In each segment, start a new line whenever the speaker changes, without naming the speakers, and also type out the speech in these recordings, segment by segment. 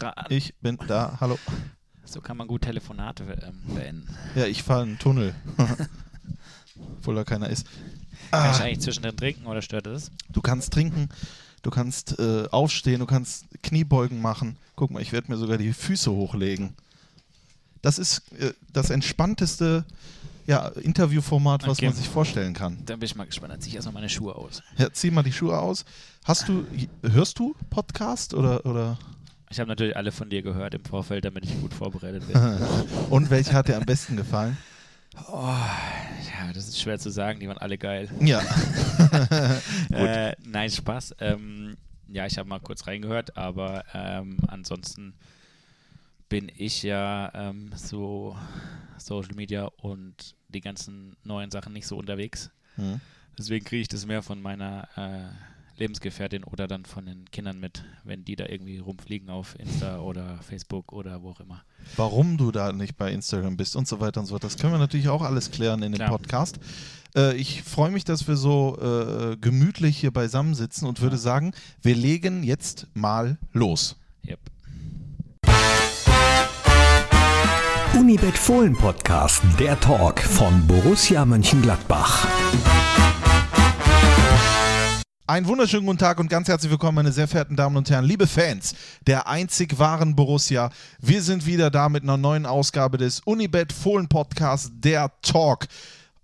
dran.
Ich bin da. Hallo.
So kann man gut Telefonate ähm, beenden.
Ja, ich fahre einen Tunnel. Obwohl da keiner ist.
Kann ich
Ah,
eigentlich zwischendrin trinken oder stört das?
du kannst trinken, du kannst äh, aufstehen, du kannst Kniebeugen machen. Guck mal, ich werde mir sogar die Füße hochlegen. Das ist äh, das entspannteste ja, Interviewformat, was
Okay.
man sich vorstellen kann.
Dann bin ich mal gespannt. Dann ziehe ich erstmal meine Schuhe aus.
Ja, zieh mal die Schuhe aus. Hast du, hörst du Podcast oder, oder?
Ich habe natürlich alle von dir gehört im Vorfeld, damit ich gut vorbereitet bin.
Und welcher hat dir am besten gefallen?
oh, ja, das ist schwer zu sagen. Die waren alle geil.
Ja.
Äh, nein, Spaß. Ähm, ja, ich habe mal kurz reingehört, aber ähm, ansonsten bin ich ja ähm, so Social Media und die ganzen neuen Sachen nicht so unterwegs.
Hm.
Deswegen kriege ich das mehr von meiner äh, Lebensgefährtin oder dann von den Kindern mit, wenn die da irgendwie rumfliegen auf Insta oder Facebook oder wo auch immer.
warum du da nicht bei Instagram bist und so weiter und so fort. Das können wir natürlich auch alles klären in dem
Klar.
Podcast. Äh, ich freue mich, dass wir so äh, gemütlich hier beisammensitzen und würde
Ja.
sagen, wir legen jetzt mal los.
Yep.
Unibet Fohlen Podcast, der Talk von Borussia Mönchengladbach.
Einen wunderschönen guten Tag und ganz herzlich willkommen, meine sehr verehrten Damen und Herren, liebe Fans der einzig wahren Borussia. Wir sind wieder da mit einer neuen Ausgabe des Unibet Fohlen Podcasts, der Talk.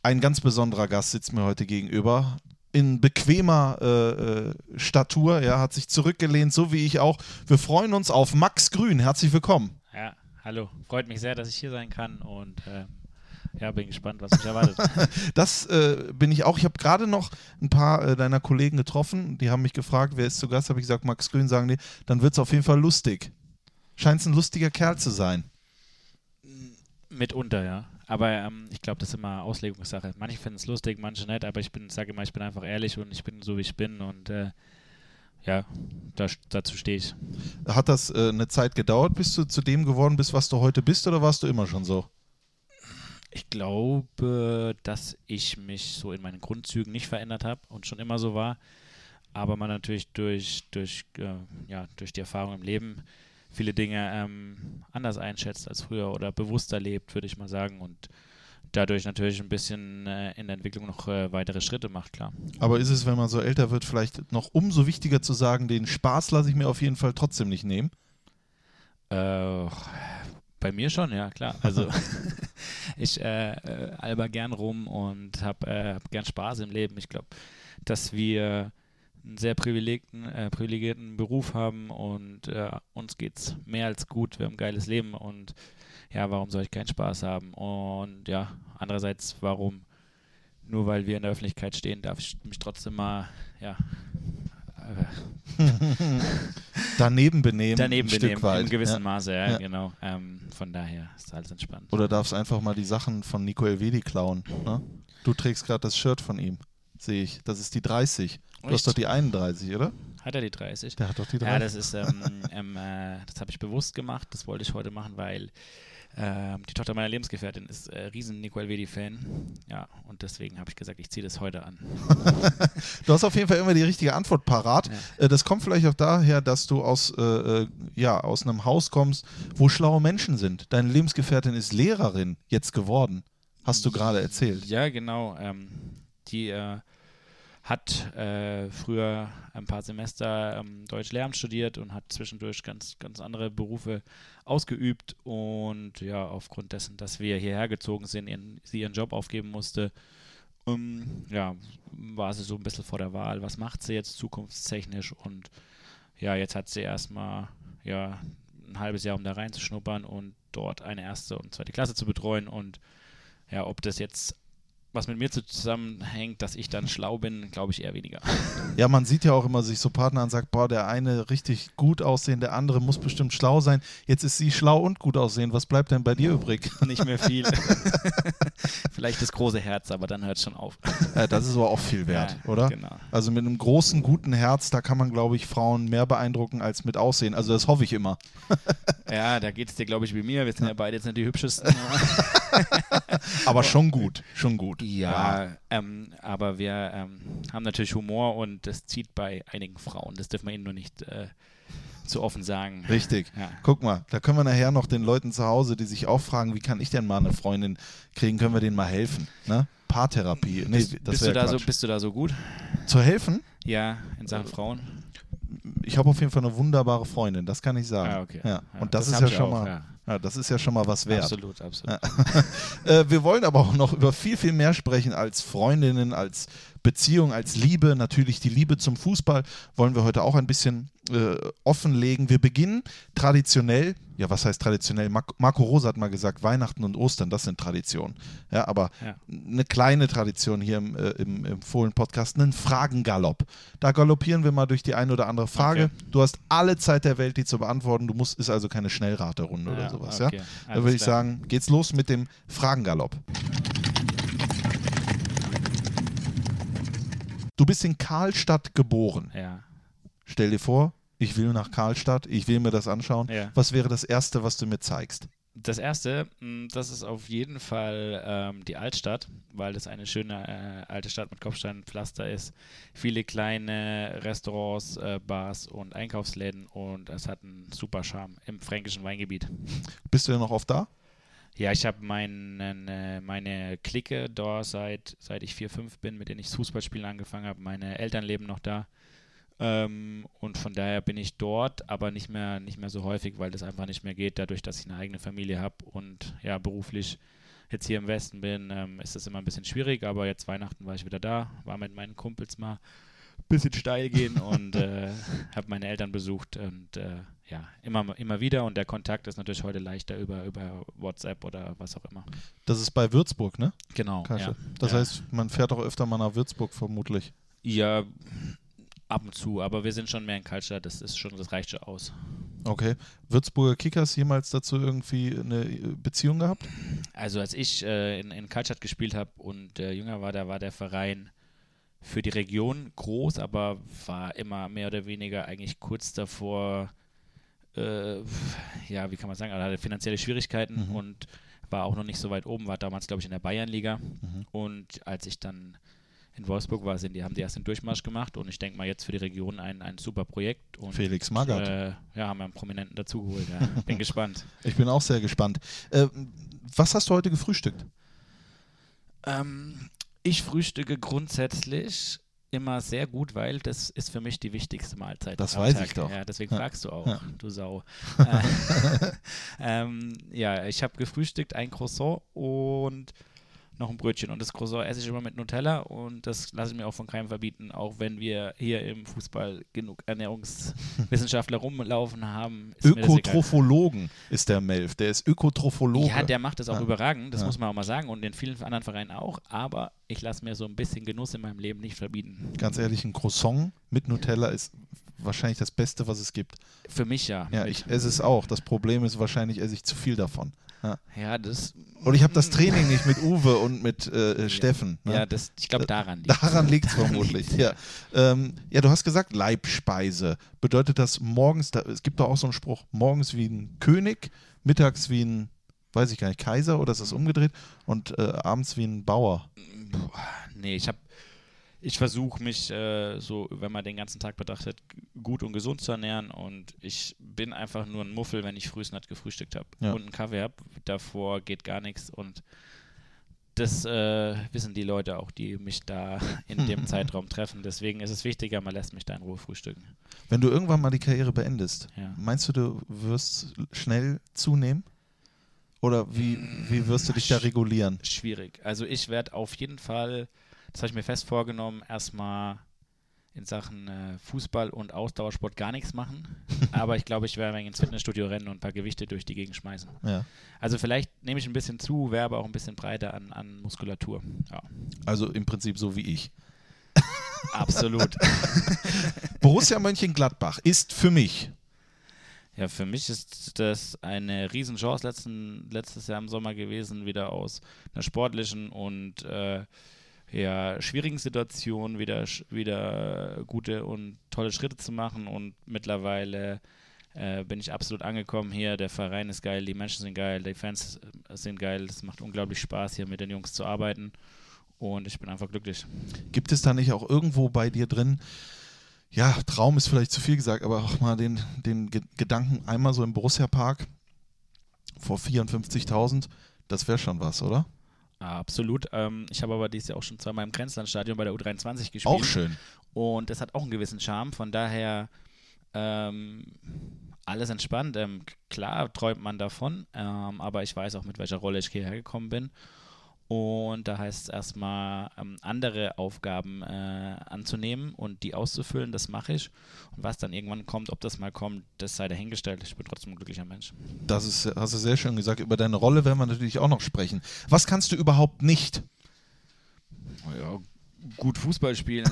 Ein ganz besonderer Gast sitzt mir heute gegenüber. In bequemer äh, äh, Statur, ja, hat sich zurückgelehnt, so wie ich auch. Wir freuen uns auf Max Grün. Herzlich willkommen.
Ja, hallo. Freut mich sehr, dass ich hier sein kann und ähm, ja, bin gespannt, was mich erwartet.
Das äh, bin ich auch. Ich habe gerade noch ein paar äh, deiner Kollegen getroffen. Die haben mich gefragt, wer ist zu Gast. Habe ich gesagt, Max Grün, sagen die. Dann wird es auf jeden Fall lustig. Scheint ein lustiger Kerl zu sein.
Mitunter, ja. Aber ähm, ich glaube, das ist immer Auslegungssache. Manche finden es lustig, manche nicht, aber ich bin, sage immer, ich bin einfach ehrlich und ich bin so, wie ich bin und äh, ja, da, dazu stehe ich.
Hat das äh, eine Zeit gedauert, bis du zu dem geworden bist, was du heute bist, oder warst du immer schon so?
Ich glaube, dass ich mich so in meinen Grundzügen nicht verändert habe und schon immer so war, aber man natürlich durch, durch, äh, ja, durch die Erfahrung im Leben viele Dinge ähm, anders einschätzt als früher oder bewusster lebt, würde ich mal sagen und dadurch natürlich ein bisschen äh, in der Entwicklung noch äh, weitere Schritte macht, klar.
Aber ist es, wenn man so älter wird, vielleicht noch umso wichtiger zu sagen, den Spaß lasse ich mir auf jeden Fall trotzdem nicht nehmen?
Äh, bei mir schon, ja klar. Also ich äh, äh, alber gern rum und habe äh, hab gern Spaß im Leben. Ich glaube, dass wir einen sehr privilegierten, äh, privilegierten Beruf haben und äh, uns geht's mehr als gut. Wir haben ein geiles Leben und ja, warum soll ich keinen Spaß haben? Und ja, andererseits, warum nur weil wir in der Öffentlichkeit stehen, darf ich mich trotzdem mal ja
Daneben benehmen,
daneben
ein Stück
benehmen,
weit.
in gewissem
ja.
Maße, ja,
Ja.
genau. Ähm, von daher ist alles entspannt.
Oder darfst einfach mal die Sachen von Nico Elvedi klauen. Ne? Du trägst gerade das Shirt von ihm, sehe ich. Das ist die 30. Du hast
Echt?
doch die 31, oder?
Hat er die 30?
Der hat doch die 30.
Ja, das ist, ähm, ähm, äh, das habe ich bewusst gemacht, das wollte ich heute machen, weil ähm, die Tochter meiner Lebensgefährtin ist äh, riesen Nico Elvedi-Fan. Ja, und deswegen habe ich gesagt, ich ziehe das heute an.
Du hast auf jeden Fall immer die richtige Antwort parat.
Ja.
Äh, Das kommt vielleicht auch daher, dass du aus, äh, äh, ja, aus einem Haus kommst, wo schlaue Menschen sind. Deine Lebensgefährtin ist Lehrerin jetzt geworden. Hast du gerade erzählt.
Ja, genau. Ähm, die äh, hat äh, früher ein paar Semester ähm, Deutsch Lehramt studiert und hat zwischendurch ganz, ganz andere Berufe ausgeübt. Und ja, aufgrund dessen, dass wir hierher gezogen sind, ihren, sie ihren Job aufgeben musste, ähm, ja, war sie so ein bisschen vor der Wahl. Was macht sie jetzt zukunftstechnisch? Und ja, jetzt hat sie erstmal ja, ein halbes Jahr, um da reinzuschnuppern und dort eine erste und zweite Klasse zu betreuen. Und ja, ob das jetzt was mit mir zusammenhängt, dass ich dann schlau bin, glaube ich eher weniger.
Ja, man sieht ja auch immer sich so Partner an und sagt, boah, der eine richtig gut aussehen, der andere muss bestimmt schlau sein. Jetzt ist sie schlau und gut aussehen. Was bleibt denn bei dir übrig?
Nicht mehr viel. Vielleicht das große Herz, aber dann hört es schon auf.
Äh, das ist aber auch viel wert,
Ja,
oder?
Genau.
Also mit einem großen, guten Herz, da kann man, glaube ich, Frauen mehr beeindrucken als mit Aussehen. Also das hoffe ich immer.
Ja, da geht es dir, glaube ich, wie mir. Wir sind ja beide jetzt nicht die hübschesten.
Aber schon gut, schon gut.
Ja, ähm, aber wir ähm, haben natürlich Humor und das zieht bei einigen Frauen. Das dürfen wir ihnen nur nicht äh, zu offen sagen.
Richtig.
Ja.
Guck mal, da können wir nachher noch den Leuten zu Hause, die sich auch fragen, wie kann ich denn mal eine Freundin kriegen, können wir denen mal helfen. Ne? Paartherapie. Nee,
bist, bist, du da so, bist du da so gut?
Zu helfen?
Ja, in Sachen Frauen?
Ich habe auf jeden Fall eine wunderbare Freundin, das kann ich sagen.
Ah, okay.
Ja. Und das,
das
ist ja schon
auch,
mal,
ja.
ja, das ist ja schon mal was wert.
Absolut, absolut.
Äh, wir wollen aber auch noch über viel, viel mehr sprechen als Freundinnen, als Beziehung, als Liebe. Natürlich die Liebe zum Fußball wollen wir heute auch ein bisschen äh, offenlegen. Wir beginnen traditionell, ja, was heißt traditionell? Mar Marco Rosa hat mal gesagt, Weihnachten und Ostern, das sind Traditionen. Ja, aber
Ja.
eine kleine Tradition hier im, äh, im, im Fohlen-Podcast, einen Fragengalopp. Da galoppieren wir mal durch die eine oder andere Frage.
Okay.
Du hast alle Zeit der Welt, die zu beantworten. Du musst, ist also keine Schnellraterunde oder
Ja,
sowas.
okay.
Ja? Da würde ich sagen, geht's los mit dem Fragengalopp. Du bist in Karlstadt geboren.
Ja.
Stell dir vor, ich will nach Karlstadt, ich will mir das anschauen.
Ja.
Was wäre das Erste, was du mir zeigst?
Das erste, mh, das ist auf jeden Fall ähm, die Altstadt, weil das eine schöne äh, alte Stadt mit Kopfsteinpflaster ist. Viele kleine Restaurants, äh, Bars und Einkaufsläden und es hat einen super Charme im fränkischen Weingebiet.
Bist du ja noch oft da?
Ja, ich habe meinen, äh, meine Clique da seit, seit ich 4, 5 bin, mit denen ich Fußballspielen angefangen habe. Meine Eltern leben noch da. Ähm, und von daher bin ich dort, aber nicht mehr, nicht mehr so häufig, weil das einfach nicht mehr geht, dadurch, dass ich eine eigene Familie habe und ja, beruflich jetzt hier im Westen bin, ähm, ist das immer ein bisschen schwierig, aber jetzt Weihnachten war ich wieder da, war mit meinen Kumpels mal bisschen steil gehen und äh, habe meine Eltern besucht und äh, ja, immer, immer wieder und der Kontakt ist natürlich heute leichter über, über WhatsApp oder was auch immer.
Das ist bei Würzburg, ne?
Genau. Ja.
Das
ja.
heißt, man fährt auch öfter mal nach Würzburg vermutlich.
Ja, ab und zu, aber wir sind schon mehr in Kaltstadt, das ist schon, das reicht schon aus.
Okay. Würzburger Kickers jemals dazu irgendwie eine äh, Beziehung gehabt?
Also als ich äh, in, in Kaltstadt gespielt habe und äh, jünger war, da war der Verein für die Region groß, aber war immer mehr oder weniger eigentlich kurz davor, äh, ja, wie kann man sagen, er hatte finanzielle Schwierigkeiten
Mhm.
und war auch noch nicht so weit oben, war damals, glaube ich, in der Bayernliga.
Mhm.
Und als ich dann in Wolfsburg war, sind die, haben die erst den Durchmarsch gemacht und ich denke mal jetzt für die Region ein, ein super Projekt. Und,
Felix Magath.
Äh, ja, haben wir einen Prominenten dazugeholt. Ja. Bin gespannt.
Ich bin auch sehr gespannt. Äh, was hast du heute gefrühstückt?
Ähm, ich frühstücke grundsätzlich immer sehr gut, weil das ist für mich die wichtigste Mahlzeit.
Das weiß
Tag.
ich doch.
Ja, deswegen
Ja.
fragst du auch,
Ja.
du Sau. Äh, ähm, ja, ich habe gefrühstückt, ein Croissant und noch ein Brötchen. Und das Croissant esse ich immer mit Nutella und das lasse ich mir auch von keinem verbieten, auch wenn wir hier im Fußball genug Ernährungswissenschaftler rumlaufen haben. Ist.
Ökotrophologen ist der Melf. Der ist Ökotrophologe.
Ja, der macht das auch
Ja.
überragend, das
Ja.
muss man auch mal sagen und in vielen anderen Vereinen auch, aber ich lasse mir so ein bisschen Genuss in meinem Leben nicht verbieten.
Ganz ehrlich, ein Croissant mit Nutella ist wahrscheinlich das Beste, was es gibt.
Für mich ja.
Ja, ich esse es auch. Das Problem ist, wahrscheinlich esse ich zu viel davon. Ja.
ja, das.
Und ich habe das Training nicht mit Uwe und mit äh, Steffen. Ne?
Ja, das, ich glaube, daran liegt
Daran liegt es vermutlich. ja. Ähm, ja, du hast gesagt Leibspeise. Bedeutet das morgens, da, es gibt doch auch so einen Spruch, morgens wie ein König, mittags wie ein, weiß ich gar nicht, Kaiser oder ist das umgedreht und äh, abends wie ein Bauer.
Boah, nee, ich habe. Ich versuche mich äh, so, wenn man den ganzen Tag betrachtet, gut und gesund zu ernähren und ich bin einfach nur ein Muffel, wenn ich frühst nicht gefrühstückt habe
Ja.
und einen Kaffee habe. Davor geht gar nichts und das äh, wissen die Leute auch, die mich da in dem Zeitraum treffen. Deswegen ist es wichtiger, man lässt mich da in Ruhe frühstücken.
Wenn du irgendwann mal die Karriere beendest,
Ja.
meinst du, du wirst schnell zunehmen? Oder wie, wie wirst du dich da regulieren?
schwierig. Also ich werde auf jeden Fall, das habe ich mir fest vorgenommen, erstmal in Sachen äh, Fußball und Ausdauersport gar nichts machen. Aber ich glaube, ich werde ins Fitnessstudio rennen und ein paar Gewichte durch die Gegend schmeißen.
Ja.
Also vielleicht nehme ich ein bisschen zu, wäre aber auch ein bisschen breiter an, an Muskulatur. Ja,
Also im Prinzip so wie ich.
absolut.
Borussia Mönchengladbach ist für mich
Ja, für mich ist das eine Riesenchance letzten, letztes Jahr im Sommer gewesen, wieder aus einer sportlichen und äh, ja, schwierigen Situation wieder, wieder gute und tolle Schritte zu machen und mittlerweile äh, bin ich absolut angekommen hier. Der Verein ist geil, die Menschen sind geil, die Fans äh, sind geil. Es macht unglaublich Spaß, hier mit den Jungs zu arbeiten und ich bin einfach glücklich.
Gibt es da nicht auch irgendwo bei dir drin, ja, Traum ist vielleicht zu viel gesagt, aber auch mal den, den Ge Gedanken einmal so im Borussia-Park vor 54.000, das wäre schon was, oder?
Absolut. Ähm, ich habe aber dieses Jahr auch schon zweimal im Grenzlandstadion bei der U23 gespielt.
Auch schön.
Und das hat auch einen gewissen Charme. Von daher ähm, alles entspannt. Ähm, klar träumt man davon, ähm, aber ich weiß auch, mit welcher Rolle ich hierher gekommen bin. Und da heißt es erstmal, ähm, andere Aufgaben äh, anzunehmen und die auszufüllen, das mache ich. Und was dann irgendwann kommt, ob das mal kommt, das sei dahingestellt. Ich bin trotzdem ein glücklicher Mensch.
Das ist, hast du sehr schön gesagt. Über deine Rolle werden wir natürlich auch noch sprechen. Was kannst du überhaupt nicht?
Ja, gut Fußball spielen.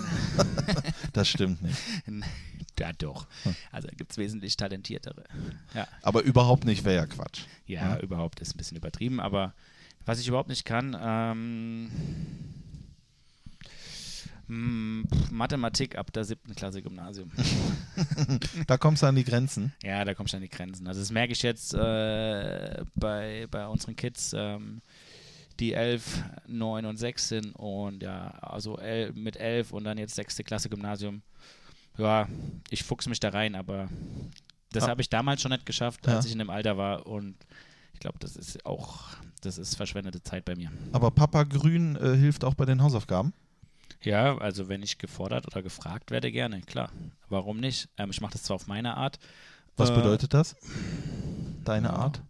das stimmt nicht.
Ja, doch. Also gibt es wesentlich talentiertere. Ja.
Aber überhaupt nicht wäre ja Quatsch.
Ja, ja, überhaupt ist ein bisschen übertrieben, aber was ich überhaupt nicht kann, ähm, hm, Mathematik ab der siebten Klasse Gymnasium.
da kommst du an die Grenzen.
Ja, da kommst du an die Grenzen. Also das merke ich jetzt äh, bei, bei unseren Kids, ähm, die elf, neun und sechs sind und ja, also el mit elf und dann jetzt sechste Klasse Gymnasium. Ja, ich fuchse mich da rein, aber das ah. habe ich damals schon nicht geschafft, als ja. ich in dem Alter war und glaube, das ist auch das ist verschwendete Zeit bei mir.
Aber Papa Grün äh, hilft auch bei den Hausaufgaben?
Ja, also wenn ich gefordert oder gefragt werde, gerne, klar. Warum nicht? Ähm, ich mache das zwar auf meine Art.
Was äh, bedeutet das? Deine ja. Art?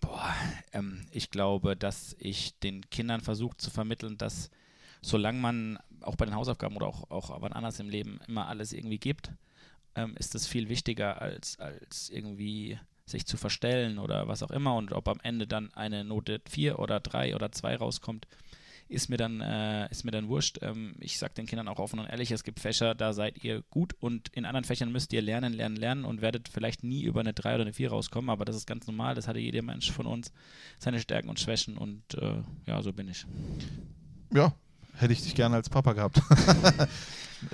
Boah, ähm, ich glaube, dass ich den Kindern versuche zu vermitteln, dass solange man auch bei den Hausaufgaben oder auch, auch wann anders im Leben immer alles irgendwie gibt, ähm, ist das viel wichtiger als, als irgendwie sich zu verstellen oder was auch immer und ob am Ende dann eine Note 4 oder 3 oder 2 rauskommt, ist mir dann, äh, ist mir dann wurscht. Ähm, ich sage den Kindern auch offen und ehrlich, es gibt Fächer, da seid ihr gut und in anderen Fächern müsst ihr lernen, lernen, lernen und werdet vielleicht nie über eine 3 oder eine 4 rauskommen, aber das ist ganz normal, das hatte jeder Mensch von uns, seine Stärken und Schwächen und äh, ja, so bin ich.
Ja, hätte ich dich gerne als Papa gehabt.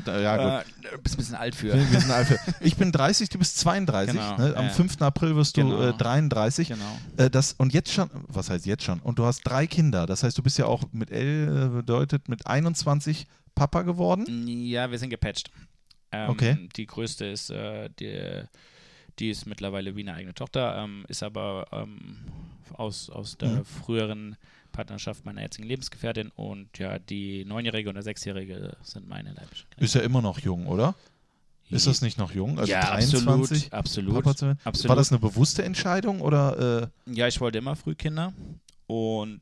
Ja, gut. Äh, bist ein bisschen alt für.
Wir, wir sind alt für. Ich bin 30, du bist 32. Genau, ne? Am ja. 5. April wirst du genau. äh, 33. Genau. Äh, das, und jetzt schon, was heißt jetzt schon? Und du hast drei Kinder. Das heißt, du bist ja auch mit L, äh, bedeutet mit 21 Papa geworden?
Ja, wir sind gepatcht. Ähm,
okay.
Die größte ist, äh, die, die ist mittlerweile wie eine eigene Tochter, ähm, ist aber ähm, aus, aus der mhm. früheren Partnerschaft meiner jetzigen Lebensgefährtin und ja, die Neunjährige und der Sechsjährige sind meine leiblichen
Kinder. Ist ja immer noch jung, oder? Ist das nicht noch jung?
Also ja, 23, absolut, absolut, absolut.
War das eine bewusste Entscheidung oder?
Äh? Ja, ich wollte immer früh Kinder und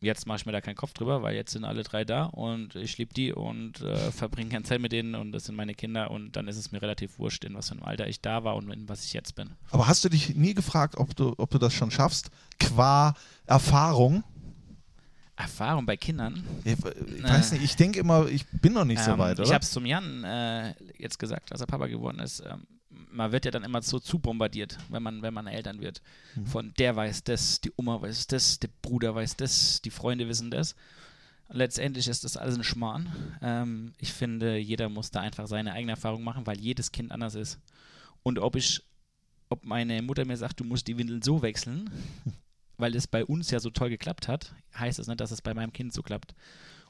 jetzt mache ich mir da keinen Kopf drüber, weil jetzt sind alle drei da und ich liebe die und äh, verbringe keine Zeit mit denen und das sind meine Kinder und dann ist es mir relativ wurscht, in was für einem Alter ich da war und in was ich jetzt bin.
Aber hast du dich nie gefragt, ob du, ob du das schon schaffst, qua Erfahrung?
Erfahrung bei Kindern?
Ich, ich weiß nicht, ich denke immer, ich bin noch nicht ähm, so weit, oder?
Ich habe es zum Jan äh, jetzt gesagt, als er Papa geworden ist. Ähm, man wird ja dann immer so zu bombardiert, wenn man, wenn man Eltern wird. Mhm. Von der weiß das, die Oma weiß das, der Bruder weiß das, die Freunde wissen das. Letztendlich ist das alles ein Schmarrn. Ähm, ich finde, jeder muss da einfach seine eigene Erfahrung machen, weil jedes Kind anders ist. Und ob ich, ob meine Mutter mir sagt, du musst die Windeln so wechseln, weil es bei uns ja so toll geklappt hat, heißt das nicht, dass es bei meinem Kind so klappt.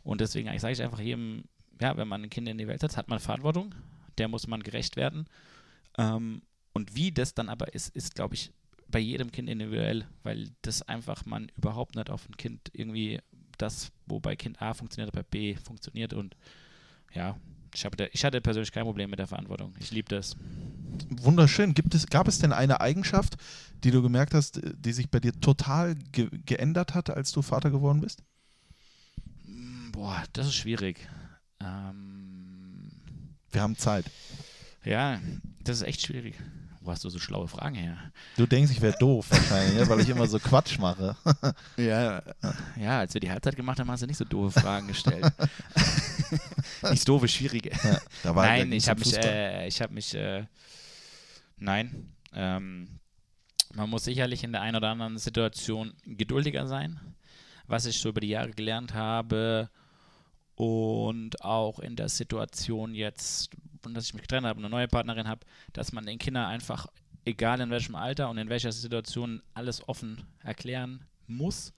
Und deswegen sage ich einfach jedem, ja, wenn man ein Kind in die Welt setzt, hat man Verantwortung, der muss man gerecht werden. Ähm, und wie das dann aber ist, ist, glaube ich, bei jedem Kind individuell, weil das einfach man überhaupt nicht auf ein Kind irgendwie das, wo bei Kind A funktioniert, bei B funktioniert und ja, ich, da, ich hatte persönlich kein Problem mit der Verantwortung. Ich liebe das.
Wunderschön. Gibt es, gab es denn eine Eigenschaft, die du gemerkt hast, die sich bei dir total ge geändert hat, als du Vater geworden bist?
Boah, das ist schwierig. Ähm,
Wir haben Zeit.
Ja, das ist echt schwierig. Wo hast du so schlaue Fragen her?
Du denkst, ich wäre doof wahrscheinlich, ne? weil ich immer so Quatsch mache.
ja, ja, als wir die Halbzeit gemacht haben, hast du nicht so doofe Fragen gestellt. nicht doofe, schwierige. Ja, nein, ich habe mich, äh, ich habe mich, äh, nein. Ähm, man muss sicherlich in der einen oder anderen Situation geduldiger sein, was ich so über die Jahre gelernt habe und auch in der Situation jetzt, dass ich mich getrennt habe und eine neue Partnerin habe, dass man den Kindern einfach, egal in welchem Alter und in welcher Situation, alles offen erklären muss,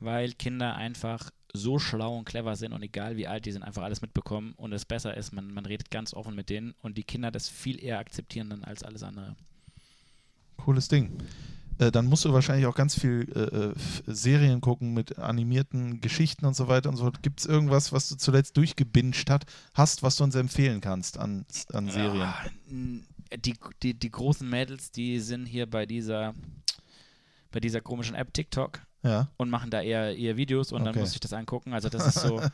weil Kinder einfach so schlau und clever sind und egal wie alt die sind, einfach alles mitbekommen und es besser ist, man, man redet ganz offen mit denen und die Kinder das viel eher akzeptieren dann als alles andere.
Cooles Ding. Äh, dann musst du wahrscheinlich auch ganz viel äh, äh, Serien gucken mit animierten Geschichten und so weiter und so. Gibt es irgendwas, was du zuletzt durchgebinged hat, hast, was du uns empfehlen kannst an, an Serien?
Ah, n- die, die, die großen Mädels, die sind hier bei dieser, bei dieser komischen App TikTok
Ja.
und machen da eher, eher Videos und dann
Okay.
muss ich das angucken. Also das ist so.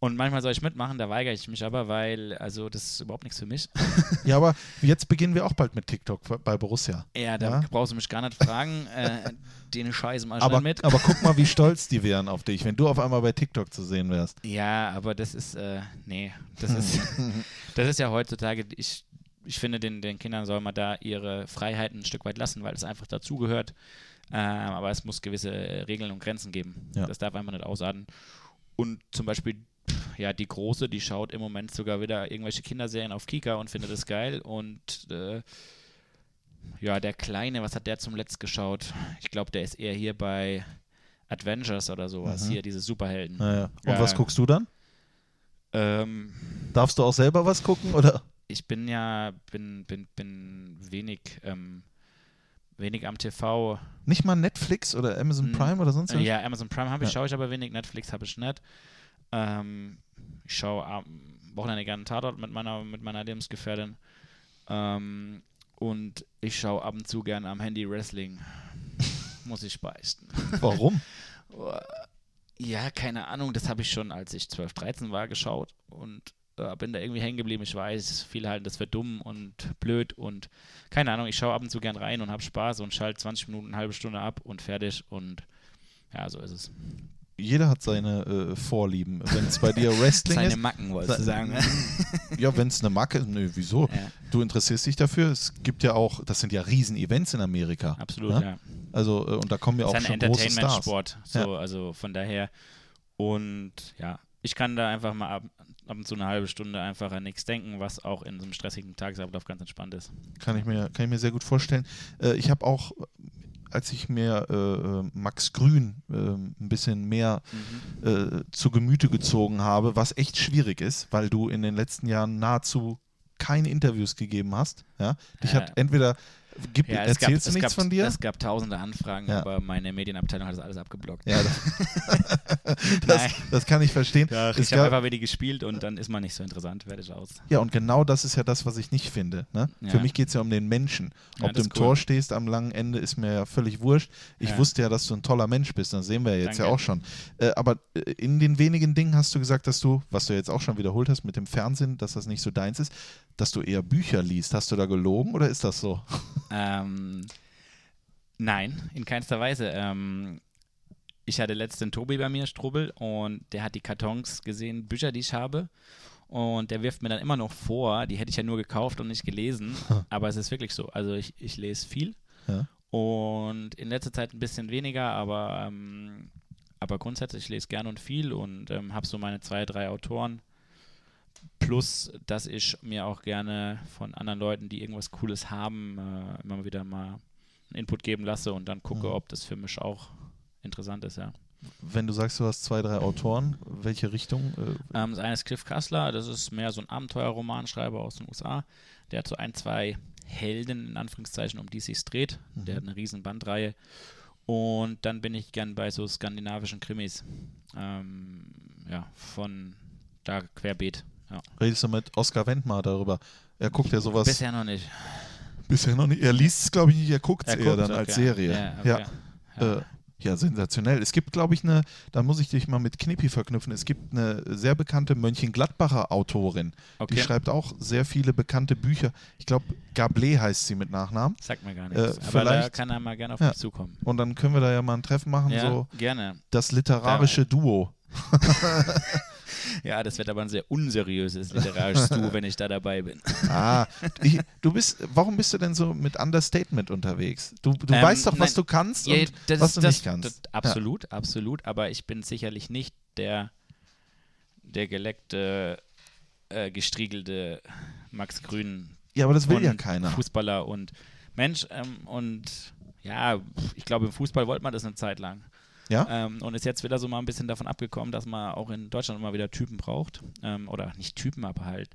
Und manchmal soll ich mitmachen, da weigere ich mich aber, weil, also das ist überhaupt nichts für mich.
Ja, aber jetzt beginnen wir auch bald mit TikTok bei Borussia.
Ja, da
Ja.
brauchst du mich gar nicht fragen. äh, den Scheiß mal
Aber,
mit.
aber guck mal, wie stolz die wären auf dich, wenn du auf einmal bei TikTok zu sehen wärst.
Ja, aber das ist, äh, nee, das ist, das ist ja heutzutage, ich, ich finde, den, den Kindern soll man da ihre Freiheiten ein Stück weit lassen, weil es einfach dazugehört. Ähm, aber es muss gewisse äh, Regeln und Grenzen geben.
Ja.
Das darf einfach nicht ausarten. Und zum Beispiel, ja, die Große, die schaut im Moment sogar wieder irgendwelche Kinderserien auf Kika und findet das geil. Und äh, ja, der Kleine, was hat der zum Letzt geschaut? Ich glaube, der ist eher hier bei Adventures oder sowas.
Mhm.
Hier, diese Superhelden.
Naja. Und
Ja.
was guckst du dann?
Ähm,
Darfst du auch selber was gucken oder?
ich bin ja, bin, bin, bin wenig, ähm, wenig am TV.
Nicht mal Netflix oder Amazon
Mm,
Prime oder sonst was?
Ja, Amazon Prime habe ich,
Ja.
schaue ich aber wenig, Netflix habe ich nicht. Ähm, ich schaue am Wochenende gerne einen Tatort mit meiner, mit meiner Lebensgefährtin. Ähm, und ich schaue ab und zu gerne am Handy Wrestling. Muss ich beichten.
Warum?
Ja, keine Ahnung, das habe ich schon, als ich 12, 13 war, geschaut und äh, bin da irgendwie hängen geblieben. Ich weiß, viele halten das für dumm und blöd und keine Ahnung, ich schaue ab und zu gern rein und habe Spaß und schalte 20 Minuten, eine halbe Stunde ab und fertig und ja, so ist es.
Jeder hat seine äh, Vorlieben. Wenn es bei dir Wrestling
Seine
ist,
Macken, wolltest du sagen. ne?
ja, wenn es eine Macke ist, nö, wieso?
ja,
Du interessierst dich dafür. Es gibt ja auch, das sind ja Riesen-Events in Amerika.
absolut,
Ja?
ja.
Also, äh, und da kommen ja auch schon große Stars.
Entertainment-Sport, so, also von daher und ja, ich kann da einfach mal ab, ab und zu eine halbe Stunde einfach an nichts denken, was auch in so einem stressigen Tagesablauf ganz entspannt ist.
Kann ich mir, kann ich mir sehr gut vorstellen. Äh, ich habe auch, als ich mir äh, äh, Max Grün äh, ein bisschen mehr
Mhm.
äh, zu Gemüte gezogen habe, was echt schwierig ist, weil du in den letzten Jahren nahezu keine Interviews gegeben hast. Ja? Dich
Ja.
hat entweder gib,
Ja, es
erzählst
gab,
du nichts
gab,
von dir?
Es gab tausende Anfragen,
Ja.
aber meine Medienabteilung hat das alles abgeblockt.
ja, das, das, das kann ich verstehen.
Ja,
Es
ich habe einfach wieder gespielt und dann ist man nicht so interessant, fertig aus.
Ja, und genau das ist ja das, was ich nicht finde. Ne?
Ja.
Für mich geht es ja um den Menschen. Ob du im
cool.
Tor stehst am langen Ende, ist mir ja völlig wurscht. Ich wusste ja, dass du ein toller Mensch bist. Das sehen wir ja jetzt
Danke.
ja auch schon. Äh, aber äh, in den wenigen Dingen hast du gesagt, dass du, was du jetzt auch schon wiederholt hast mit dem Fernsehen, dass das nicht so deins ist, dass du eher Bücher liest. Hast du da gelogen oder ist das so?
Ähm, nein, in keinster Weise. Ähm, ich hatte letztens Tobi bei mir, Strubel, und der hat die Kartons gesehen, Bücher, die ich habe. Und der wirft mir dann immer noch vor, die hätte ich ja nur gekauft und nicht gelesen. aber es ist wirklich so. Also ich, ich lese viel.
Ja.
Und in letzter Zeit ein bisschen weniger, aber, ähm, aber grundsätzlich ich lese gern und viel und ähm, habe so meine zwei, drei Autoren. Plus, dass ich mir auch gerne von anderen Leuten, die irgendwas Cooles haben, äh, immer wieder mal einen Input geben lasse und dann gucke,
Mhm.
ob das für mich auch interessant ist, ja.
Wenn du sagst, du hast zwei, drei Autoren, welche Richtung? Äh,
Ähm, das eine ist Cliff Kassler, das ist mehr so ein Abenteuerromanschreiber aus den USA. Der hat so ein, zwei Helden, in Anführungszeichen, um die es sich dreht. Der hat eine riesen Bandreihe. Und dann bin ich gern bei so skandinavischen Krimis. Ähm, ja, von da querbeet. Ja.
redest du mit Oskar Wendmar darüber? Er guckt ja sowas
Bisher noch nicht.
bisher noch nicht. Er liest es, glaube ich, nicht, er guckt es
Er
eher dann
okay.
als Serie.
Ja,
ja.
okay. Ja.
Äh, ja, sensationell. Es gibt, glaube ich, eine, da muss ich dich mal mit Knippi verknüpfen, es gibt eine sehr bekannte Mönchengladbacher Autorin.
okay.
Die schreibt auch sehr viele bekannte Bücher. Ich glaube, Gablé heißt sie mit Nachnamen.
Sagt mir gar
Äh,
nichts. Aber da
vielleicht-
kann er mal gerne auf
Ja.
mich zukommen.
Und dann können wir da ja mal ein Treffen machen,
Ja,
so
gerne.
das literarische Duo.
Ja, das wird aber ein sehr unseriöses literarisches Du, wenn ich da dabei bin.
Ah, ich, du bist, warum bist du denn so mit Understatement unterwegs? Du, du
Ähm,
weißt doch, was
nein,
du kannst
Ja,
und
das,
was du
das,
nicht kannst.
Das, absolut, absolut. Aber ich bin sicherlich nicht der, der geleckte, äh, gestriegelte Max Grün
Ja, aber das will ja keiner.
Fußballer und Mensch. Ähm, und ja, ich glaube, im Fußball wollte man das eine Zeit lang.
Ja?
Ähm, und ist jetzt wieder so mal ein bisschen davon abgekommen, dass man auch in Deutschland immer wieder Typen braucht. Ähm, oder nicht Typen, aber halt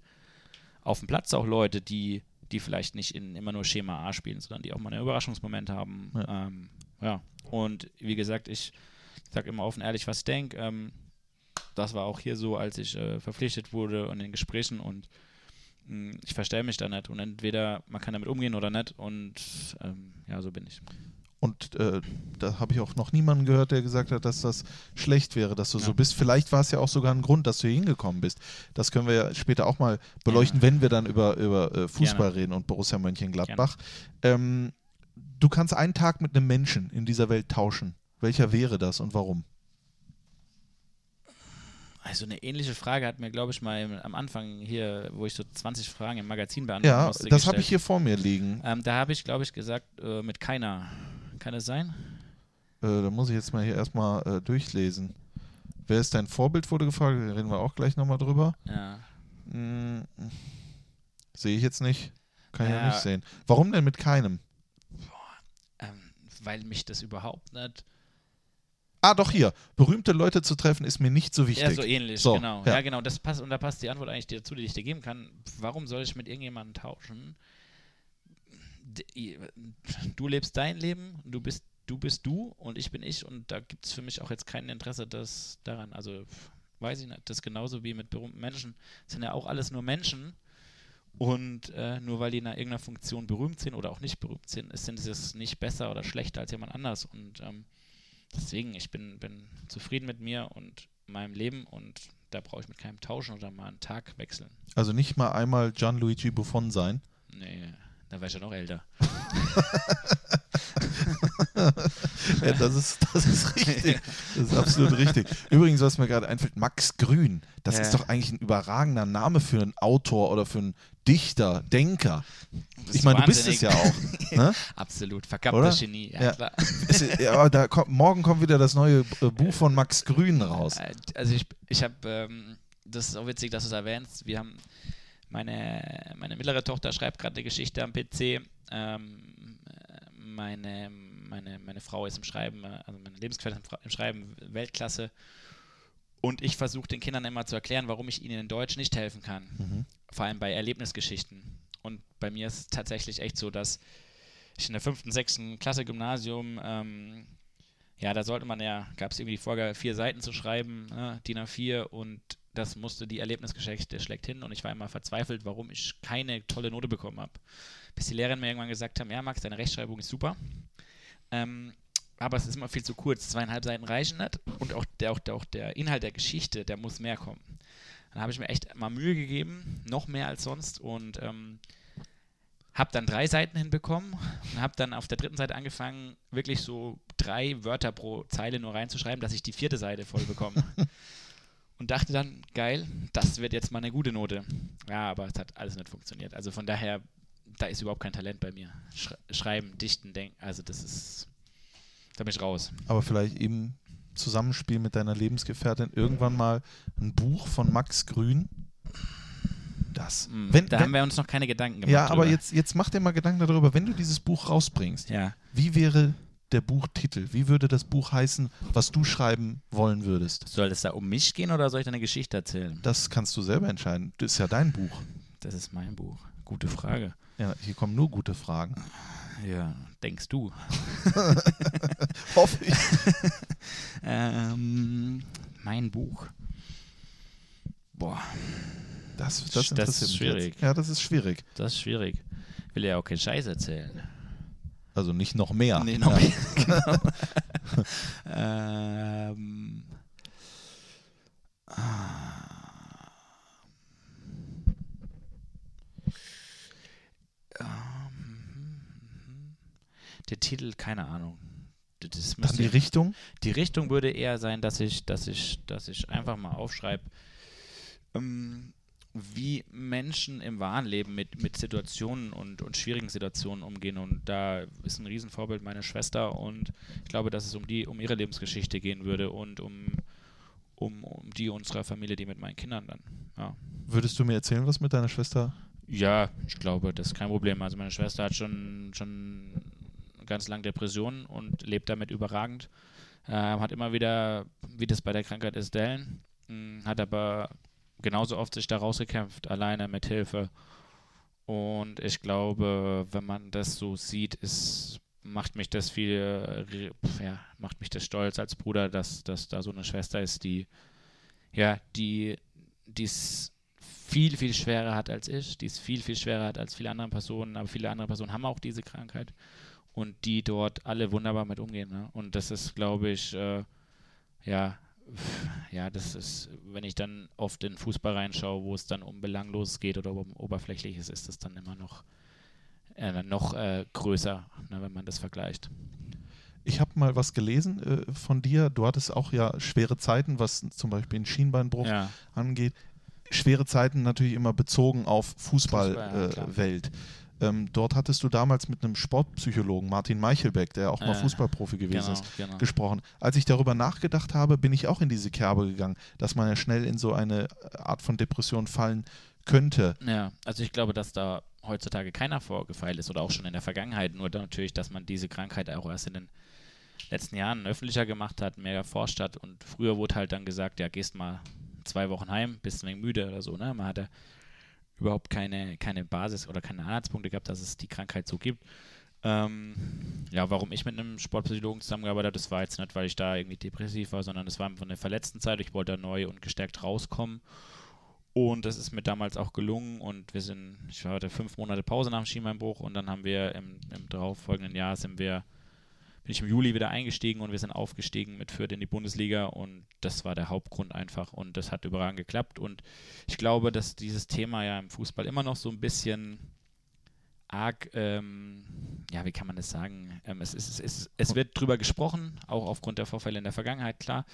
auf dem Platz auch Leute, die, die vielleicht nicht in immer nur Schema A spielen, sondern die auch mal einen Überraschungsmoment haben. Ja. Ähm, ja. Und wie gesagt, ich sage immer offen ehrlich, was ich denke. Ähm, das war auch hier so, als ich äh, verpflichtet wurde und in Gesprächen und mh, hm, ich verstelle mich da nicht. Und entweder man kann damit umgehen oder nicht. Und ähm, ja, so bin ich.
Und äh, da habe ich auch noch niemanden gehört, der gesagt hat, dass das schlecht wäre, dass du ja. so bist. Vielleicht war es ja auch sogar ein Grund, dass du hier hingekommen bist. Das können wir ja später auch mal beleuchten, ja. wenn wir dann über, über äh, Fußball Gerne. reden und Borussia Mönchengladbach. Ähm, du kannst einen Tag mit einem Menschen in dieser Welt tauschen. Welcher wäre das und warum?
Also eine ähnliche Frage hat mir, glaube ich, mal am Anfang hier, wo ich so 20 Fragen im Magazin beantworten ja, musste.
Ja, das habe ich hier vor mir liegen.
Ähm, da habe ich, glaube ich, gesagt, äh, mit keiner. Kann es sein?
Äh, da muss ich jetzt mal hier erstmal äh, durchlesen. Wer ist dein Vorbild, wurde gefragt. Da reden wir auch gleich nochmal drüber.
Ja. Hm,
Sehe ich jetzt nicht. Kann ich ja nicht sehen. Warum denn mit keinem?
Boah, ähm, weil mich das überhaupt nicht.
Ah, doch hier. Berühmte Leute zu treffen ist mir nicht so wichtig. Ja,
so ähnlich, so, genau. Ja. ja. genau. Das passt, und da passt die Antwort eigentlich dazu, die ich dir geben kann. Warum soll ich mit irgendjemandem tauschen? Du lebst dein Leben, du bist du bist du und ich bin ich und da gibt es für mich auch jetzt kein Interesse das daran. Also weiß ich nicht, das ist genauso wie mit berühmten Menschen. Das sind ja auch alles nur Menschen und äh, nur weil die in irgendeiner Funktion berühmt sind oder auch nicht berühmt sind, sind sie es nicht besser oder schlechter als jemand anders. Und ähm, deswegen, ich bin, bin zufrieden mit mir und meinem Leben und da brauche ich mit keinem tauschen oder mal einen Tag wechseln.
Also nicht mal einmal Gianluigi Buffon sein?
Nee. Da war ich ja noch älter.
ja, das ist, das ist richtig. Das ist absolut richtig. Übrigens, was mir gerade einfällt, Max Grün, das ja. ist doch eigentlich ein überragender Name für einen Autor oder für einen Dichter, Denker. Ich meine, du bist es ja auch. Ne?
Absolut, verkapptes Genie. Ja,
ja. Klar. Ist, aber da kommt, morgen kommt wieder das neue äh, Buch von Max Grün raus. Äh,
also ich, ich habe, ähm, das ist auch witzig, dass du es erwähnst, wir haben meine, meine mittlere Tochter schreibt gerade eine Geschichte am PC. Ähm, meine, meine, meine Frau ist im Schreiben, also meine Lebensgefährtin im Schreiben Weltklasse. Und ich versuche den Kindern immer zu erklären, warum ich ihnen in Deutsch nicht helfen kann. Mhm. Vor allem bei Erlebnisgeschichten. Und bei mir ist es tatsächlich echt so, dass ich in der fünften, sechsten Klasse Gymnasium, ähm, ja, da sollte man ja, gab es irgendwie die Vorgabe, vier Seiten zu schreiben, äh, DIN A4 und das musste die Erlebnisgeschichte hin und ich war immer verzweifelt, warum ich keine tolle Note bekommen habe. Bis die Lehrerin mir irgendwann gesagt haben, ja Max, deine Rechtschreibung ist super, ähm, aber es ist immer viel zu kurz, zweieinhalb Seiten reichen nicht und auch der, auch, der, auch der Inhalt der Geschichte, der muss mehr kommen. Dann habe ich mir echt mal Mühe gegeben, noch mehr als sonst und ähm, habe dann drei Seiten hinbekommen und habe dann auf der dritten Seite angefangen, wirklich so drei Wörter pro Zeile nur reinzuschreiben, dass ich die vierte Seite voll bekomme. und dachte dann, geil, das wird jetzt mal eine gute Note. Ja, aber es hat alles nicht funktioniert. Also von daher, da ist überhaupt kein Talent bei mir. Schreiben, dichten, denken, also das ist, da bin ich raus.
Aber vielleicht eben Zusammenspiel mit deiner Lebensgefährtin irgendwann mal ein Buch von Max Grün. Das.
Mhm, wenn, da wenn, haben wir uns noch keine Gedanken gemacht.
Ja, aber jetzt, jetzt mach dir mal Gedanken darüber, wenn du dieses Buch rausbringst,
ja.
wie wäre der Buchtitel? Wie würde das Buch heißen, was du schreiben wollen würdest?
Soll es da um mich gehen oder soll ich eine Geschichte erzählen?
Das kannst du selber entscheiden. Das ist ja dein Buch.
Das ist mein Buch. Gute Frage.
Ja, hier kommen nur gute Fragen.
Ja, denkst du.
Hoffe ich.
ähm, mein Buch. Boah.
Das, das, das
ist schwierig.
Ja, das ist schwierig.
Das ist schwierig. Ich will ja auch keinen Scheiß erzählen.
Also nicht noch mehr.
Nee, noch ja. mehr. Genau. ähm, der Titel, keine Ahnung.
Das Dann die Richtung?
Die Richtung würde eher sein, dass ich, dass ich, dass ich einfach mal aufschreibe, ähm, wie Menschen im wahren Leben mit, mit Situationen und, und schwierigen Situationen umgehen. Und da ist ein Riesenvorbild meine Schwester und ich glaube, dass es um die, um ihre Lebensgeschichte gehen würde und um, um, um die unserer Familie, die mit meinen Kindern dann. Ja.
Würdest du mir erzählen, was mit deiner Schwester?
Ja, ich glaube, das ist kein Problem. Also meine Schwester hat schon, schon ganz lange Depressionen und lebt damit überragend. Ähm, hat immer wieder, wie das bei der Krankheit ist, Dellen. Mh, hat aber genauso oft sich da rausgekämpft, alleine mit Hilfe. Und ich glaube, wenn man das so sieht, ist, macht mich das viel, äh, ja, macht mich das stolz als Bruder, dass, dass da so eine Schwester ist, die, ja, die, es viel, viel schwerer hat als ich, die es viel, viel schwerer hat als viele andere Personen, aber viele andere Personen haben auch diese Krankheit und die dort alle wunderbar mit umgehen. Ne? Und das ist, glaube ich, äh, ja, ja, das ist, wenn ich dann oft in Fußball reinschaue, wo es dann um Belangloses geht oder um Oberflächliches, ist das dann immer noch, äh, noch äh, größer, ne, wenn man das vergleicht.
Ich habe mal was gelesen äh, von dir. Du hattest auch ja schwere Zeiten, was zum Beispiel den Schienbeinbruch ja. angeht. Schwere Zeiten natürlich immer bezogen auf Fußballwelt. Fußball, ja, ähm, dort hattest du damals mit einem Sportpsychologen, Martin Meichelbeck, der auch mal äh, Fußballprofi gewesen genau, ist, genau. gesprochen. Als ich darüber nachgedacht habe, bin ich auch in diese Kerbe gegangen, dass man ja schnell in so eine Art von Depression fallen könnte.
Ja, also ich glaube, dass da heutzutage keiner vorgefeilt ist oder auch schon in der Vergangenheit, nur natürlich, dass man diese Krankheit auch erst in den letzten Jahren öffentlicher gemacht hat, mehr erforscht hat und früher wurde halt dann gesagt, ja, gehst mal zwei Wochen heim, bist ein wenig müde oder so, ne? Man hatte überhaupt keine, keine Basis oder keine Anhaltspunkte gehabt, dass es die Krankheit so gibt. Ähm, ja, warum ich mit einem Sportpsychologen zusammengearbeitet habe, das war jetzt nicht, weil ich da irgendwie depressiv war, sondern das war einfach eine verletzten Zeit. Ich wollte da neu und gestärkt rauskommen. Und das ist mir damals auch gelungen und wir sind, ich hatte fünf Monate Pause nach dem Schienbeinbruch und dann haben wir im, im darauffolgenden Jahr sind wir bin ich im Juli wieder eingestiegen und wir sind aufgestiegen mit Fürth in die Bundesliga und das war der Hauptgrund einfach und das hat überragend geklappt und ich glaube, dass dieses Thema ja im Fußball immer noch so ein bisschen arg, ähm, ja, wie kann man das sagen? Ähm, es, es, es, es wird drüber gesprochen, auch aufgrund der Vorfälle in der Vergangenheit, klar,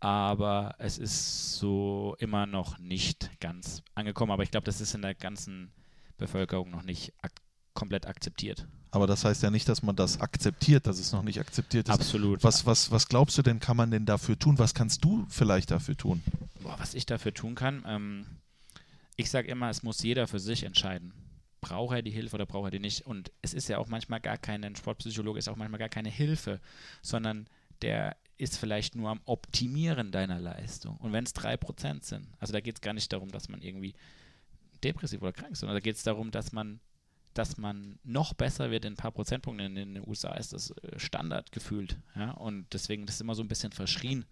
aber es ist so immer noch nicht ganz angekommen, aber ich glaube, das ist in der ganzen Bevölkerung noch nicht ak komplett akzeptiert.
Aber das heißt ja nicht, dass man das akzeptiert, dass es noch nicht akzeptiert ist.
Absolut.
Was, was, was glaubst du denn, kann man denn dafür tun? Was kannst du vielleicht dafür tun?
Boah, was ich dafür tun kann, ähm, ich sage immer, es muss jeder für sich entscheiden. Braucht er die Hilfe oder braucht er die nicht? Und es ist ja auch manchmal gar kein, ein Sportpsychologe ist auch manchmal gar keine Hilfe, sondern der ist vielleicht nur am Optimieren deiner Leistung. Und wenn es 3% sind, also da geht es gar nicht darum, dass man irgendwie depressiv oder krank ist, sondern da geht es darum, dass man dass man noch besser wird in ein paar Prozentpunkten. In den USA ist das äh, Standard gefühlt. Ja? Und deswegen ist es immer so ein bisschen verschrien.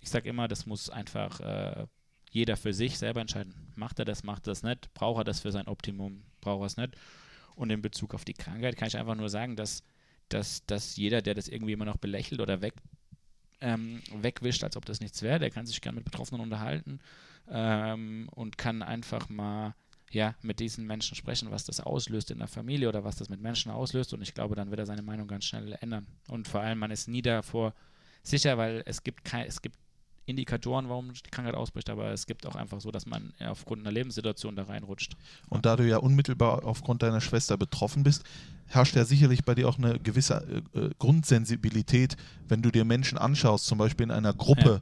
Ich sage immer, das muss einfach äh, jeder für sich selber entscheiden. Macht er das, macht er das nicht? Braucht er das für sein Optimum? Braucht er es nicht? Und in Bezug auf die Krankheit kann ich einfach nur sagen, dass, dass, dass jeder, der das irgendwie immer noch belächelt oder weg, ähm, wegwischt, als ob das nichts wäre, der kann sich gerne mit Betroffenen unterhalten ähm, und kann einfach mal ja, mit diesen Menschen sprechen, was das auslöst in der Familie oder was das mit Menschen auslöst. Und ich glaube, dann wird er seine Meinung ganz schnell ändern. Und vor allem, man ist nie davor sicher, weil es gibt kein, es gibt Indikatoren, warum die Krankheit ausbricht, aber es gibt auch einfach so, dass man aufgrund einer Lebenssituation da reinrutscht.
Und da du ja unmittelbar aufgrund deiner Schwester betroffen bist, herrscht ja sicherlich bei dir auch eine gewisse äh, äh Grundsensibilität, wenn du dir Menschen anschaust, zum Beispiel in einer Gruppe.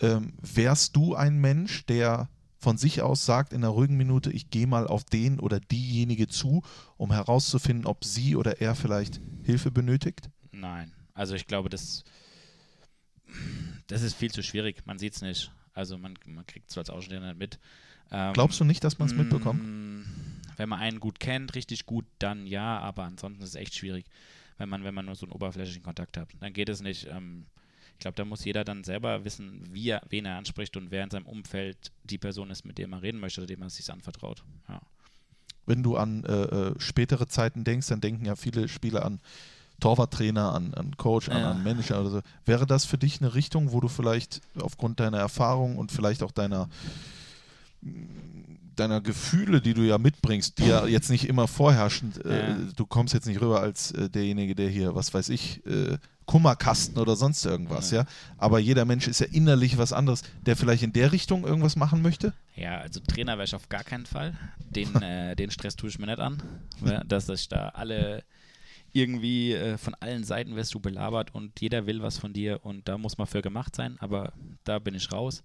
Ja. Ähm, wärst du ein Mensch, der von sich aus sagt in einer ruhigen Minute, ich gehe mal auf den oder diejenige zu, um herauszufinden, ob sie oder er vielleicht Hilfe benötigt?
Nein, also ich glaube, das, das ist viel zu schwierig. Man sieht es nicht. Also man, man kriegt es als Außenstehender nicht mit.
Ähm, Glaubst du nicht, dass man es mitbekommt?
Mm, wenn man einen gut kennt, richtig gut, dann ja, aber ansonsten ist es echt schwierig, wenn man, wenn man nur so einen oberflächlichen Kontakt hat. Dann geht es nicht. Ähm, ich glaube, da muss jeder dann selber wissen, wie er, wen er anspricht und wer in seinem Umfeld die Person ist, mit der man reden möchte oder dem man sich anvertraut. Ja.
Wenn du an äh, äh, spätere Zeiten denkst, dann denken ja viele Spieler an Torwarttrainer, an, an Coach, ja. an, an Manager oder so. Wäre das für dich eine Richtung, wo du vielleicht aufgrund deiner Erfahrung und vielleicht auch deiner deiner Gefühle, die du ja mitbringst, die ja jetzt nicht immer vorherrschend, äh, du kommst jetzt nicht rüber als äh, derjenige, der hier, was weiß ich, äh, Kummerkasten oder sonst irgendwas, ja. ja. Aber jeder Mensch ist ja innerlich was anderes, der vielleicht in der Richtung irgendwas machen möchte.
Ja, also Trainer wäre ich auf gar keinen Fall. Den, äh, den Stress tue ich mir nicht an, dass ich da alle irgendwie äh, von allen Seiten wirst du belabert und jeder will was von dir und da muss man für gemacht sein, aber da bin ich raus.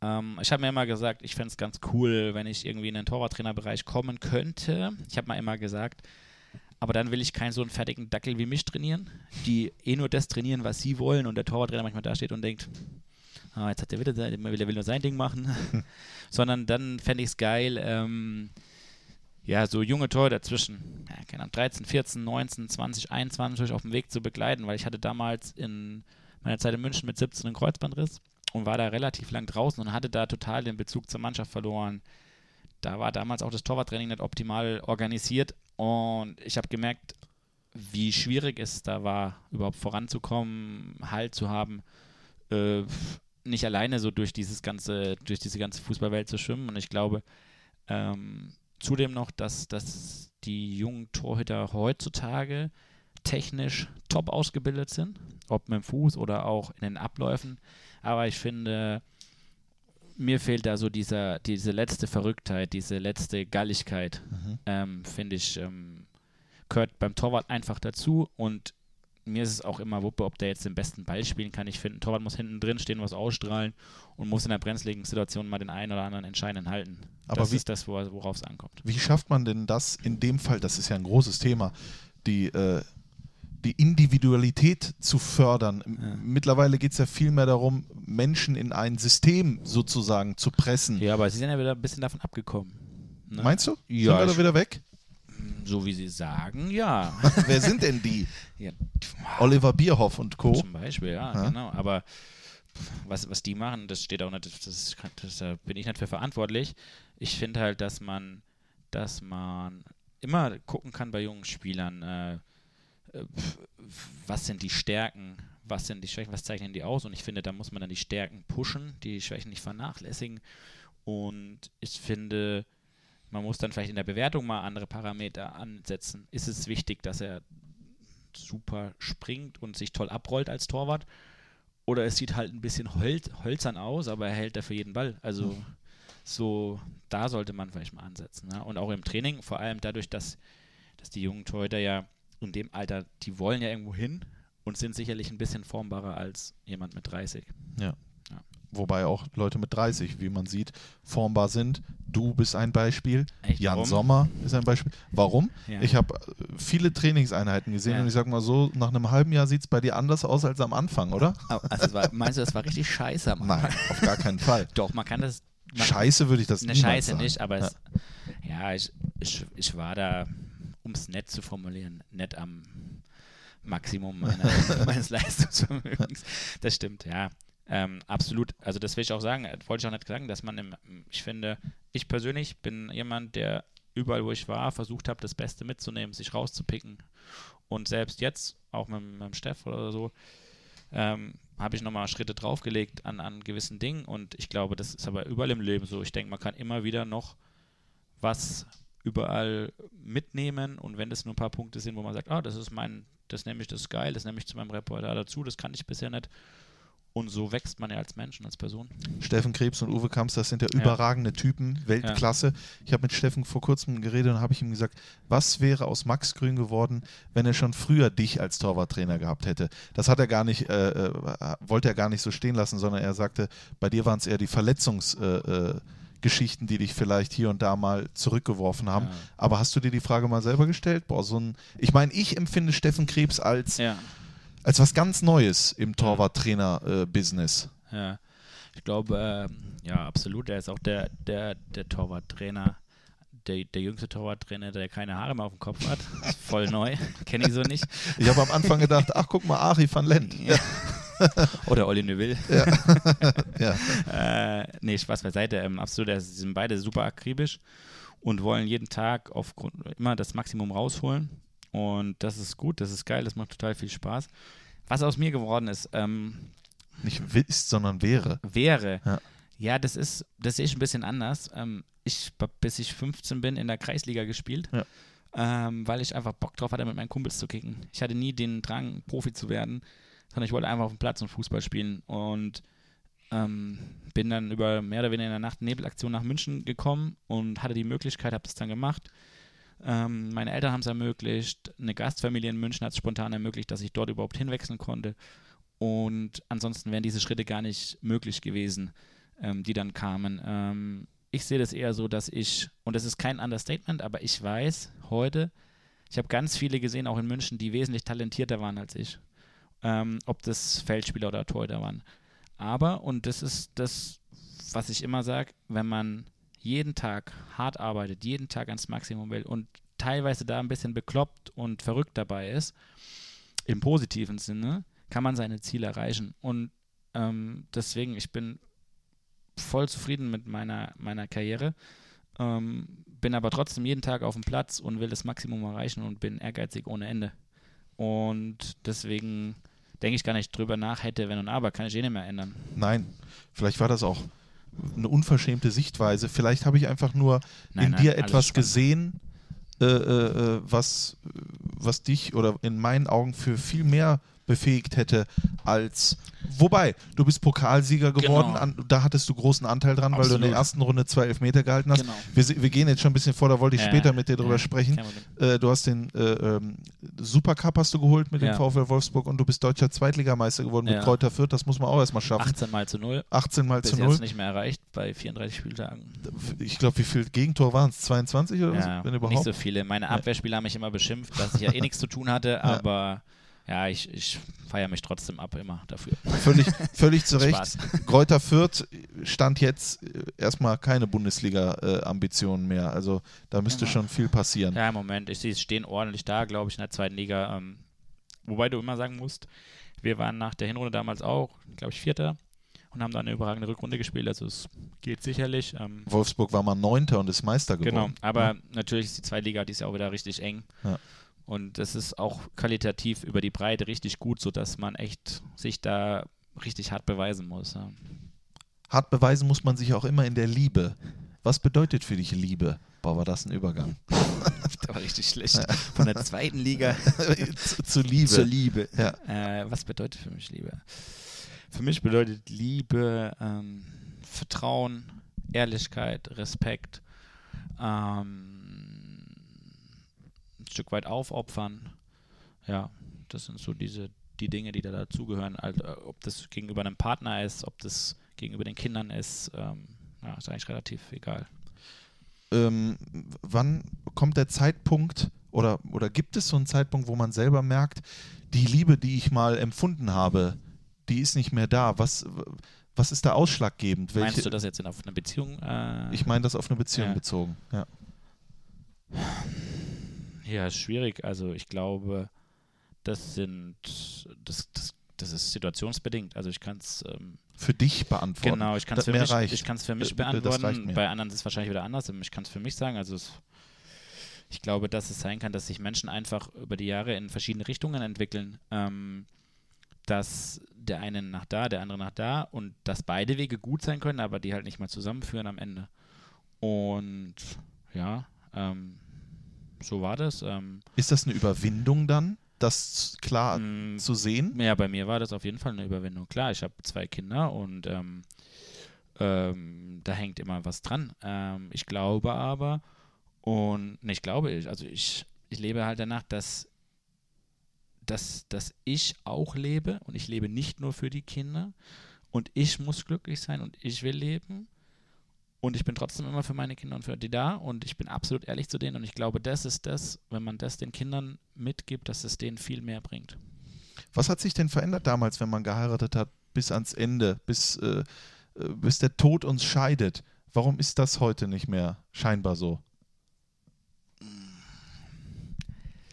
Ähm, ich habe mir immer gesagt, ich fände es ganz cool, wenn ich irgendwie in den Torwarttrainerbereich kommen könnte. Ich habe mal immer gesagt, aber dann will ich keinen so einen fertigen Dackel wie mich trainieren, die eh nur das trainieren, was sie wollen und der Torwarttrainer manchmal da steht und denkt, ah, jetzt hat er wieder, der will, der will nur sein Ding machen. Sondern dann fände ich es geil, ähm, ja, so junge Torhüter zwischen, ja, keine Ahnung, 13, 14, 19, 20, 21 auf dem Weg zu begleiten, weil ich hatte damals in meiner Zeit in München mit 17 einen Kreuzbandriss und war da relativ lang draußen und hatte da total den Bezug zur Mannschaft verloren. Da war damals auch das Torwarttraining nicht optimal organisiert und ich habe gemerkt, wie schwierig es da war, überhaupt voranzukommen, Halt zu haben, äh, nicht alleine so durch dieses ganze, durch diese ganze Fußballwelt zu schwimmen. Und ich glaube, ähm, zudem noch, dass, dass die jungen Torhüter heutzutage technisch top ausgebildet sind, ob mit dem Fuß oder auch in den Abläufen. Aber ich finde, mir fehlt da so dieser, diese letzte Verrücktheit, diese letzte Galligkeit, mhm. ähm, finde ich, ähm, gehört beim Torwart einfach dazu und mir ist es auch immer Wuppe, ob der jetzt den besten Ball spielen kann. Ich finde, ein Torwart muss hinten drin stehen, was ausstrahlen und muss in der brenzligen Situation mal den einen oder anderen entscheidenden halten.
Aber
das
wie,
ist das, worauf es ankommt.
Wie schafft man denn das in dem Fall, das ist ja ein großes Thema, die, äh, die Individualität zu fördern? Ja. Mittlerweile geht es ja viel mehr darum, Menschen in ein System sozusagen zu pressen.
Ja, aber sie sind ja wieder ein bisschen davon abgekommen.
Ne? Meinst du?
Ja.
Sind wir da wieder weg?
So wie Sie sagen, ja.
Wer sind denn die? Ja. Oliver Bierhoff und Co.
Zum Beispiel, ja, ja. genau. Aber was, was die machen, das steht auch nicht, das, das, das, da bin ich nicht für verantwortlich. Ich finde halt, dass man, dass man immer gucken kann bei jungen Spielern, äh, äh was sind die Stärken, was sind die Schwächen, was zeichnen die aus und ich finde, da muss man dann die Stärken pushen, die Schwächen nicht vernachlässigen und ich finde, man muss dann vielleicht in der Bewertung mal andere Parameter ansetzen. Ist es wichtig, dass er super springt und sich toll abrollt als Torwart? Oder es sieht halt ein bisschen holz, hölzern aus, aber er hält dafür jeden Ball. Also mhm. so, da sollte man vielleicht mal ansetzen. Ne? Und auch im Training, vor allem dadurch, dass, dass die jungen Torhüter ja in dem Alter, die wollen ja irgendwo hin und sind sicherlich ein bisschen formbarer als jemand mit 30.
Ja. Wobei auch Leute mit 30, wie man sieht, formbar sind. Du bist ein Beispiel.
Echt?
Jan
Warum?
Sommer ist ein Beispiel. Warum?
Ja.
Ich habe äh, viele Trainingseinheiten gesehen
Ja.
und ich sag mal so, nach einem halben Jahr sieht es bei dir anders aus als am Anfang, oder?
Also war, meinst du, das war richtig scheiße am Anfang?
Nein, auf gar keinen Fall.
Doch, man kann das. Man,
Scheiße würde ich das
Eine
niemals
Scheiße
sagen.
nicht, aber es, ja, ich, ich, ich war da, um es nett zu formulieren, nett am Maximum meiner, meines Leistungsvermögens. Das stimmt, ja. Ähm, absolut. Also das will ich auch sagen, äh, wollte ich auch nicht sagen, dass man im, ich finde, ich persönlich bin jemand, der überall, wo ich war, versucht habe, das Beste mitzunehmen, sich rauszupicken. Und selbst jetzt, auch mit, mit dem Steff oder so, ähm, habe ich nochmal Schritte draufgelegt an, an gewissen Dingen. Und ich glaube, das ist aber überall im Leben so. Ich denke, man kann immer wieder noch was überall mitnehmen. Und wenn das nur ein paar Punkte sind, wo man sagt, ah, das ist mein, das nehme ich, das ist geil, das nehme ich zu meinem Repertoire dazu, das kann ich bisher nicht. Und so wächst man ja als Mensch und als Person.
Steffen Krebs und Uwe Kamps, das sind ja
Ja.
überragende Typen, Weltklasse. Ich habe mit Steffen vor kurzem geredet und habe ich ihm gesagt, was wäre aus Max Grün geworden, wenn er schon früher dich als Torwarttrainer gehabt hätte? Das hat er gar nicht, äh, äh, wollte er gar nicht so stehen lassen, sondern er sagte, bei dir waren es eher die Verletzungsgeschichten, äh, äh, Geschichten, die dich vielleicht hier und da mal zurückgeworfen haben.
Ja.
Aber hast du dir die Frage mal selber gestellt? Boah, so ein, ich meine, ich empfinde Steffen Krebs als,
Ja.
als was ganz Neues im Torwarttrainer-Business.
Ja, ich glaube, ähm, ja, absolut. Er ist auch der, der, der Torwarttrainer, der, der jüngste Torwarttrainer, der keine Haare mehr auf dem Kopf hat. Voll neu. Kenne ich so nicht.
Ich habe am Anfang gedacht, ach guck mal, Ari van Lent.
Ja. Oder Olli Neuville.
Ja.
Äh, nee, Spaß beiseite. Ähm, absolut, sie sind beide super akribisch und wollen jeden Tag aufgrund immer das Maximum rausholen. Und das ist gut, das ist geil, das macht total viel Spaß. Was aus mir geworden ist, ähm,
Nicht ist, sondern wäre.
wäre.
Ja.
Ja, das ist, das sehe ich ein bisschen anders. Ähm, ich hab, bis ich 15 bin in der Kreisliga gespielt,
Ja.
ähm, weil ich einfach Bock drauf hatte, mit meinen Kumpels zu kicken. Ich hatte nie den Drang, Profi zu werden, sondern ich wollte einfach auf dem Platz und Fußball spielen und ähm, bin dann über mehr oder weniger in der Nacht-Nebelaktion nach München gekommen und hatte die Möglichkeit, habe das dann gemacht. Ähm, meine Eltern haben es ermöglicht, eine Gastfamilie in München hat es spontan ermöglicht, dass ich dort überhaupt hinwechseln konnte. Und ansonsten wären diese Schritte gar nicht möglich gewesen, ähm, die dann kamen. Ähm, ich sehe das eher so, dass ich, und das ist kein Understatement, aber ich weiß heute, Ich habe ganz viele gesehen, auch in München, die wesentlich talentierter waren als ich. Ähm, ob das Feldspieler oder Torhüter waren. Aber, und das ist das, was ich immer sage, wenn man jeden Tag hart arbeitet, jeden Tag ans Maximum will und teilweise da ein bisschen bekloppt und verrückt dabei ist, im positiven Sinne, kann man seine Ziele erreichen. Und ähm, deswegen, ich bin voll zufrieden mit meiner, meiner Karriere, ähm, bin aber trotzdem jeden Tag auf dem Platz und will das Maximum erreichen und bin ehrgeizig ohne Ende. Und deswegen denke ich gar nicht drüber nach, hätte, wenn und aber, kann ich eh nicht mehr ändern.
Nein, vielleicht war das auch eine unverschämte Sichtweise. Vielleicht habe ich einfach nur
Nein,
in
nein,
dir etwas gesehen, äh, äh, äh, was, was dich oder in meinen Augen für viel mehr befähigt hätte als. Wobei, du bist Pokalsieger geworden,
Genau.
an, da hattest du großen Anteil dran, weil du in der
Absolut.
ersten Runde zwei Elfmeter gehalten hast.
Genau.
Wir, wir gehen jetzt schon ein bisschen vor, da wollte ich
Ja,
später mit dir drüber
ja,
sprechen. Äh, du hast den äh, ähm, Supercup hast du geholt mit dem
Ja.
VfL Wolfsburg und du bist deutscher Zweitligameister geworden mit. Kräuter Fürth. Das muss man auch erstmal schaffen.
18 mal zu 0.
18 mal
Bis
zu 0.
jetzt nicht mehr erreicht bei 34 Spieltagen.
Ich glaube, wie viele Gegentore waren es? 22 oder
Ja,
so? Wenn
nicht
überhaupt?
so viele. Meine Abwehrspieler haben mich immer beschimpft, dass ich ja eh nichts zu tun hatte, aber ja, ich, ich feiere mich trotzdem ab immer dafür.
Völlig, völlig zu Recht. Kräuter Fürth stand jetzt äh, erstmal keine Bundesliga-Ambitionen mehr. Also da müsste
Ja.
schon viel passieren.
Ja, im Moment, ich sehe, es stehen ordentlich da, glaube ich, in der zweiten Liga. Ähm, wobei du immer sagen musst, wir waren nach der Hinrunde damals auch, glaube ich, Vierter und haben da eine überragende Rückrunde gespielt. Also es geht sicherlich. Ähm,
Wolfsburg war mal Neunter und ist Meister
Genau,
geworden.
aber natürlich ist die Zweitliga, die ist ja auch wieder richtig eng.
Ja.
Und es ist auch qualitativ über die Breite richtig gut, sodass man echt sich da richtig hart beweisen muss. Ja.
Hart beweisen muss man sich auch immer in der Liebe. Was bedeutet für dich Liebe? Boah, war das ein Übergang.
Das war richtig schlecht. Von der zweiten Liga
zu, zu Liebe.
zur Liebe.
Ja.
Äh, was bedeutet für mich Liebe? Für mich bedeutet Liebe ähm, Vertrauen, Ehrlichkeit, Respekt, ähm, Stück weit aufopfern. Ja, das sind so diese die Dinge, die da dazugehören. Also, äh, ob das gegenüber einem Partner ist, ob das gegenüber den Kindern ist, ähm, ja, ist eigentlich relativ egal.
ähm, wann kommt der Zeitpunkt oder, oder gibt es so einen Zeitpunkt, wo man selber merkt, die Liebe, die ich mal empfunden habe, die ist nicht mehr da? Was, was ist da ausschlaggebend?
Meinst
Welche,
du das jetzt in auf eine Beziehung? Äh,
ich meine das auf eine Beziehung
Ja.
bezogen. Ja.
Ja, ist schwierig. Also ich glaube, das sind, das, das, das ist situationsbedingt. Also ich kann es, ähm,
Für dich beantworten.
genau, ich kann es für mich, ich für mich
Äh, das reicht
beantworten. Bei anderen ist es wahrscheinlich wieder anders. Ich kann es für mich sagen. Also es, ich glaube, dass es sein kann, dass sich Menschen einfach über die Jahre in verschiedene Richtungen entwickeln. Ähm, dass der eine nach da, der andere nach da und dass beide Wege gut sein können, aber die halt nicht mal zusammenführen am Ende. Und ja, ähm, so war das. Ähm,
Ist das eine Überwindung dann, das klar
Mm,
zu sehen?
Ja, bei mir war das auf jeden Fall eine Überwindung. Klar, ich habe zwei Kinder und ähm, ähm, da hängt immer was dran. Ähm, ich glaube aber, und nicht glaube ich, also ich, ich lebe halt danach, dass, dass, dass ich auch lebe und ich lebe nicht nur für die Kinder und ich muss glücklich sein und ich will leben. Und ich bin trotzdem immer für meine Kinder und für die da und ich bin absolut ehrlich zu denen und ich glaube, das ist das, wenn man das den Kindern mitgibt, dass es denen viel mehr bringt.
Was hat sich denn verändert damals, wenn man geheiratet hat, bis ans Ende, bis, äh, äh, bis der Tod uns scheidet? Warum ist das heute nicht mehr scheinbar so?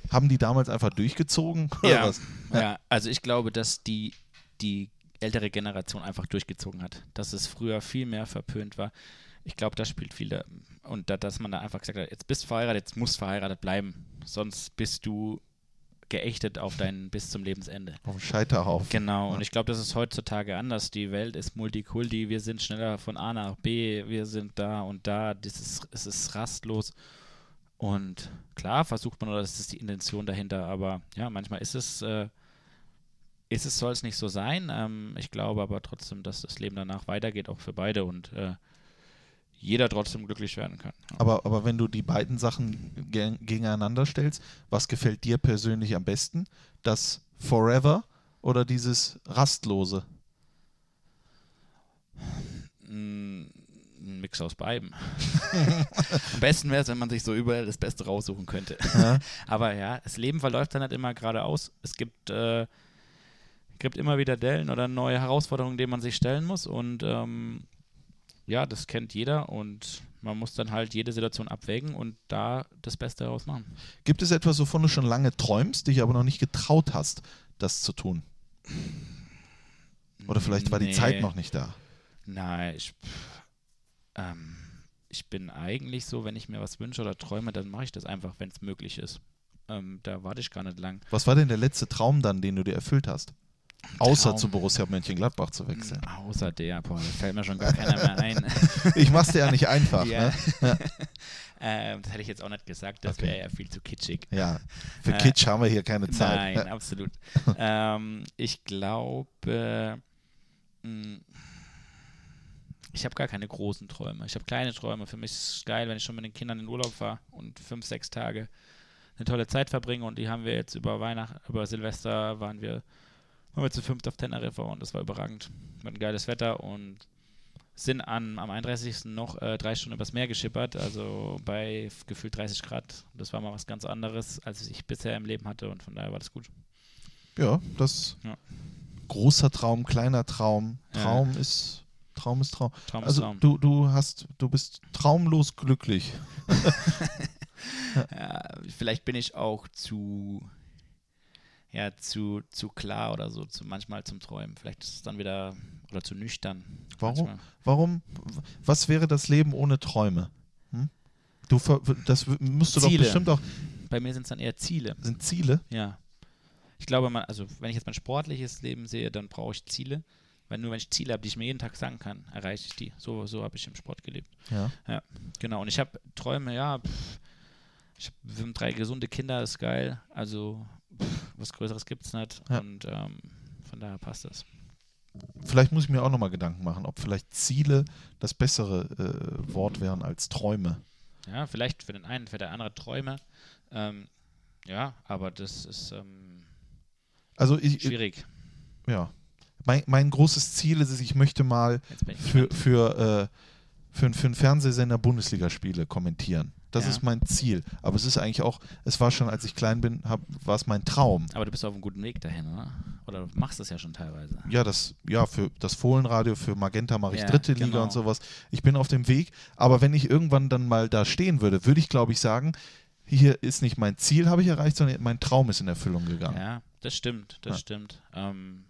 Haben die damals einfach durchgezogen?
Ja.
was?
Ja, also ich glaube, dass die, die ältere Generation einfach durchgezogen hat. Dass es früher viel mehr verpönt war. Ich glaube, das spielt viel da. Und da, dass man da einfach gesagt hat, jetzt bist du verheiratet, jetzt musst du verheiratet bleiben. Sonst bist du geächtet auf dein bis zum Lebensende.
Auf dem Scheiterhaufen.
Genau, und ich glaube, das ist heutzutage anders. Die Welt ist Multikulti, wir sind schneller von A nach B, wir sind da und da, das ist, es ist rastlos. Und klar versucht man, oder das ist die Intention dahinter, aber ja, manchmal ist es, äh, ist es, soll es nicht so sein. Ähm, ich glaube aber trotzdem, dass das Leben danach weitergeht, auch für beide und äh, jeder trotzdem glücklich werden kann. Ja.
Aber, aber wenn du die beiden Sachen ge gegeneinander stellst, was gefällt dir persönlich am besten? Das Forever oder dieses Rastlose?
Mm, Mix aus beidem. Am besten wäre es, wenn man sich so überall das Beste raussuchen könnte.
Ja.
Aber ja, das Leben verläuft dann nicht immer geradeaus. Es gibt, äh, gibt immer wieder Dellen oder neue Herausforderungen, denen man sich stellen muss. Und ähm, ja, das kennt jeder und man muss dann halt jede Situation abwägen und da das Beste daraus machen.
Gibt es etwas, wovon du schon lange träumst, dich aber noch nicht getraut hast, das zu tun? Oder vielleicht war die
Nee.
Zeit noch nicht da.
Nein, ich, ähm, ich bin eigentlich so, wenn ich mir was wünsche oder träume, dann mache ich das einfach, wenn es möglich ist. Ähm, da warte ich gar nicht lang.
Was war denn der letzte Traum dann, den du dir erfüllt hast? Außer
Traum.
zu Borussia Mönchengladbach zu wechseln.
Außer der, boah, da fällt mir schon gar keiner mehr ein.
Ich mach's dir ja nicht einfach.
Ja.
Ne?
ähm, das hätte ich jetzt auch nicht gesagt, das
Okay.
wäre ja viel zu kitschig.
Ja, für
Äh,
Kitsch haben wir hier keine Zeit.
Nein, absolut. ähm, ich glaube, mh, ich habe gar keine großen Träume. Ich habe kleine Träume. Für mich ist es geil, wenn ich schon mit den Kindern in Urlaub fahre und fünf, sechs Tage eine tolle Zeit verbringe. Und die haben wir jetzt über Weihnachten, über Silvester waren wir, waren wir zu fünft auf Teneriffa und das war überragend. Wir hatten geiles Wetter und sind an, am 31. noch äh, drei Stunden übers Meer geschippert, also bei gefühlt 30 Grad. Das war mal was ganz anderes, als ich bisher im Leben hatte und von daher war das gut.
Ja, das
Ja.
großer Traum, kleiner Traum.
Ja.
Traum ist Traum ist Traum.
Traum ist
Also
Traum.
du du hast du bist traumlos glücklich.
Ja, vielleicht bin ich auch zu, ja, zu, zu klar oder so, zu, manchmal zum Träumen. Vielleicht ist es dann wieder, oder zu nüchtern.
Warum?
Manchmal.
Warum was wäre das Leben ohne Träume? Hm? Du das musst du
Ziele.
doch bestimmt auch
Bei mir sind es dann eher Ziele,
sind Ziele.
ja. Ich glaube, man, also wenn ich jetzt mein sportliches Leben sehe, dann brauche ich Ziele. Weil nur wenn ich Ziele habe, die ich mir jeden Tag sagen kann, erreiche ich die. So, so habe ich im Sport gelebt.
Ja.
Genau, und ich habe Träume, ja, pff, ich habe drei gesunde Kinder, ist geil. Also pff, was Größeres gibt es nicht.
Ja.
Und ähm, von daher passt das.
Vielleicht muss ich mir auch nochmal Gedanken machen, ob vielleicht Ziele das bessere äh, Wort wären als Träume.
Ja, vielleicht für den einen, für der andere Träume. Ähm, ja, aber das ist ähm,
Also ich,
schwierig.
ja. Mein, mein großes Ziel ist es, ich möchte mal
ich
für, für, äh, für, für einen Fernsehsender Bundesligaspiele kommentieren. Das
Ja.
ist mein Ziel. Aber es ist eigentlich auch, es war schon, als ich klein bin, hab, war es mein Traum.
aber du bist auf einem guten Weg dahin, oder? Oder du machst das ja schon teilweise.
Ja, das, ja, für das Fohlenradio, für Magenta mache ich
Ja,
dritte Liga
genau.
und sowas. Ich bin auf dem Weg, aber wenn ich irgendwann dann mal da stehen würde, würde ich, glaube ich, sagen, hier ist nicht mein Ziel, habe ich erreicht, sondern mein Traum ist in Erfüllung gegangen.
Ja, das stimmt, das
Ja.
stimmt. Ähm,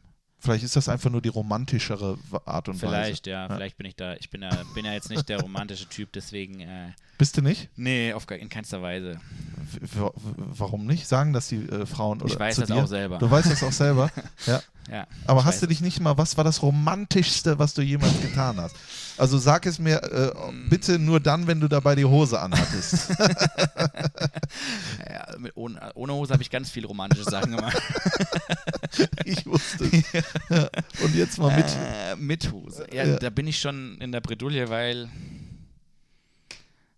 Vielleicht ist das einfach nur die romantischere Art und
vielleicht, ja,
Ja.
vielleicht bin ich da, ich bin ja, bin ja jetzt nicht der romantische Typ, deswegen, äh,
Weise. Bist du nicht?
nee, auf, gar- in keinster Weise.
W warum nicht? Sagen das die äh, Frauen oder
ich weiß
zu
das
dir?
auch selber.
Du weißt das auch selber. ja.
ja.
Aber hast du dich nicht mal, was war das Romantischste, was du jemals getan hast? Also sag es mir äh, bitte nur dann, wenn du dabei die Hose anhattest.
Ja, ohne, ohne Hose habe ich ganz viele romantische Sachen gemacht.
ich wusste es. Ja. Und jetzt mal mit.
Äh, mit Hose. Ja,
Ja.
da bin ich schon in der Bredouille, weil.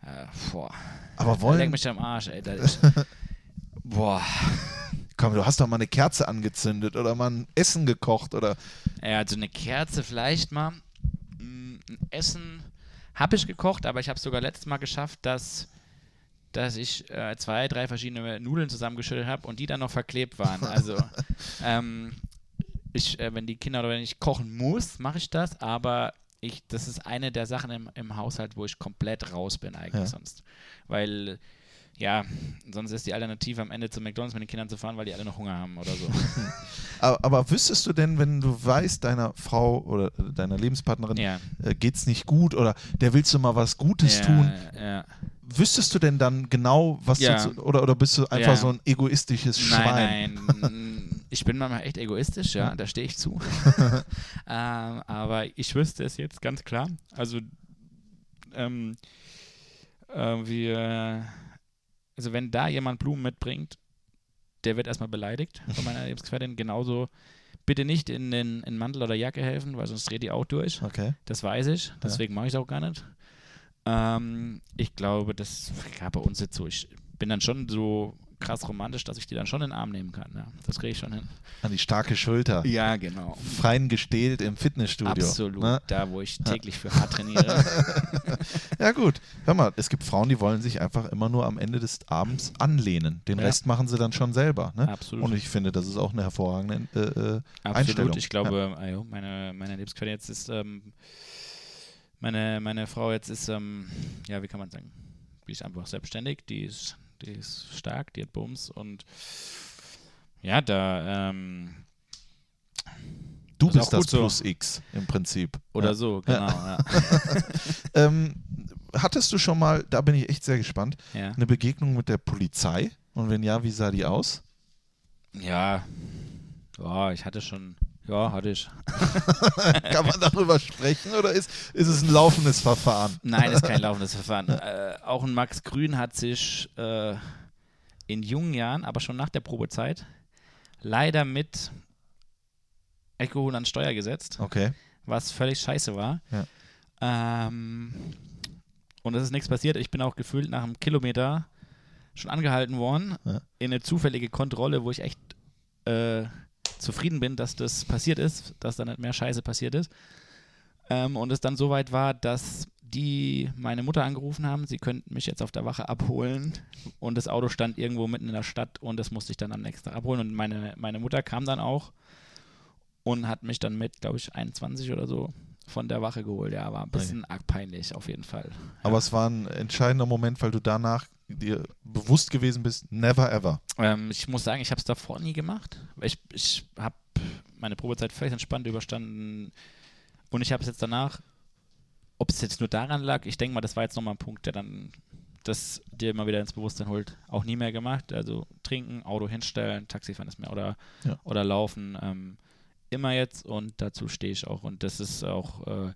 Äh, boah.
Aber
Leck
wollen.
mich am Arsch, ey. Ist, boah.
Komm, du hast doch mal eine Kerze angezündet oder mal ein Essen gekocht oder.
Ja, also eine Kerze vielleicht mal. Ein Essen habe ich gekocht, aber ich habe es sogar letztes Mal geschafft, dass, dass ich äh, zwei, drei verschiedene Nudeln zusammengeschüttet habe und die dann noch verklebt waren. Also, ähm, ich, äh, wenn die Kinder oder wenn ich kochen muss, mache ich das, aber ich, das ist eine der Sachen im, im Haushalt, wo ich komplett raus bin eigentlich
Ja.
sonst. Weil, ja, sonst ist die Alternative am Ende zu McDonalds mit den Kindern zu fahren, weil die alle noch Hunger haben oder so.
Aber, aber wüsstest du denn, wenn du weißt, deiner Frau oder äh, deiner Lebenspartnerin
ja.
äh, geht's nicht gut oder der willst du mal was Gutes
ja,
tun,
Ja.
wüsstest du denn dann genau, was
Ja.
du zu, oder, oder bist du einfach so ein egoistisches Schwein?
Nein, nein. Ich bin manchmal echt egoistisch, ja, da stehe ich zu. ähm, aber ich wüsste es jetzt ganz klar. Also, ähm, äh, wir, also wenn da jemand Blumen mitbringt, der wird erstmal beleidigt von meiner Lebensgefährtin. Genauso bitte nicht in den in Mantel oder Jacke helfen, weil sonst dreht die auch durch.
Okay.
Das weiß ich, deswegen mache ich es auch gar nicht. Ähm, ich glaube, das ja, bei uns jetzt so. Ich bin dann schon so krass romantisch, dass ich die dann schon in den Arm nehmen kann. Ja. Das kriege ich schon hin.
An die starke Schulter.
Ja, genau.
Fein gestählt im Fitnessstudio.
Absolut.
Ne?
Da, wo ich täglich für hart trainiere.
Ja gut, hör mal, es gibt Frauen, die wollen sich einfach immer nur am Ende des Abends anlehnen. Den
Ja.
Rest machen sie dann schon selber. Ne?
Absolut.
Und ich finde, das ist auch eine hervorragende äh, äh,
Absolut.
Einstellung.
Ich glaube, ah jo, meine, meine Lebensqualität jetzt ist, ähm, meine, meine Frau jetzt ist, ähm, ja, wie kann man sagen, die ist einfach selbstständig, die ist, die ist stark, die hat Bums und ja, da, ähm,
du
ist
bist das
so.
Plus X im Prinzip.
oder
ja.
so, genau, ja.
Ähm, hattest du schon mal, da bin ich echt sehr gespannt,
Ja,
eine Begegnung mit der Polizei? Und wenn ja, wie sah die aus?
ja. ja ich hatte schon, ja, hatte ich.
Kann man darüber sprechen oder ist, ist es ein laufendes Verfahren?
Nein, ist kein laufendes Verfahren. Äh, auch ein Max Grün hat sich äh, in jungen Jahren, aber schon nach der Probezeit, leider mit Alkohol an Steuer gesetzt,
Okay.
was völlig scheiße war.
Ja.
Ähm, und es ist nichts passiert. Ich bin auch gefühlt nach einem Kilometer schon angehalten worden
Ja.
in eine zufällige Kontrolle, wo ich echt äh, zufrieden bin, dass das passiert ist, dass da nicht mehr Scheiße passiert ist. Ähm, und es dann so weit war, dass die meine Mutter angerufen haben, sie könnten mich jetzt auf der Wache abholen und das Auto stand irgendwo mitten in der Stadt und das musste ich dann am nächsten Tag abholen und meine, meine Mutter kam dann auch und hat mich dann mit, glaube ich, 21 oder so von der Wache geholt. Ja, war ein bisschen arg peinlich auf jeden Fall.
Aber es war ein entscheidender Moment, weil du danach dir bewusst gewesen bist, never ever.
Ähm, ich muss sagen, ich habe es davor nie gemacht. Ich, ich habe meine Probezeit völlig entspannt überstanden und ich habe es jetzt danach, ob es jetzt nur daran lag, ich denke mal, das war jetzt nochmal ein Punkt, der dann das dir immer wieder ins Bewusstsein holt, auch nie mehr gemacht. Also trinken, Auto hinstellen, Taxifahren ist mehr oder,
Ja.
oder laufen. Ähm, immer jetzt und dazu stehe ich auch. Und das ist auch, äh,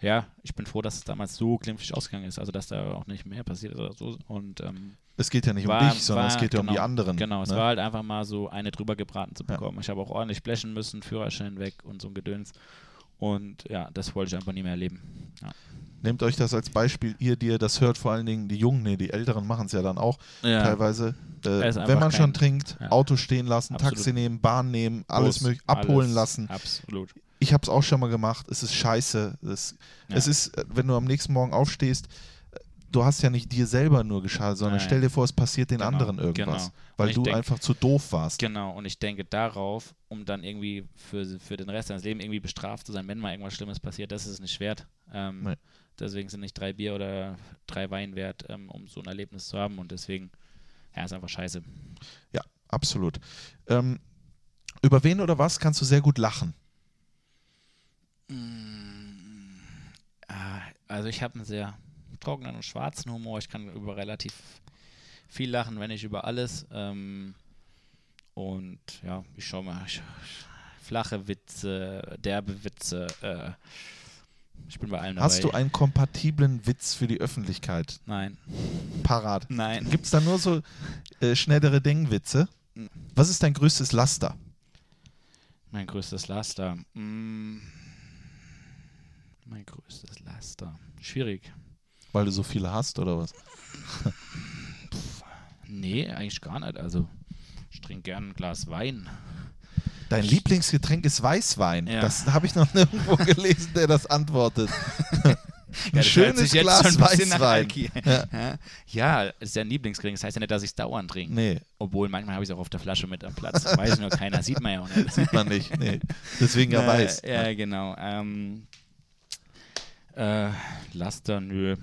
ja, ich bin froh, dass es damals so glimpflich ausgegangen ist, also dass da auch nicht mehr passiert ist oder so. Und ähm,
Es geht ja nicht
War-
um dich, sondern es
war-
geht ja um die
genau,
anderen.
Genau, es
ne?
war halt einfach mal so eine drüber gebraten zu
Ja.
bekommen. Ich habe auch ordentlich blechen müssen, Führerschein weg und so ein Gedöns. Und ja, das wollte ich einfach nie mehr erleben. Ja.
Nehmt euch das als Beispiel, ihr, die ihr das hört, vor allen Dingen die Jungen, nee, die Älteren machen es ja dann auch teilweise. Äh, wenn man schon
kein-
trinkt,
ja.
Auto stehen lassen,
Absolut.
Taxi nehmen, Bahn nehmen, alles mögliche, abholen
alles,
lassen.
Absolut.
Ich habe es auch schon mal gemacht. Es ist scheiße. Es,
Ja.
es ist, äh, wenn du am nächsten Morgen aufstehst, äh, du hast ja nicht dir selber nur geschadet, sondern
Nein.
stell dir vor, es passiert den
Genau,
anderen irgendwas,
genau.
weil du
denk-
einfach zu doof warst.
Genau, und ich denke darauf, um dann irgendwie für, für den Rest deines Lebens irgendwie bestraft zu sein, wenn mal irgendwas Schlimmes passiert, das ist es nicht wert. Ähm,
Nee.
Deswegen sind nicht drei Bier oder drei Wein wert, ähm, um so ein Erlebnis zu haben. Und deswegen, ja, ist einfach scheiße.
Ja, absolut. Ähm, über wen oder was kannst du sehr gut lachen?
Ah, Also ich habe einen sehr trockenen und schwarzen Humor. Ich kann über relativ viel lachen, wenn nicht über alles. Ähm, und ja, ich schau mal. Flache Witze, derbe Witze. Äh, ich bin bei dabei.
Hast du einen kompatiblen Witz für die Öffentlichkeit
Nein.
parat?
Nein.
Gibt es da nur so äh, schnellere Dengwitze?
Mhm.
Was ist dein größtes Laster?
Mein größtes Laster. Mm. Mein größtes Laster. Schwierig.
Weil du so viele hast oder was?
Nee, eigentlich gar nicht. Also, ich trinke gern ein Glas Wein.
Dein Lieblingsgetränk ist Weißwein.
Ja.
Das habe ich noch nirgendwo gelesen, der das antwortet. Ein
Ja,
schönes Glas Weißwein. Ja.
Ja. ist ja ein Lieblingsgetränk. Das heißt ja nicht, dass ich es dauernd trinke.
Nee,
Obwohl, manchmal habe ich es auch auf der Flasche mit am Platz. Weiß nur keiner, sieht man ja auch nicht.
sieht man nicht. Nee. Deswegen ja weiß.
Ja, genau. Ähm, äh, Laster, nö.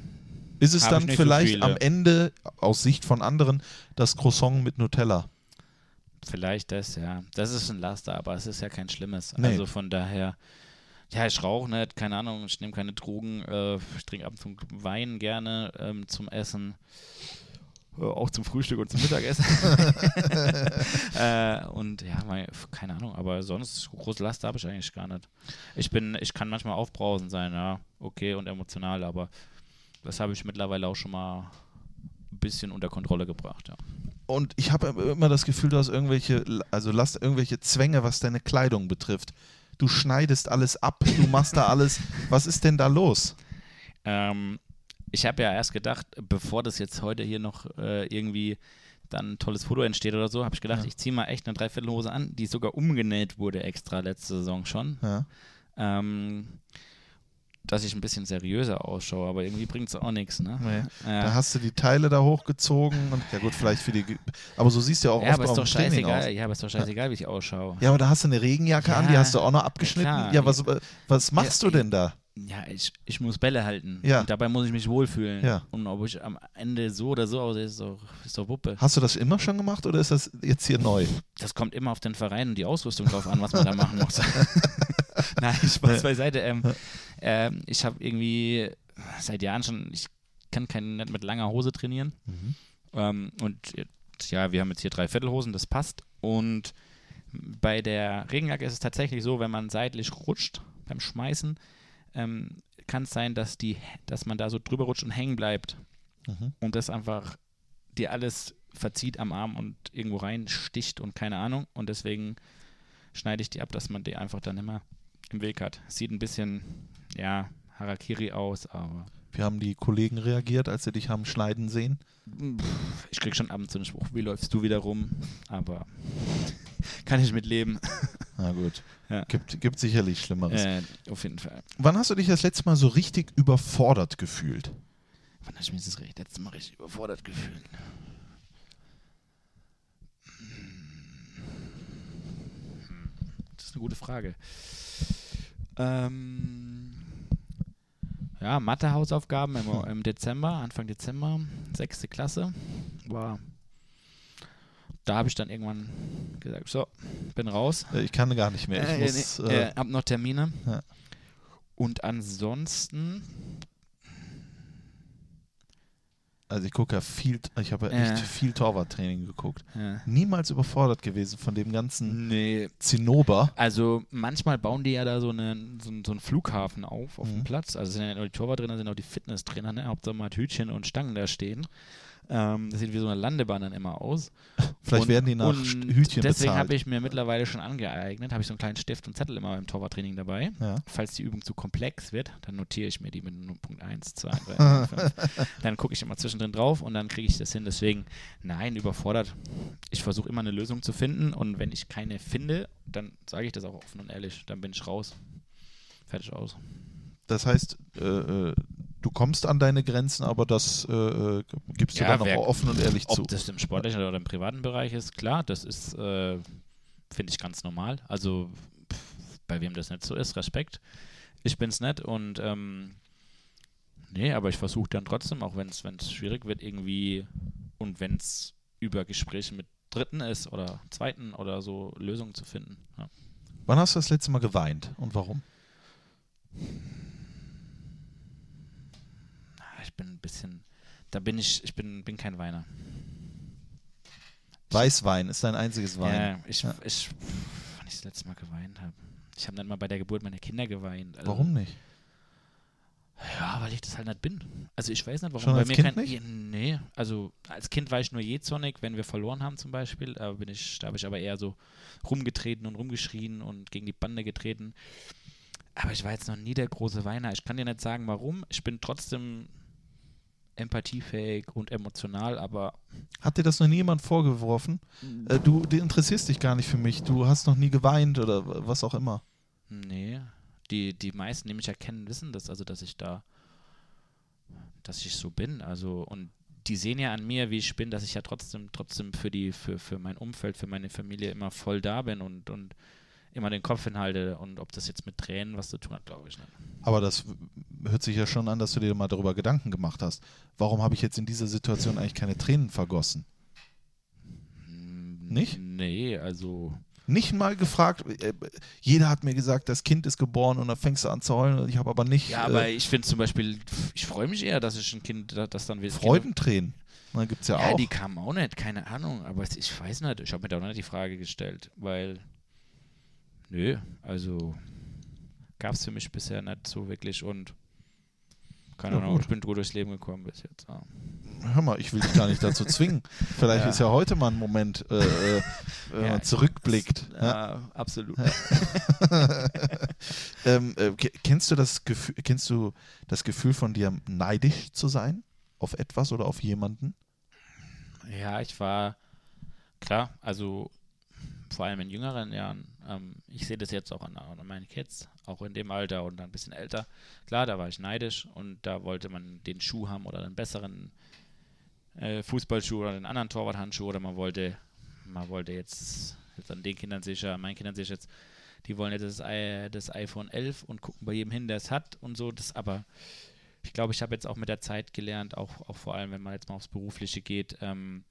Ist es
hab
dann
so
vielleicht
viele.
am Ende, aus Sicht von anderen, das Croissant mit Nutella?
Vielleicht das, ja. Das ist ein Laster, aber es ist ja kein Schlimmes.
Nee.
Also von daher, ja, ich rauche nicht, keine Ahnung, ich nehme keine Drogen, äh, ich trinke ab und zu Wein gerne ähm, zum Essen. Äh, auch zum Frühstück und zum Mittagessen. äh, und ja, mein, keine Ahnung, aber sonst große Laster habe ich eigentlich gar nicht. Ich bin, ich kann manchmal aufbrausend sein, ja, okay, und emotional, aber das habe ich mittlerweile auch schon mal ein bisschen unter Kontrolle gebracht, ja.
Und ich habe immer das Gefühl, du hast irgendwelche, also lass irgendwelche Zwänge, was deine Kleidung betrifft. Du schneidest alles ab, du machst da alles. Was ist denn da los?
Ähm, ich habe ja erst gedacht, bevor das jetzt heute hier noch äh, irgendwie dann ein tolles Foto entsteht oder so, habe ich gedacht,
Ja.
ich ziehe mal echt eine Dreiviertelhose an, die sogar umgenäht wurde extra letzte Saison schon.
Ja.
Ähm, dass ich ein bisschen seriöser ausschaue, aber irgendwie bringt es auch nichts, ne?
Nee.
Ja.
Da hast du die Teile da hochgezogen und ja gut, vielleicht für die. Aber so siehst du ja auch
ja,
oft
aber ist doch scheißegal.
aus.
Ja, aber ist doch scheißegal, wie ich ausschaue.
Ja, aber da hast du eine Regenjacke an,
Ja,
die hast du auch noch abgeschnitten. Ja, was, was machst du denn da?
Ja, ich, ich muss Bälle halten.
Ja.
Und dabei muss ich mich wohlfühlen.
Ja.
Und ob ich am Ende so oder so aussehe, ist doch, ist doch Wuppe.
Hast du das immer schon gemacht oder ist das jetzt hier neu?
Das kommt immer auf den Verein und die Ausrüstung drauf an, was man da machen muss. Nein, Spaß beiseite. Ähm, ähm, ich habe irgendwie seit Jahren schon, ich kann kein, nicht mit langer Hose trainieren. Ähm, und ja, wir haben jetzt hier drei Viertelhosen, das passt. Und bei der Regenjacke ist es tatsächlich so, wenn man seitlich rutscht beim Schmeißen, ähm, kann es sein, dass, die, dass man da so drüber rutscht und hängen bleibt.
Mhm.
Und das einfach dir alles verzieht am Arm und irgendwo reinsticht und keine Ahnung. Und deswegen schneide ich die ab, dass man die einfach dann immer im Weg hat. Sieht ein bisschen, ja, Harakiri aus, aber
Wie haben die Kollegen reagiert, als sie dich haben schneiden sehen?
ich krieg schon ab und zu einen Spruch, wie läufst du wieder rum? Aber kann ich mit leben.
Na gut.
Ja.
Gibt, gibt sicherlich Schlimmeres.
Äh, auf jeden Fall.
Wann hast du dich das letzte Mal so richtig überfordert gefühlt?
Wann habe ich mich das recht letztes Mal richtig überfordert gefühlt? Hm. Das ist eine gute Frage. Ähm, ja, Mathe-Hausaufgaben im, im Dezember, Anfang Dezember, sechste Klasse. War. Da habe ich dann irgendwann gesagt, so, bin raus.
Äh, Ich kann gar nicht mehr. Ich
Äh,
muss,
nee,
äh,
äh, hab noch Termine.
Ja.
Und ansonsten,
also ich gucke ja viel, ich habe ja
Äh.
echt viel Torwarttraining geguckt.
äh,
Niemals überfordert gewesen von dem ganzen
nee,
Zinnober.
Also manchmal bauen die ja da so, eine, so, einen- so einen Flughafen auf, auf
Mhm.
dem Platz. Also sind ja nicht nur die Torwarttrainer, sind auch die Fitnesstrainer, ne? Hauptsache mal Hütchen und Stangen da stehen. Ähm, das sieht wie so eine Landebahn dann immer aus.
Vielleicht
und,
werden die nach Hütchen
Deswegen habe ich mir mittlerweile schon angeeignet, habe ich so einen kleinen Stift und Zettel immer beim Torwarttraining dabei.
Ja.
Falls die Übung zu komplex wird, dann notiere ich mir die mit Punkt 1, 2, 3, 5. Dann gucke ich immer zwischendrin drauf und dann kriege ich das hin. Deswegen, nein, überfordert. Ich versuche immer eine Lösung zu finden und wenn ich keine finde, dann sage ich das auch offen und ehrlich. Dann bin ich raus. Fertig aus.
Das heißt, äh, äh, du kommst an deine Grenzen, aber das äh, äh, gibst du
Ja,
dann auch
wer-
offen und ehrlich
Ob
zu.
das im sportlichen oder im privaten Bereich ist, klar, das ist, äh, finde ich, ganz normal. Also pff, bei wem das nicht so ist, Respekt. Ich bin's nicht und ähm, nee, aber ich versuche dann trotzdem, auch wenn es schwierig wird, irgendwie und wenn es über Gespräche mit Dritten ist oder Zweiten oder so Lösungen zu finden. Ja.
Wann hast du das letzte Mal geweint und warum?
Bin ein bisschen, da bin ich, ich bin, bin kein Weiner.
Weißwein ist dein einziges Wein.
Ja, ich,
Ja.
ich, wann ich das letzte Mal geweint habe. Ich habe nicht mal bei der Geburt meiner Kinder geweint. Also,
Warum nicht?
Ja, weil ich das halt nicht bin. Also ich weiß nicht, warum.
Schon
bei
als
mir
Kind
kein,
nicht?
Nee, also als Kind war ich nur jähzornig, wenn wir verloren haben zum Beispiel. Da bin ich, da habe ich aber eher so rumgetreten und rumgeschrien und gegen die Bande getreten. Aber ich war jetzt noch nie der große Weiner. Ich kann dir nicht sagen, warum. Ich bin trotzdem empathiefähig und emotional, aber
Hat dir das noch nie jemand vorgeworfen? Äh, du, du interessierst dich gar nicht für mich. Du hast noch nie geweint oder was auch immer.
Nee. Die, die meisten, die mich erkennen, wissen das, also dass ich da, dass ich so bin. Also, und die sehen ja an mir, wie ich bin, dass ich ja trotzdem, trotzdem für die, für, für mein Umfeld, für meine Familie immer voll da bin und, und immer den Kopf hinhalte. Und ob das jetzt mit Tränen was zu tun hat, glaube ich nicht.
Aber das hört sich ja schon an, dass du dir mal darüber Gedanken gemacht hast. Warum habe ich jetzt in dieser Situation eigentlich keine Tränen vergossen?
Hm,
Nicht?
Nee, also.
Nicht mal gefragt, äh, jeder hat mir gesagt, das Kind ist geboren und dann fängst du an zu heulen ich habe aber nicht
Ja, aber
äh,
ich finde zum Beispiel, ich freue mich eher, dass ich ein Kind, das dann will.
Freudentränen. Da gibt es ja,
Ja,
auch.
die kamen auch nicht, keine Ahnung, aber ich weiß nicht, ich habe mir da auch nicht die Frage gestellt, weil, nö, also gab es für mich bisher nicht so wirklich und keine Ahnung,
gut.
ich bin gut durchs Leben gekommen bis jetzt. Ja.
Hör mal, ich will dich gar nicht dazu zwingen. Vielleicht
Ja.
ist ja heute mal ein Moment, äh, äh, wenn
Ja,
man zurückblickt.
Das,
Ja.
absolut.
ähm, äh, ke- kennst du das Gefühl, kennst du das Gefühl von dir, neidisch zu sein auf etwas oder auf jemanden?
Ja, ich war klar, also vor allem in jüngeren Jahren, ähm, ich sehe das jetzt auch an, an meinen Kids, auch in dem Alter und ein bisschen älter. Klar, da war ich neidisch und da wollte man den Schuh haben oder einen besseren äh, Fußballschuh oder einen anderen Torwarthandschuh oder man wollte, man wollte jetzt, jetzt an den Kindern sicher, meinen Kindern sicher jetzt, die wollen jetzt das, I, das iPhone 11 und gucken bei jedem hin, der es hat und so, das aber ich glaube, ich habe jetzt auch mit der Zeit gelernt, auch, auch vor allem, wenn man jetzt mal aufs Berufliche geht, ähm,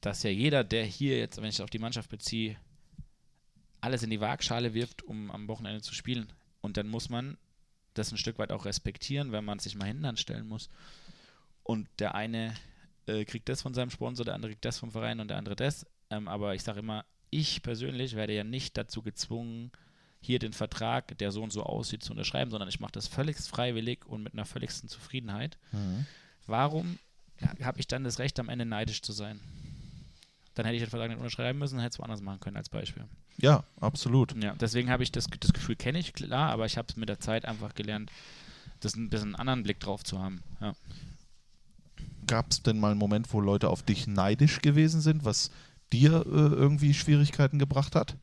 dass ja jeder, der hier jetzt, wenn ich auf die Mannschaft beziehe, alles in die Waagschale wirft, um am Wochenende zu spielen. Und dann muss man das ein Stück weit auch respektieren, wenn man sich mal hinten anstellen muss. Und der eine äh, kriegt das von seinem Sponsor, der andere kriegt das vom Verein und der andere das. Ähm, aber ich sage immer, ich persönlich werde ja nicht dazu gezwungen, hier den Vertrag, der so und so aussieht, zu unterschreiben, sondern ich mache das völlig freiwillig und mit einer völligsten Zufriedenheit. Mhm. Warum habe ich dann das Recht, am Ende neidisch zu sein? Dann hätte ich den Vertrag nicht unterschreiben müssen, hätte es woanders machen können, als Beispiel.
Ja, absolut.
Ja, deswegen habe ich das, das Gefühl, kenne ich klar, aber ich habe es mit der Zeit einfach gelernt, das ein bisschen einen anderen Blick drauf zu haben. Ja.
Gab es denn mal einen Moment, wo Leute auf dich neidisch gewesen sind, was dir äh, irgendwie Schwierigkeiten gebracht hat?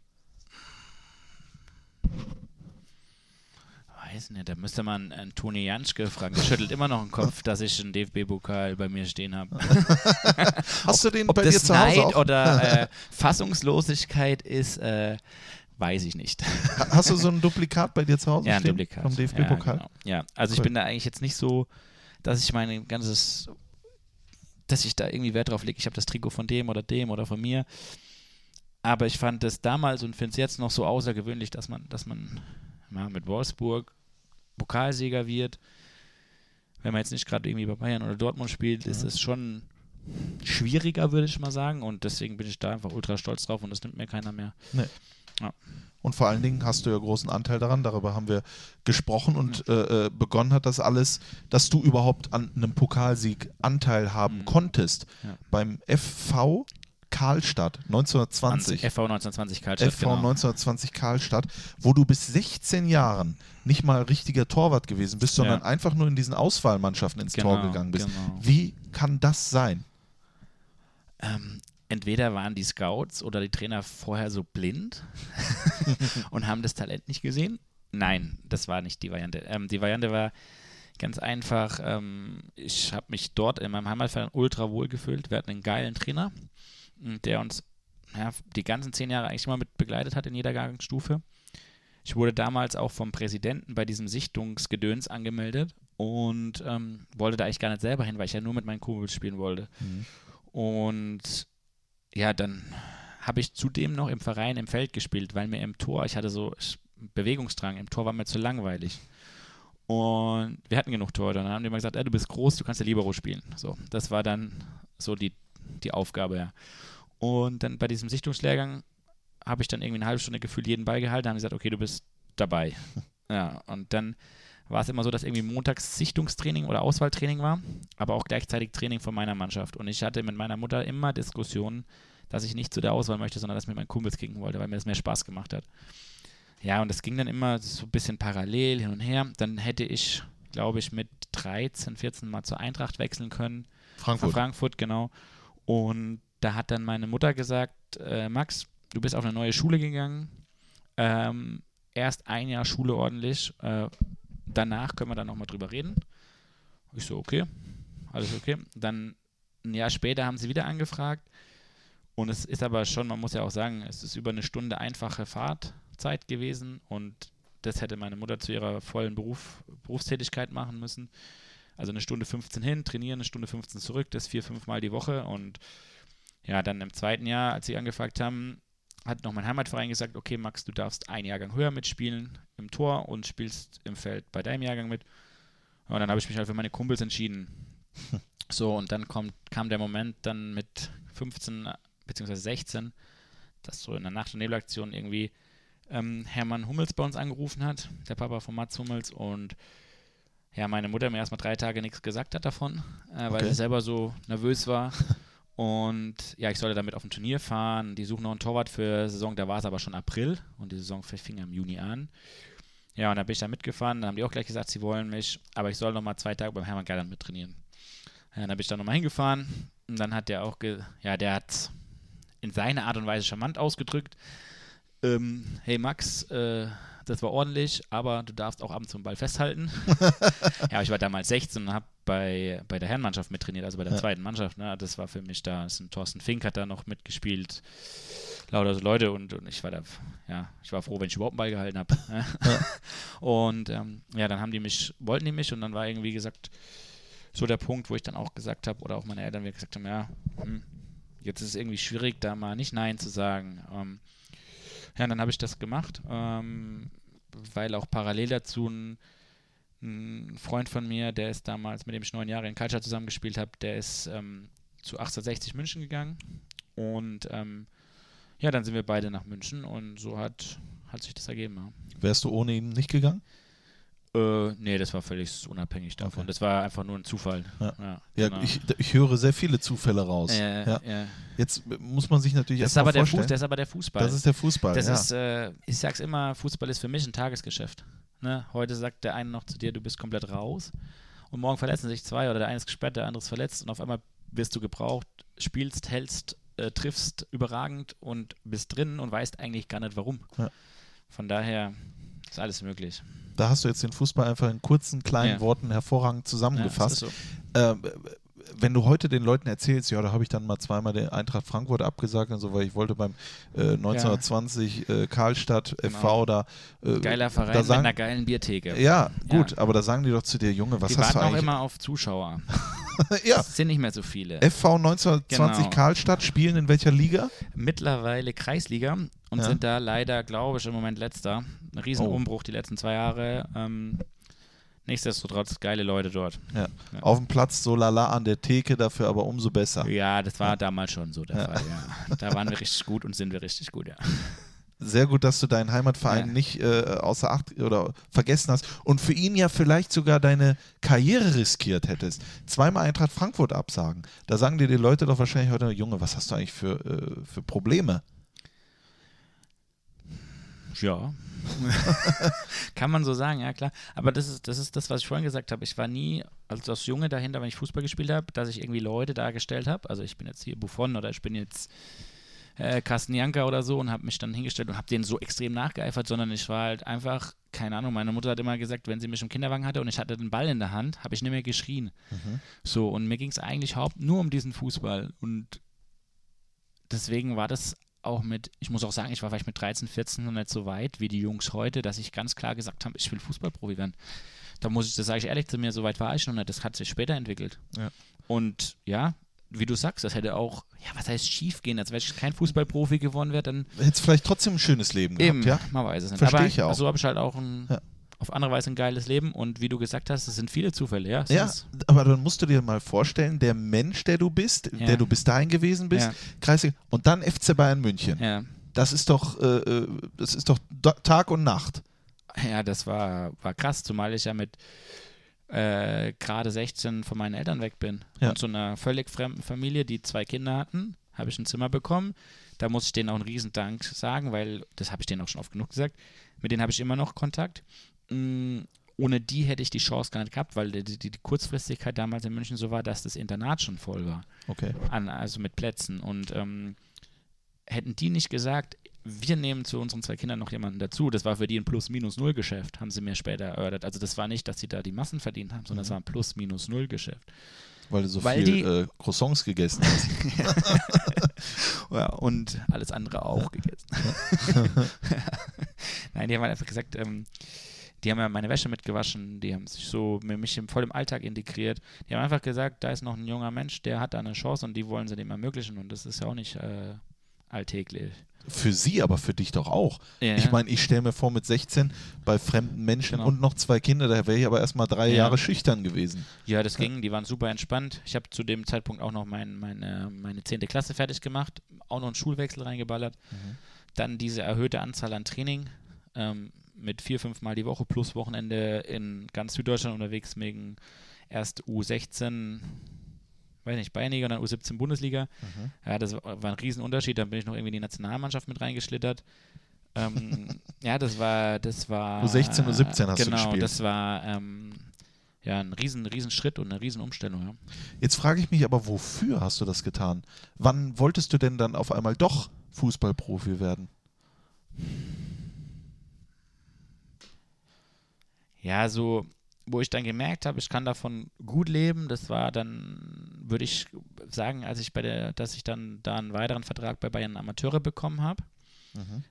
Weiß nicht, da müsste man einen Toni Janschke fragen. Der schüttelt immer noch den Kopf, dass ich einen DFB-Pokal bei mir stehen habe.
Hast du den
Ob
bei
das
dir zu Hause
Neid
auch?
oder äh, Fassungslosigkeit ist, äh, weiß ich nicht.
Hast du so ein Duplikat bei dir zu Hause
Ja, ein
stehen?
Duplikat.
Vom DFB-Pokal?
Ja, genau. ja, also ich
Cool.
bin da eigentlich jetzt nicht so, dass ich mein ganzes, dass ich da irgendwie Wert drauf lege. Ich habe das Trikot von dem oder dem oder von mir. Aber ich fand es damals und finde es jetzt noch so außergewöhnlich, dass man, dass man ja, mit Wolfsburg Pokalsieger wird. Wenn man jetzt nicht gerade irgendwie bei Bayern oder Dortmund spielt, ist es schon schwieriger, würde ich mal sagen. Und deswegen bin ich da einfach ultra stolz drauf und das nimmt mir keiner mehr.
Und vor allen Dingen hast du ja großen Anteil daran, darüber haben wir gesprochen und äh, äh, begonnen hat das alles, dass du überhaupt an einem Pokalsieg Anteil haben
Mhm.
konntest.
Ja.
Beim FV Karlstadt 1920.
FV 1920 Karlstadt,
FV
genau.
1920 Karlstadt, wo du bis 16 Jahren nicht mal richtiger Torwart gewesen bist, sondern
Ja.
einfach nur in diesen Auswahlmannschaften ins Tor
Genau,
gegangen bist.
genau.
Wie kann das sein?
Ähm, entweder waren die Scouts oder die Trainer vorher so blind und haben das Talent nicht gesehen. Nein, das war nicht die Variante. Ähm, die Variante war ganz einfach. Ähm, ich habe mich dort in meinem Heimatverein ultra wohl gefühlt. Wir hatten einen geilen Trainer, der uns ja, die ganzen zehn Jahre eigentlich immer mit begleitet hat in jeder Jahrgangsstufe. Ich wurde damals auch vom Präsidenten bei diesem Sichtungsgedöns angemeldet und ähm, wollte da eigentlich gar nicht selber hin, weil ich ja nur mit meinen Kumpels spielen wollte. Und ja, dann habe ich zudem noch im Verein im Feld gespielt, weil mir im Tor, ich hatte so ich- Bewegungsdrang, im Tor war mir zu langweilig. Und wir hatten genug Tore. Dann haben die immer gesagt, ey, du bist groß, du kannst ja Libero spielen. So, das war dann so die, die Aufgabe, ja. Und dann bei diesem Sichtungslehrgang habe ich dann irgendwie eine halbe Stunde gefühlt jeden Ball gehalten, haben gesagt, okay, du bist dabei. Ja, und dann war es immer so, dass irgendwie montags Sichtungstraining oder Auswahltraining war, aber auch gleichzeitig Training von meiner Mannschaft. Und ich hatte mit meiner Mutter immer Diskussionen, dass ich nicht zu der Auswahl möchte, sondern dass ich mit meinen Kumpels kicken wollte, weil mir das mehr Spaß gemacht hat. Ja, und das ging dann immer so ein bisschen parallel hin und her. Dann hätte ich, glaube ich, mit 13, 14 mal zur Eintracht wechseln können.
Frankfurt.
Frankfurt, genau. Und da hat dann meine Mutter gesagt, äh, Max, du bist auf eine neue Schule gegangen. Ähm, erst ein Jahr Schule ordentlich. Äh, danach können wir dann nochmal drüber reden. Ich so, okay, alles okay. Dann ein Jahr später haben sie wieder angefragt. Und es ist aber schon, man muss ja auch sagen, es ist über eine Stunde einfache Fahrtzeit gewesen und das hätte meine Mutter zu ihrer vollen Beruf, Berufstätigkeit machen müssen. Also eine Stunde 15 hin, trainieren, eine Stunde 15 zurück, das vier, fünf Mal die Woche. Und ja, dann im zweiten Jahr, als sie angefragt haben, hat noch mein Heimatverein gesagt, okay Max, du darfst einen Jahrgang höher mitspielen im Tor und spielst im Feld bei deinem Jahrgang mit. Und dann habe ich mich halt für meine Kumpels entschieden. So, und dann kommt, kam der Moment dann mit 15 bzw. 16, dass so in der Nacht- und Nebelaktion irgendwie ähm, Hermann Hummels bei uns angerufen hat, der Papa von Mats Hummels, und ja, meine Mutter mir erstmal drei Tage nichts gesagt hat davon, äh, weil
Okay.
sie selber so nervös war. Und ja, ich sollte damit auf ein Turnier fahren. Die suchen noch einen Torwart für Saison, da war es aber schon April und die Saison fing im Juni an. Ja, und da bin ich da mitgefahren. Dann haben die auch gleich gesagt, sie wollen mich, aber ich soll noch mal zwei Tage beim Hermann Geiland mittrainieren. Ja, dann bin ich da nochmal hingefahren. Und dann hat der auch, ge ja, der hat in seiner Art und Weise charmant ausgedrückt. Ähm, hey Max, äh, das war ordentlich, aber du darfst auch abends zum Ball festhalten. ja, ich war damals 16 und habe bei, bei der Herrenmannschaft mittrainiert, also bei der ja. zweiten Mannschaft. Ne? Das war für mich da, ist ein Thorsten Fink hat da noch mitgespielt, lauter Leute und, und, ich war da, ja, ich war froh, wenn ich überhaupt einen Ball gehalten habe. Ne? Ja. und ähm, ja, dann haben die mich, wollten die mich und dann war irgendwie gesagt, so der Punkt, wo ich dann auch gesagt habe, oder auch meine Eltern mir gesagt haben, ja, hm, jetzt ist es irgendwie schwierig, da mal nicht Nein zu sagen. Ähm, ja, dann habe ich das gemacht, ähm, weil auch parallel dazu ein, ein, Freund von mir, der ist damals, mit dem ich neun Jahre in Kaltstadt zusammengespielt habe, der ist ähm, zu 1860 München gegangen und ähm, ja, dann sind wir beide nach München und so hat, hat sich das ergeben. Ja.
Wärst du ohne ihn nicht gegangen?
Äh, nee, das war völlig unabhängig davon. Okay. Das war einfach nur ein Zufall.
Ja, ja, ja genau. ich, ich, höre sehr viele Zufälle raus.
Äh, ja.
Jetzt muss man sich natürlich
das ist aber der Fuß, Das ist aber der Fußball.
Das ist der Fußball.
Das ist, äh, ich sag's immer, Fußball ist für mich ein Tagesgeschäft. Ne? Heute sagt der eine noch zu dir, du bist komplett raus. Und morgen verletzen sich zwei oder der eine ist gesperrt, der andere ist verletzt und auf einmal wirst du gebraucht, spielst, hältst, äh, triffst überragend und bist drin und weißt eigentlich gar nicht warum. Von daher ist alles möglich.
Da hast du jetzt den Fußball einfach in kurzen, kleinen ja. Worten hervorragend zusammengefasst. Ja, so. äh, wenn du heute den Leuten erzählst, ja, da habe ich dann mal zweimal den Eintracht Frankfurt abgesagt und so, weil ich wollte beim äh, 1920 ja. äh, Karlstadt genau. FV da.
Äh, Geiler Verein da sagen, mit einer geilen Biertheke.
Ja, gut, ja. aber da sagen die doch zu dir, Junge, was
die
hast du eigentlich?
Auch immer auf Zuschauer.
ja.
Es sind nicht mehr so viele.
FV 1920 genau. Karlstadt spielen in welcher Liga?
Mittlerweile Kreisliga und ja. sind da leider, glaube ich, im Moment letzter. Ein Riesenumbruch oh. die letzten zwei Jahre. Ähm, nichtsdestotrotz geile Leute dort.
Ja. Ja. Auf dem Platz so lala an der Theke, dafür aber umso besser.
Ja, das war damals schon so der Fall. Da waren wir richtig gut und sind wir richtig gut, ja
sehr gut, dass du deinen Heimatverein ja. nicht äh, außer Acht oder vergessen hast und für ihn ja vielleicht sogar deine Karriere riskiert hättest. Zweimal Eintracht Frankfurt absagen. Da sagen dir die Leute doch wahrscheinlich heute, Junge, was hast du eigentlich für, äh, für Probleme?
Ja. Kann man so sagen, ja klar. Aber das ist, das ist das, was ich vorhin gesagt habe. Ich war nie als das Junge dahinter, wenn ich Fußball gespielt habe, dass ich irgendwie Leute dargestellt habe. Also ich bin jetzt hier Buffon oder ich bin jetzt äh, Carsten Janka oder so und habe mich dann hingestellt und habe denen so extrem nachgeeifert, sondern ich war halt einfach, keine Ahnung, meine Mutter hat immer gesagt, wenn sie mich im Kinderwagen hatte und ich hatte den Ball in der Hand, habe ich nicht mehr geschrien. Mhm. So, und mir ging es eigentlich haupt nur um diesen Fußball und deswegen war das auch mit, ich muss auch sagen, ich war vielleicht mit 13, 14 noch nicht so weit wie die Jungs heute, dass ich ganz klar gesagt habe, ich will Fußballprofi werden. Da muss ich, das sage ich ehrlich zu mir, so weit war ich noch nicht, das hat sich später entwickelt. Ja. Und ja, wie du sagst, das hätte auch, ja, was heißt schief gehen, als wenn ich kein Fußballprofi geworden wäre, dann.
Hätte es vielleicht trotzdem ein schönes Leben
gehabt,
Eben, ja?
man weiß es nicht.
Verstehe ich auch.
So habe ich halt auch ein, ja. auf andere Weise ein geiles Leben und wie du gesagt hast, es sind viele Zufälle, ja.
Ja, aber dann musst du dir mal vorstellen, der Mensch, der du bist, ja. der du bis dahin gewesen bist, ja. Kreisliga, und dann FC Bayern München. Ja. Das ist doch, äh, äh das ist doch Tag und Nacht.
Ja, das war, war krass, zumal ich ja mit äh, gerade 16 von meinen Eltern weg bin. Ja. Und zu einer völlig fremden Familie, die zwei Kinder hatten, habe ich ein Zimmer bekommen. Da muss ich denen auch einen Riesendank sagen, weil das habe ich denen auch schon oft genug gesagt. Mit denen habe ich immer noch Kontakt. Mm, ohne die hätte ich die Chance gar nicht gehabt, weil die, die, die, Kurzfristigkeit damals in München so war, dass das Internat schon voll war.
Okay.
An, also mit Plätzen. Und ähm, hätten die nicht gesagt, wir nehmen zu unseren zwei Kindern noch jemanden dazu. Das war für die ein Plus-Minus-Null-Geschäft, haben sie mir später erörtert. Also das war nicht, dass sie da die Massen verdient haben, sondern es mhm. war ein Plus-Minus-Null-Geschäft.
Weil du so Weil viel die, äh, Croissants gegessen hast.
ja, und alles andere auch gegessen. Nein, die haben halt einfach gesagt, ähm, die haben ja meine Wäsche mitgewaschen, die haben sich so mit mich voll im Alltag integriert. Die haben einfach gesagt, da ist noch ein junger Mensch, der hat da eine Chance und die wollen sie dem ermöglichen und das ist ja auch nicht äh, alltäglich.
Für sie, aber für dich doch auch. Ja. Ich meine, ich stelle mir vor, mit 16 bei fremden Menschen genau. und noch zwei Kinder, da wäre ich aber erstmal drei ja. Jahre schüchtern gewesen.
Ja, das ging, die waren super entspannt. Ich habe zu dem Zeitpunkt auch noch mein, meine, meine 10. Klasse fertig gemacht, auch noch einen Schulwechsel reingeballert. Mhm. Dann diese erhöhte Anzahl an Training ähm, mit vier, fünf Mal die Woche plus Wochenende in ganz Süddeutschland unterwegs, wegen erst U16 weiß nicht, Bayernliga und dann U17 Bundesliga. Mhm. Ja, das war ein Riesenunterschied. Dann bin ich noch irgendwie in die Nationalmannschaft mit reingeschlittert. ähm, ja, das war, das war.
U16, U17 hast
genau,
du gespielt.
das war, ähm, ja, ein riesen, riesen Schritt und eine riesen Umstellung. Ja.
Jetzt frage ich mich aber, wofür hast du das getan? Wann wolltest du denn dann auf einmal doch Fußballprofi werden?
Ja, so, wo ich dann gemerkt habe, ich kann davon gut leben, das war dann, würde ich sagen, als ich bei der, dass ich dann da einen weiteren Vertrag bei Bayern Amateure bekommen habe,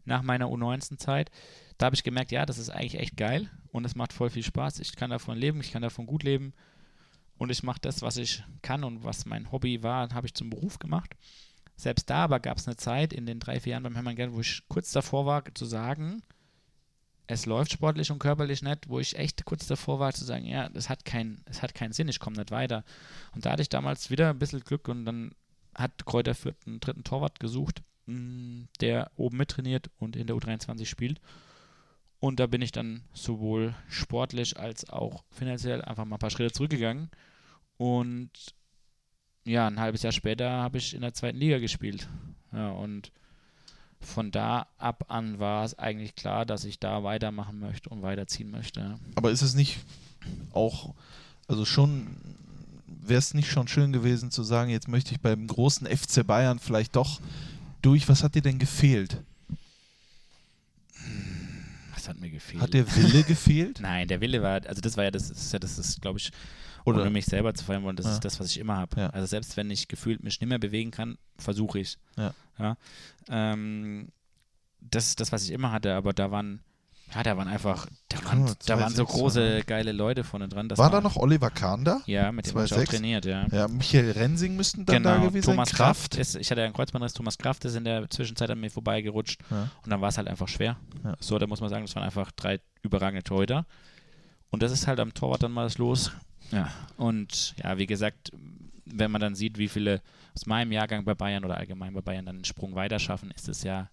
nach meiner U19-Zeit. Da habe ich gemerkt, ja, das ist eigentlich echt geil und es macht voll viel Spaß. Ich kann davon leben, ich kann davon gut leben und ich mache das, was ich kann und was mein Hobby war, habe ich zum Beruf gemacht. Selbst da aber gab es eine Zeit in den drei, vier Jahren beim Hermann Gern, wo ich kurz davor war zu sagen, es läuft sportlich und körperlich nicht, wo ich echt kurz davor war zu sagen, ja, das hat, kein, das hat keinen Sinn, ich komme nicht weiter. Und da hatte ich damals wieder ein bisschen Glück und dann hat Kräuter Fürth einen dritten Torwart gesucht, mh, der oben mittrainiert und in der U23 spielt. Und da bin ich dann sowohl sportlich als auch finanziell einfach mal ein paar Schritte zurückgegangen. Und ja, ein halbes Jahr später habe ich in der zweiten Liga gespielt. Ja, und von da ab an war es eigentlich klar, dass ich da weitermachen möchte und weiterziehen möchte.
Aber ist es nicht auch, also schon, wäre es nicht schon schön gewesen zu sagen, jetzt möchte ich beim großen FC Bayern vielleicht doch durch, was hat dir denn gefehlt?
Was hat mir gefehlt?
Hat der Wille gefehlt?
Nein, der Wille war, also das war ja das, das ist ja das ist, glaube ich,
Oder-
ohne mich selber zu feiern wollen, das
Ja.
ist das, was ich immer habe.
Ja.
Also selbst wenn ich gefühlt mich nicht mehr bewegen kann, versuche ich.
Ja.
Ja? Ähm, das ist das, was ich immer hatte, aber da waren, ja, da waren einfach, da waren,
mal,
da waren so
2,6
große, geile Leute vorne dran. Das
war da noch Oliver Kahn da?
Ja, mit dem habe ich auch
2,6?
trainiert, ja.
Ja, Michael Rensing müssten dann da
Genau,
gewesen
Thomas
sein.
Kraft ist, ich hatte ja einen Kreuzbandriss, Thomas Kraft ist in der Zwischenzeit an mir vorbeigerutscht
Ja.
und dann war es halt einfach schwer.
Ja.
So, da muss man sagen, das waren einfach drei überragende Torhüter. Und das ist halt am Torwart dann mal das Los. Ja. Und ja, wie gesagt, wenn man dann sieht, wie viele aus meinem Jahrgang bei Bayern oder allgemein bei Bayern dann einen Sprung weiter schaffen, ist es ja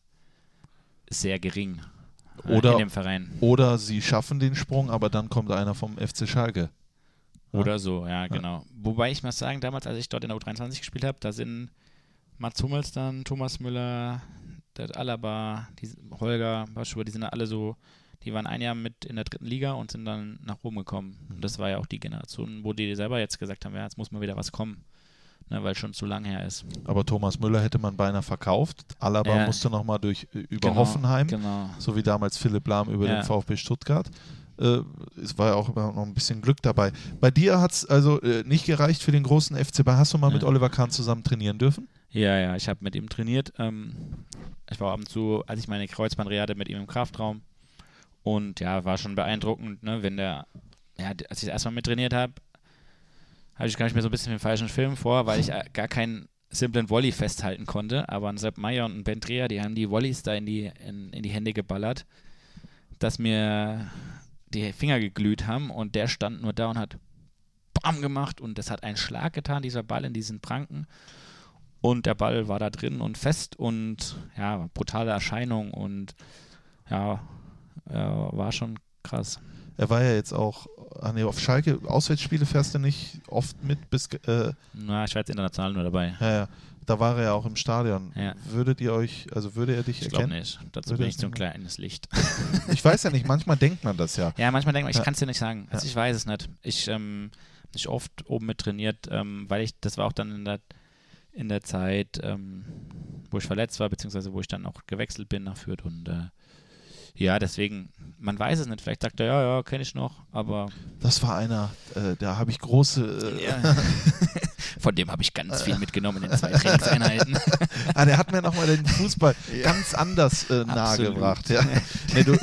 sehr gering äh,
Oder-
in dem Verein.
Oder sie schaffen den Sprung, aber dann kommt einer vom FC Schalke.
Oder so, ja, genau. Wobei ich muss sagen, damals, als ich dort in der U23 gespielt habe, da sind Mats Hummels dann, Thomas Müller, der Alaba, die, Holger, Baschur, die sind alle so, die waren ein Jahr mit in der dritten Liga und sind dann nach oben gekommen. Und das war ja auch die Generation, wo die selber jetzt gesagt haben, ja, jetzt muss mal wieder was kommen. Ne, weil schon zu lang her ist.
Aber Thomas Müller hätte man beinahe verkauft. Alaba
Ja.
musste nochmal durch äh, über
Genau,
Hoffenheim,
Genau.
so wie damals Philipp Lahm über
Ja.
den VfB Stuttgart. Äh, es war ja auch immer noch ein bisschen Glück dabei. Bei dir hat es also äh, nicht gereicht für den großen FC Bayern. Hast du mal
Ja.
mit Oliver Kahn zusammen trainieren dürfen?
Ja, ja, ich habe mit ihm trainiert. Ähm, ich war ab und zu, als ich meine Kreuzbandreha hatte, mit ihm im Kraftraum. Und ja, war schon beeindruckend, ne, wenn der, ja, als ich das erstmal mit trainiert habe, habe ich gar nicht mehr so ein bisschen den falschen Film vor, weil ich äh, gar keinen simplen Volley festhalten konnte. Aber ein Sepp Meyer und ein Ben Dreher, die haben die Volleys da in die, in, in die Hände geballert, dass mir die Finger geglüht haben. Und der stand nur da und hat BAM gemacht. Und das hat einen Schlag getan, dieser Ball in diesen Pranken. Und der Ball war da drin und fest. Und ja, brutale Erscheinung. Und ja, war schon krass.
Er war ja jetzt auch ah, nee, auf Schalke. Auswärtsspiele fährst du nicht oft mit bis. Äh,
Na, ich war jetzt international nur dabei.
ja, ja. Da war er ja auch im Stadion.
Ja.
Würdet ihr euch, also würde er dich
Ich glaube
erkennen?
nicht. Dazu
Würde
bin ich so ein kleines Licht.
Ich weiß ja nicht, manchmal denkt man das ja.
Ja, manchmal denkt man, ich
Ja.
kann es dir nicht sagen. Also ich weiß es nicht. Ich ähm, nicht oft oben mit trainiert, ähm, weil ich, das war auch dann in der, in der Zeit, ähm, wo ich verletzt war, beziehungsweise wo ich dann auch gewechselt bin nach Fürth und äh, ja, deswegen, man weiß es nicht. Vielleicht sagt er, ja, ja, kenne ich noch, aber
Das war einer, äh, da habe ich große. Äh,
ja. von dem habe ich ganz viel mitgenommen in den zwei Trainingseinheiten.
ah, der hat mir nochmal den Fußball ganz anders äh, nahegebracht. Ja. Nee, du,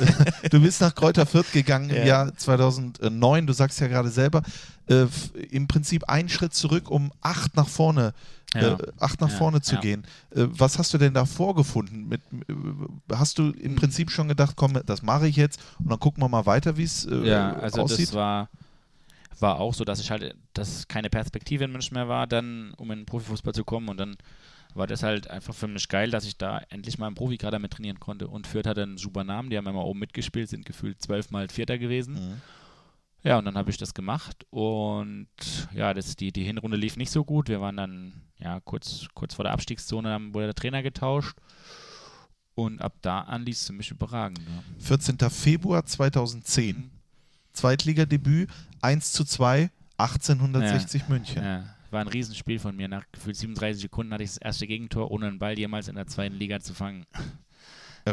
du bist nach Kräuter Fürth gegangen im
Ja.
Jahr 2009. Du sagst ja gerade selber, äh, im Prinzip einen Schritt zurück, um acht nach vorne.
Ja.
Äh, acht nach
Ja,
vorne zu
ja.
gehen. Äh, was hast du denn da vorgefunden? Mit, äh, hast du
Hm.
im Prinzip schon gedacht, komm, das mache ich jetzt und dann gucken wir mal weiter, wie es äh,
Ja, also
aussieht?
das war, war auch so, dass ich halt, dass keine Perspektive in München mehr war, dann, um in den Profifußball zu kommen. Und dann war das halt einfach für mich geil, dass ich da endlich mal im Profikader mit trainieren konnte. Und Fürth hatte einen super Namen, die haben immer oben mitgespielt, sind gefühlt zwölfmal Vierter gewesen.
Mhm.
Ja, und dann habe ich das gemacht und ja, das, die, die Hinrunde lief nicht so gut. Wir waren dann ja kurz, kurz vor der Abstiegszone, dann wurde der Trainer getauscht. Und ab da an ließ es mich überragend. Ja.
14. Februar 2010.
Mhm.
Zweitligadebüt, 1 zu 2 1860 München.
Ja, war ein Riesenspiel von mir. Nach gefühlt 37 Sekunden hatte ich das erste Gegentor, ohne einen Ball jemals in der zweiten Liga zu fangen.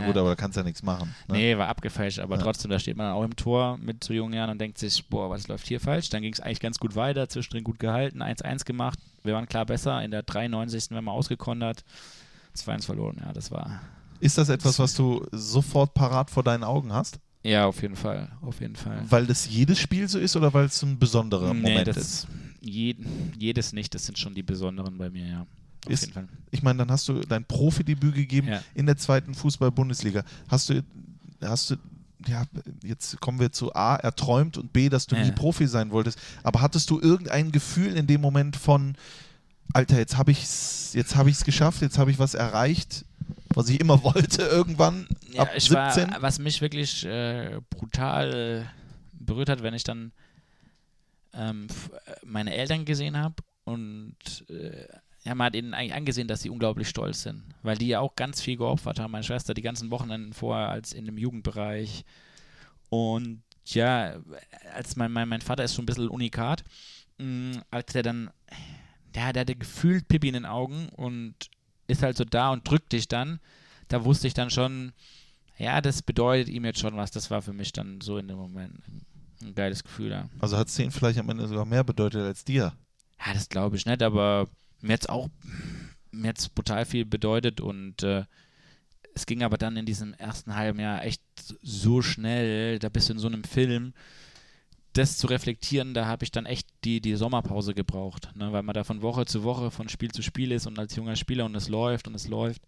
Ja gut, aber da kannst du ja nichts machen. Ne?
Nee, war abgefälscht, aber
Ja.
trotzdem, da steht man auch im Tor mit so jungen Jahren und denkt sich, boah, was läuft hier falsch? Dann ging es eigentlich ganz gut weiter, zwischendrin gut gehalten, 1-1 gemacht. Wir waren klar besser. In der 93. werden wir ausgekontert. 2-1 verloren, ja, das war.
Ist das etwas, was du sofort parat vor deinen Augen hast?
Ja, auf jeden Fall. Auf jeden Fall.
Weil das jedes Spiel so ist oder weil es ein besonderer
Nee,
Moment
das,
ist?
je, jedes nicht, das sind schon die besonderen bei mir, ja.
Ist-. Ich meine, dann hast du dein Profidebüt gegeben
Ja.
in der zweiten Fußball-Bundesliga. Hast du, hast du, ja, jetzt kommen wir zu A, erträumt und B, dass du nie
Ja.
Profi sein wolltest. Aber hattest du irgendein Gefühl in dem Moment von, Alter, jetzt habe ich es jetzt hab ich's geschafft, jetzt habe ich was erreicht, was ich immer wollte irgendwann
Ja,
ab
ich
17?
war, was mich wirklich äh, brutal berührt hat, wenn ich dann ähm, äh, meine Eltern gesehen habe und äh, ja, man hat ihnen eigentlich angesehen, dass sie unglaublich stolz sind, weil die ja auch ganz viel geopfert haben. Meine Schwester die ganzen Wochenenden vorher als in dem Jugendbereich und ja, als mein, mein, mein Vater ist so ein bisschen Unikat, mh, als der dann, der, der hatte gefühlt Pippi in den Augen und ist halt so da und drückt dich dann, da wusste ich dann schon, ja, das bedeutet ihm jetzt schon was. Das war für mich dann so in dem Moment ein geiles Gefühl. Ja,
Also hat es denen vielleicht am Ende sogar mehr bedeutet als dir.
ja das glaube ich nicht, aber mir es auch mir hat's brutal viel bedeutet und äh, es ging aber dann in diesem ersten halben Jahr echt so schnell, da bist du in so einem Film, das zu reflektieren, da habe ich dann echt die, die Sommerpause gebraucht, ne, weil man da von Woche zu Woche, von Spiel zu Spiel ist und als junger Spieler und es läuft und es läuft.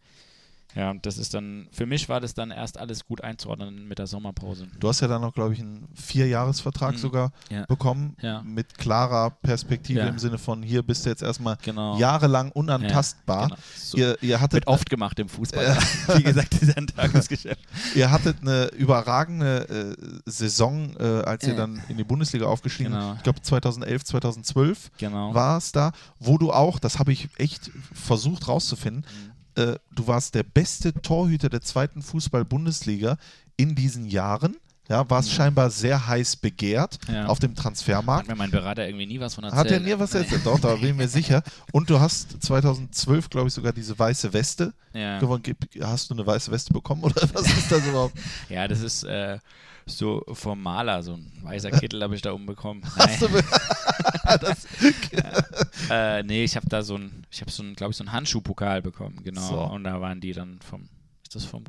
Ja, und das ist dann, für mich war das dann erst alles gut einzuordnen mit der Sommerpause.
Du hast ja dann noch, glaube ich, einen Vierjahresvertrag
Mhm.
sogar
Ja.
bekommen,
Ja.
mit klarer Perspektive
Ja.
im Sinne von, hier bist du jetzt erstmal
Genau.
jahrelang unantastbar.
Genau. So.
Ihr, ihr, hattet,
Wird oft gemacht im Fußball. Wie gesagt, ist ein Tagesgeschäft.
ihr hattet eine überragende äh, Saison, äh, als ihr dann in die Bundesliga aufgestiegen
Genau.
Ich glaube 2011, 2012
Genau.
war es da, wo du auch, das habe ich echt versucht rauszufinden,
Mhm.
Äh, du warst der beste Torhüter der zweiten Fußball-Bundesliga in diesen Jahren. Ja, warst
Ja.
scheinbar sehr heiß begehrt
Ja.
auf dem
Hat
Transfermarkt.
mir mein Berater irgendwie nie was von erzählt.
Hat er mir was erzählt? Doch, da bin ich mir sicher. Und du hast 2012, glaube ich, sogar diese weiße Weste
Ja.
gewonnen. Hast du eine weiße Weste bekommen oder was ist das überhaupt?
ja, das ist äh, so vom Maler, so ein weißer Kittel habe ich da umbekommen.
Hast du, das,
äh, nee, ich habe da so ein, ich habe so ein, glaube ich, so einen Handschuhpokal bekommen, genau.
So.
Und da waren die dann vom, ist das vom,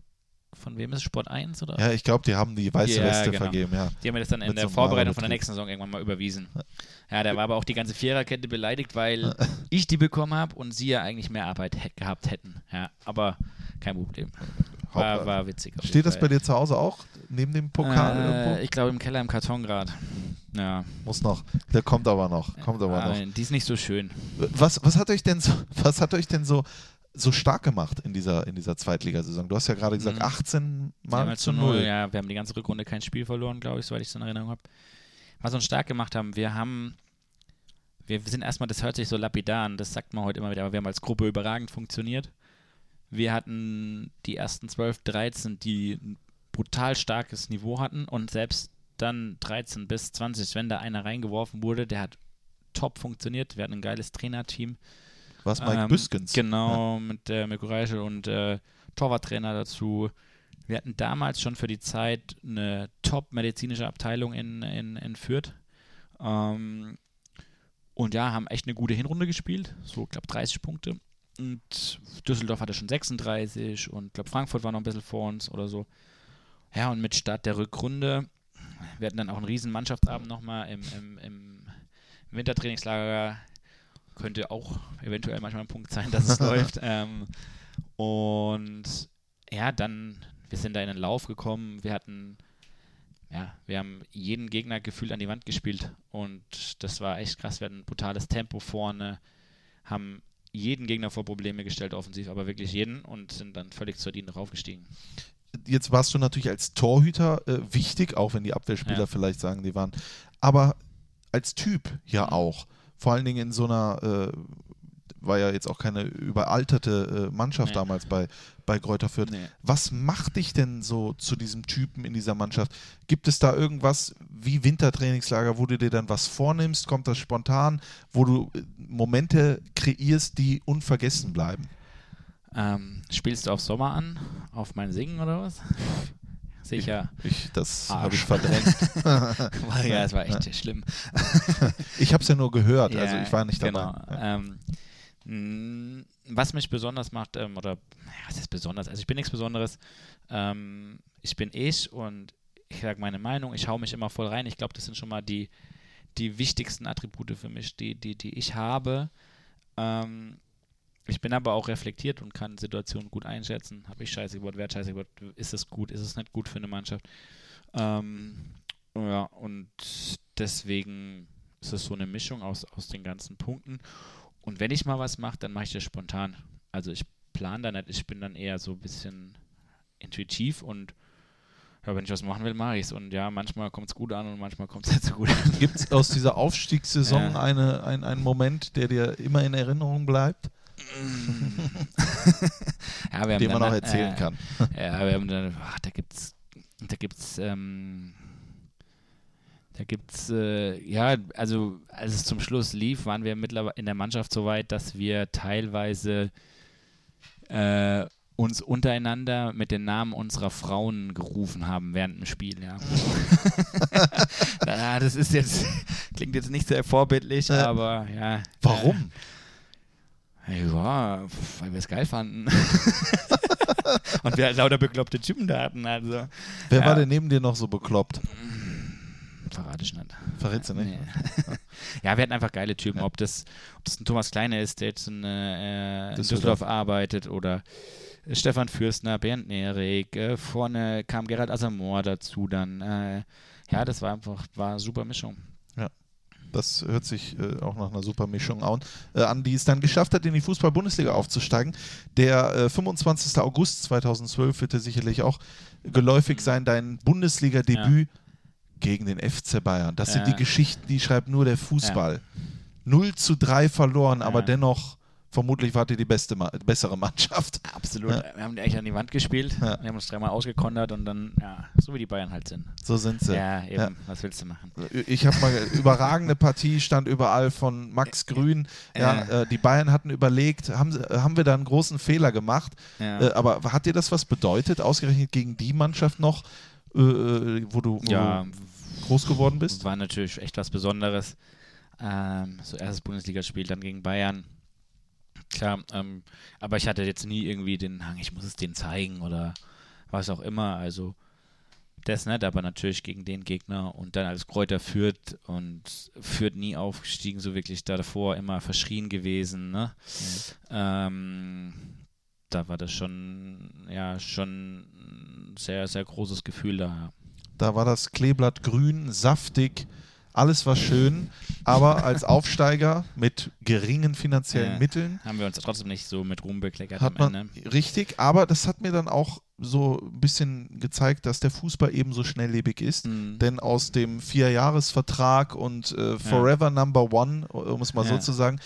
von wem ist es, Sport 1 oder?
ja, ich glaube, die haben die weiße
Ja,
Weste
genau.
vergeben, ja.
Die haben mir das dann in
Mit
der
so
Vorbereitung von der nächsten Saison irgendwann mal überwiesen. Ja, da war aber auch die ganze Viererkette beleidigt, weil ich die bekommen habe und sie ja eigentlich mehr Arbeit gehabt hätten. Ja, aber kein Problem. War, war witzig.
Steht das bei dir zu Hause auch? Neben dem Pokal
Äh,
irgendwo?
ich glaube im Keller im Karton gerade. Ja.
Muss noch. Der kommt aber noch. Kommt aber noch.
Äh, die ist nicht so schön.
Was, was hat euch denn so, was hat euch denn so, so stark gemacht in dieser, in dieser Zweitligasaison? Du hast ja gerade gesagt,
Mhm.
18
Wir
Mal
halt
zu null.
Ja, wir haben die ganze Rückrunde kein Spiel verloren, glaube ich, soweit ich es in Erinnerung habe. Was uns stark gemacht haben, wir haben, wir sind erstmal, das hört sich so lapidar an, das sagt man heute immer wieder, aber wir haben als Gruppe überragend funktioniert. Wir hatten die ersten 12, 13, die ein brutal starkes Niveau hatten und selbst dann 13 bis 20, wenn da einer reingeworfen wurde, der hat top funktioniert. Wir hatten ein geiles Trainerteam.
Was Mike
Ähm,
Büskens.
Genau, mit äh, Mirko Reichel und äh, Torwarttrainer dazu. Wir hatten damals schon für die Zeit eine top-medizinische Abteilung in, in, in Fürth. Ähm, und ja, haben echt eine gute Hinrunde gespielt. So, ich glaube, 30 Punkte. Und Düsseldorf hatte schon 36 und ich glaube, Frankfurt war noch ein bisschen vor uns oder so. Ja, und mit Start der Rückrunde, wir hatten dann auch einen riesen Mannschaftsabend nochmal im, im, im Wintertrainingslager. Könnte auch eventuell manchmal ein Punkt sein, dass es läuft. Ähm, und ja, dann, wir sind da in den Lauf gekommen. Wir hatten, ja, wir haben jeden Gegner gefühlt an die Wand gespielt. Und das war echt krass. Wir hatten ein brutales Tempo vorne, haben jeden Gegner vor Probleme gestellt, offensiv, aber wirklich jeden und sind dann völlig zur Diene raufgestiegen.
Jetzt warst du natürlich als Torhüter äh, wichtig, auch wenn die Abwehrspieler
Ja.
vielleicht sagen, die waren. Aber als Typ ja
Mhm.
auch. Vor allen Dingen in so einer äh, war ja jetzt auch keine überalterte äh, Mannschaft
Nee.
damals bei, bei Kräuter Fürth.
Nee.
Was macht dich denn so zu diesem Typen in dieser Mannschaft? Gibt es da irgendwas wie Wintertrainingslager, wo du dir dann was vornimmst? Kommt das spontan, wo du äh, Momente kreierst, die unvergessen bleiben?
Ähm, spielst du auf Sommer an? Auf mein Singen oder was? Sicher.
Ich, das
Arsch.
habe ich verdrängt.
ja, es war echt schlimm.
ich habe es ja nur gehört, also
Ja,
ich war nicht
genau.
dabei. Ja.
Ähm, was mich besonders macht, ähm, oder naja, was ist besonders? Also ich bin nichts Besonderes. Ähm, ich bin ich und ich sage meine Meinung, ich hau mich immer voll rein. Ich glaube, das sind schon mal die, die wichtigsten Attribute für mich, die, die, die ich habe. Ähm, ich bin aber auch reflektiert und kann Situationen gut einschätzen. Habe ich scheiße gebaut, wer scheiße gebaut, ist es gut, ist es nicht gut für eine Mannschaft. Ähm, ja, und deswegen ist es so eine Mischung aus, aus den ganzen Punkten. Und wenn ich mal was mache, dann mache ich das spontan. Also ich plane da nicht, ich bin dann eher so ein bisschen intuitiv und ja, wenn ich was machen will, mache ich es. Und ja, manchmal kommt es gut an und manchmal kommt es nicht so gut an.
Gibt es aus dieser Aufstiegssaison
Ja.
eine, ein, einen Moment, der dir immer in Erinnerung bleibt,
ja, wir haben
den man
dann,
auch erzählen
äh,
kann?
Ja, wir haben dann, ach, da gibt's, da gibt's, ähm, da gibt's, äh, ja, also als es zum Schluss lief, waren wir mittlerweile in der Mannschaft so weit, dass wir teilweise äh, uns untereinander mit den Namen unserer Frauen gerufen haben während dem Spiel, ja. ja das ist jetzt, klingt jetzt nicht sehr vorbildlich, aber ja.
Warum?
Äh, ja, weil wir es geil fanden. Und wir halt lauter bekloppte Typen da hatten, also.
Wer
ja.
war denn neben dir noch so bekloppt?
Verrate ich nicht.
Verrätst du nicht?
Nee. ja, wir hatten einfach geile Typen. Ob das, ob das ein Thomas Kleine ist, der jetzt in, äh, in
Düsseldorf.
Arbeitet, oder Stefan Fürstner, Bernd Nerik, äh, vorne kam Gerald Asamoah dazu dann. Äh, ja, das war einfach, war eine super Mischung.
Das hört sich äh, auch nach einer super Mischung an, äh, an, die es dann geschafft hat, in die Fußball-Bundesliga aufzusteigen. Der äh, 25. August 2012 wird dir sicherlich auch geläufig sein, dein Bundesliga-Debüt gegen den FC Bayern. Das sind
Ja.
die Geschichten, die schreibt nur der Fußball. 0 zu 3 verloren, aber
Ja.
dennoch, vermutlich wart ihr die beste, bessere Mannschaft.
Absolut.
Ja.
Wir haben die echt an die Wand gespielt.
Ja.
Wir haben uns dreimal ausgekontert und dann, ja, so wie die Bayern halt sind.
So sind sie.
Ja, eben.
Ja.
Was willst du machen?
Ich habe mal überragende Partie, stand überall von Max Grün. Ja,
Ja.
äh, die Bayern hatten überlegt, haben, haben wir da einen großen Fehler gemacht?
Ja.
Äh, aber hat dir das was bedeutet, ausgerechnet gegen die Mannschaft noch, äh, äh, wo du, wo
ja,
du groß geworden bist?
war natürlich echt was Besonderes. Ähm, so erstes Bundesligaspiel, dann gegen Bayern. Klar, ähm, aber ich hatte jetzt nie irgendwie den Hang, ich muss es denen zeigen oder was auch immer. Also das nicht, aber natürlich gegen den Gegner und dann als Kräuter führt und führt nie aufgestiegen, so wirklich da davor immer verschrien gewesen. Ne? Ähm, da war das schon, ja, schon ein sehr, sehr großes Gefühl da.
Da war das Kleeblatt grün, saftig, alles war schön, aber als Aufsteiger mit geringen finanziellen
Ja.
Mitteln
Haben wir uns trotzdem nicht so mit Ruhm bekleckert
hat man richtig, aber das hat mir dann auch so ein bisschen gezeigt, dass der Fußball eben so schnelllebig ist.
Mhm.
Denn aus dem Vierjahresvertrag und äh, Forever Number One, um es mal so
Ja.
zu sagen,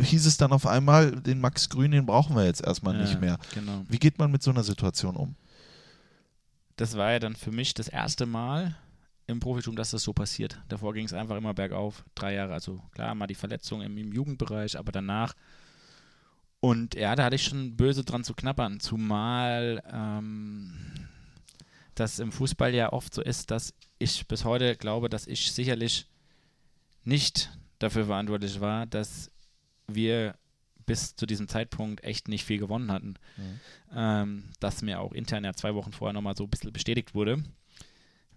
hieß es dann auf einmal, den Max Grün, den brauchen wir jetzt erstmal
Ja,
nicht mehr.
Genau.
Wie geht man mit so einer Situation um?
Das war ja dann für mich das erste Mal im Profitum, dass das so passiert. Davor ging es einfach immer bergauf. Drei Jahre, also klar, mal die Verletzung im, im Jugendbereich, aber danach. Und ja, da hatte ich schon böse dran zu knabbern, zumal ähm, das im Fußball ja oft so ist, dass ich bis heute glaube, dass ich sicherlich nicht dafür verantwortlich war, dass wir bis zu diesem Zeitpunkt echt nicht viel gewonnen hatten. Ähm, dass mir auch intern ja zwei Wochen vorher nochmal so ein bisschen bestätigt wurde.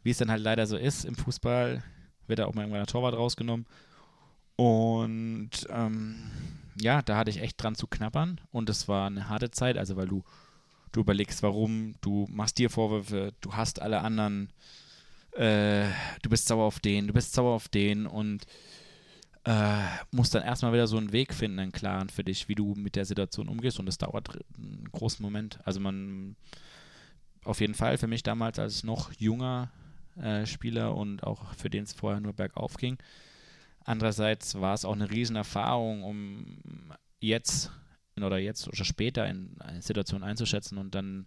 Wie es dann halt leider so ist, im Fußball wird da auch mal irgendwann der Torwart rausgenommen. Und ähm, ja, da hatte ich echt dran zu knabbern und es war eine harte Zeit, also weil du, du überlegst, warum, du machst dir Vorwürfe, du hast alle anderen, äh, du bist sauer auf den, du bist sauer auf den und äh, musst dann erstmal wieder so einen Weg finden, einen klaren für dich, wie du mit der Situation umgehst und das dauert einen großen Moment. Also man, auf jeden Fall für mich damals als noch junger äh, Spieler und auch für den es vorher nur bergauf ging. Andererseits war es auch eine riesen Erfahrung, um jetzt oder jetzt oder später in eine Situation einzuschätzen und dann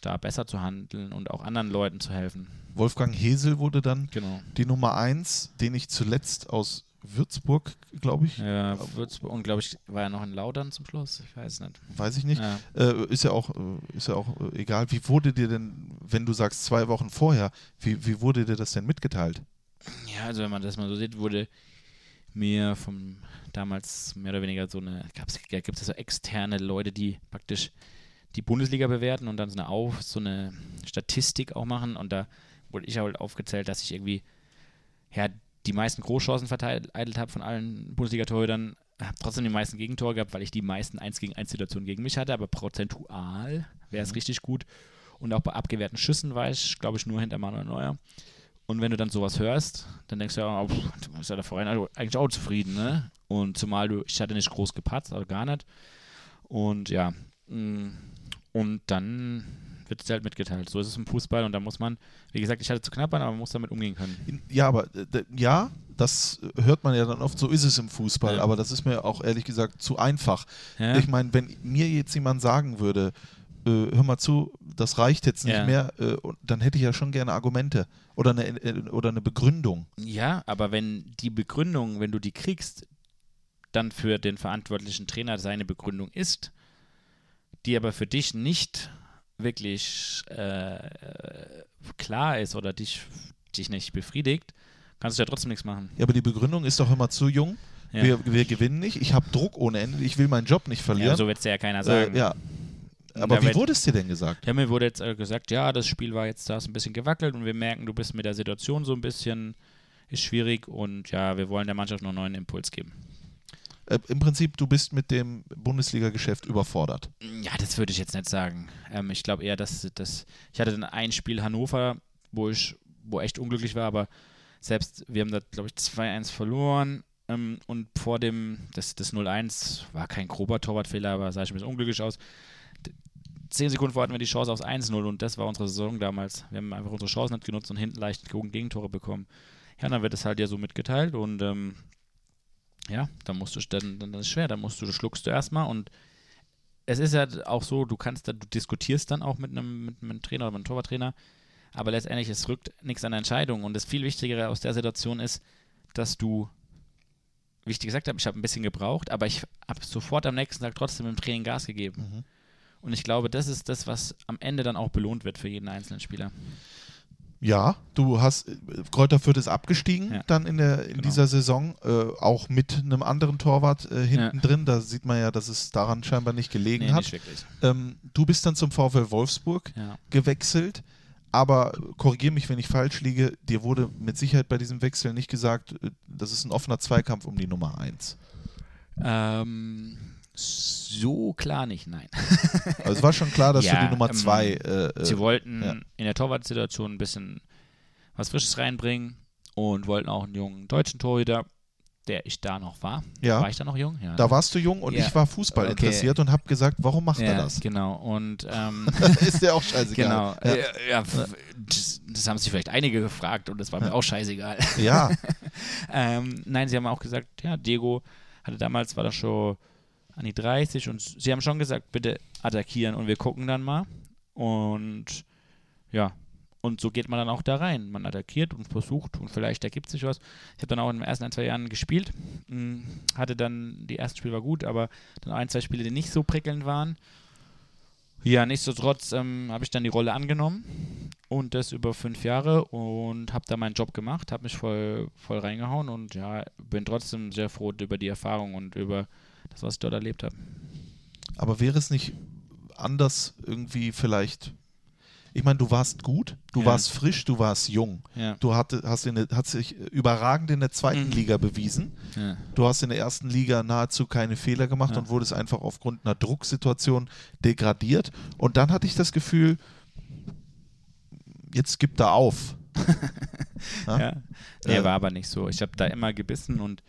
da besser zu handeln und auch anderen Leuten zu helfen.
Wolfgang Hesel wurde dann
Genau.
die Nummer 1, den ich zuletzt aus Würzburg, glaube ich,
Ja, Würzburg und glaube ich, war er noch in Laudern zum Schluss? Ich weiß nicht.
weiß ich nicht.
Ja.
Äh, ist ja auch, äh, ist ja auch äh, egal. Wie wurde dir denn, wenn du sagst zwei Wochen vorher, wie, wie wurde dir das denn mitgeteilt?
Ja, also wenn man das mal so sieht, wurde mir vom damals mehr oder weniger so eine, gibt es so externe Leute, die praktisch die Bundesliga bewerten und dann so eine Auf, so eine Statistik auch machen und da wurde ich halt aufgezählt, dass ich irgendwie ja die meisten Großchancen verteilt habe von allen Bundesliga-Torhütern, habe trotzdem die meisten Gegentore gehabt, weil ich die meisten 1 gegen 1 Situationen gegen mich hatte, aber prozentual wäre es richtig gut und auch bei abgewehrten Schüssen war ich, glaube ich, nur hinter Manuel Neuer. Und wenn du dann sowas hörst, dann denkst du ja, oh, pff, du bist ja da vorhin eigentlich auch zufrieden, ne? Und zumal du, ich hatte nicht groß gepatzt, also gar nicht. Und ja, mh, und dann wird es halt mitgeteilt. So ist es im Fußball und da muss man, wie gesagt, ich hatte zu knapp an, aber man muss damit umgehen können.
Ja, aber äh, ja, das hört man ja dann oft, so ist es im Fußball,
Ja.
aber das ist mir auch ehrlich gesagt zu einfach.
Ja?
Ich meine, wenn mir jetzt jemand sagen würde, äh, hör mal zu, das reicht jetzt nicht
Ja.
mehr, äh, dann hätte ich ja schon gerne Argumente oder eine, äh, oder eine Begründung.
Ja, aber wenn die Begründung, wenn du die kriegst, dann für den verantwortlichen Trainer seine Begründung ist, die aber für dich nicht wirklich äh, klar ist oder dich, dich nicht befriedigt, kannst du ja trotzdem nichts machen.
Ja, aber die Begründung ist doch immer zu jung.
Ja.
Wir, wir gewinnen nicht. Ich habe Druck ohne Ende. Ich will meinen Job nicht
ja,
verlieren.
so wird es ja keiner sagen.
äh, ja. Aber
Da
wie
wird-
wurde es dir denn gesagt?
Ja, mir wurde jetzt äh, gesagt, ja, das Spiel war jetzt da ist ein bisschen gewackelt und wir merken, du bist mit der Situation so ein bisschen, ist schwierig und ja, wir wollen der Mannschaft noch einen neuen Impuls geben.
Äh, Im Prinzip, du bist mit dem Bundesliga-Geschäft überfordert.
Ja, das würde ich jetzt nicht sagen. Ähm, ich glaube eher, dass, dass ich hatte dann ein Spiel Hannover, wo ich, wo echt unglücklich war, aber selbst wir haben da, glaube ich, 2-1 verloren. Ähm, und vor dem, das, das 0-1 war kein grober Torwartfehler, aber sah ich ein bisschen unglücklich aus. Zehn Sekunden vor hatten wir die Chance aufs 1-0 und das war unsere Saison damals. Wir haben einfach unsere Chancen nicht genutzt und hinten leicht Gegentore bekommen. Ja, dann wird es halt ja so mitgeteilt und ähm, ja, dann musst du, dann, dann ist es schwer, dann musst du, schluckst du erstmal und es ist ja auch so, du kannst, da- du diskutierst dann auch mit einem, mit einem Trainer oder mit einem Torwarttrainer, aber letztendlich, es rückt nichts an der Entscheidung und das viel Wichtigere aus der Situation ist, dass du, wie ich dir gesagt habe, ich habe ein bisschen gebraucht, aber ich habe sofort am nächsten Tag trotzdem im Training Gas gegeben.
Mhm.
Und ich glaube, das ist das, was am Ende dann auch belohnt wird für jeden einzelnen Spieler.
Ja, du hast, äh, Kräuter Fürth ist abgestiegen
Ja.
dann in, der, in
Genau.
dieser Saison, äh, auch mit einem anderen Torwart äh, hinten
Ja.
drin. Da sieht man ja, dass es daran scheinbar nicht gelegen
Nee,
hat.
nicht.
Ähm, du bist dann zum VfL Wolfsburg
Ja.
gewechselt, aber korrigiere mich, wenn ich falsch liege, dir wurde mit Sicherheit bei diesem Wechsel nicht gesagt, äh, das ist ein offener Zweikampf um die Nummer 1.
Ähm, so klar nicht, nein.
Also es war schon klar, dass
Ja,
du die Nummer
ähm,
2 äh,
Sie wollten
ja.
in der Torwartsituation ein bisschen was Frisches reinbringen und wollten auch einen jungen deutschen Torhüter, der ich da noch war.
Ja.
War ich da noch jung? Ja.
da warst du jung und
Ja.
ich war Fußball
Okay.
interessiert und habe gesagt, warum macht er das?
Genau. Und ähm,
ist dir auch scheißegal.
genau.
Ja.
Das, das haben sich vielleicht einige gefragt und das war mir auch scheißegal.
ja.
ähm, nein, sie haben auch gesagt, ja, Diego hatte damals, war das schon an die 30 und sie haben schon gesagt, bitte attackieren und wir gucken dann mal. Und ja, und so geht man dann auch da rein. Man attackiert und versucht und vielleicht ergibt sich was. Ich habe dann auch in den ersten ein, zwei Jahren gespielt, mh, hatte dann, die ersten Spiele war gut, aber dann ein, zwei Spiele, die nicht so prickelnd waren. Ja, nichtsdestotrotz ähm, habe ich dann die Rolle angenommen und das über fünf Jahre und habe da meinen Job gemacht, habe mich voll, voll reingehauen und ja, bin trotzdem sehr froh über die Erfahrung und über das, was ich dort erlebt habe.
Aber wäre es nicht anders irgendwie vielleicht? Ich meine, du warst gut, du
Ja.
warst frisch, du warst jung.
Ja.
Du hatte, hast, in hast dich überragend in der zweiten
Mhm.
Liga bewiesen.
ja.
Du hast in der ersten Liga nahezu keine Fehler gemacht und wurdest einfach aufgrund einer Drucksituation degradiert. Und dann hatte ich das Gefühl, jetzt gibt er auf. Ja?
Ja. Nee,
Äh,
war aber nicht so. Ich habe da immer gebissen und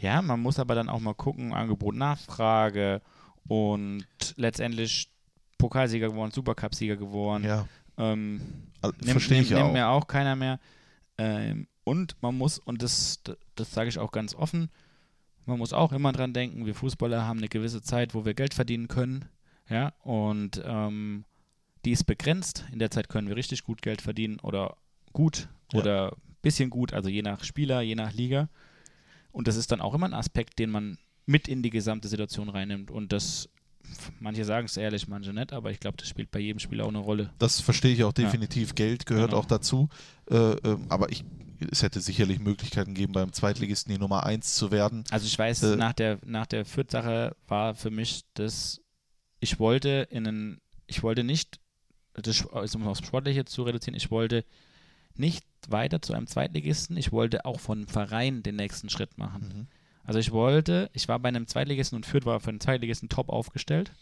ja, man muss aber dann auch mal gucken, Angebot, Nachfrage und letztendlich Pokalsieger geworden, Supercup-Sieger geworden.
Ja,
Ähm,
also
nimmt,
verstehe ich ja
nimmt
auch.
mir auch keiner mehr. Ähm, und man muss, und das, das sage ich auch ganz offen, man muss auch immer dran denken, wir Fußballer haben eine gewisse Zeit, wo wir Geld verdienen können. Ja, und ähm, die ist begrenzt. In der Zeit können wir richtig gut Geld verdienen oder gut
Ja.
oder bisschen gut, also je nach Spieler, je nach Liga. Und das ist dann auch immer ein Aspekt, den man mit in die gesamte Situation reinnimmt. Und das, manche sagen es ehrlich, manche nicht, aber ich glaube, das spielt bei jedem Spieler auch eine Rolle.
Das verstehe ich auch definitiv. Geld gehört
Genau.
auch dazu. Äh, ähm, aber ich, es hätte sicherlich Möglichkeiten gegeben, beim Zweitligisten die Nummer 1 zu werden.
Also ich weiß,
Äh,
nach der, nach der Fürth-Sache war für mich das, ich wollte in einen, ich wollte nicht, das, also um aufs Sportliche zu reduzieren, ich wollte nicht weiter zu einem Zweitligisten, ich wollte auch von Verein den nächsten Schritt machen.
Mhm.
Also ich wollte, ich war bei einem Zweitligisten und Fürth war für einen Zweitligisten top aufgestellt,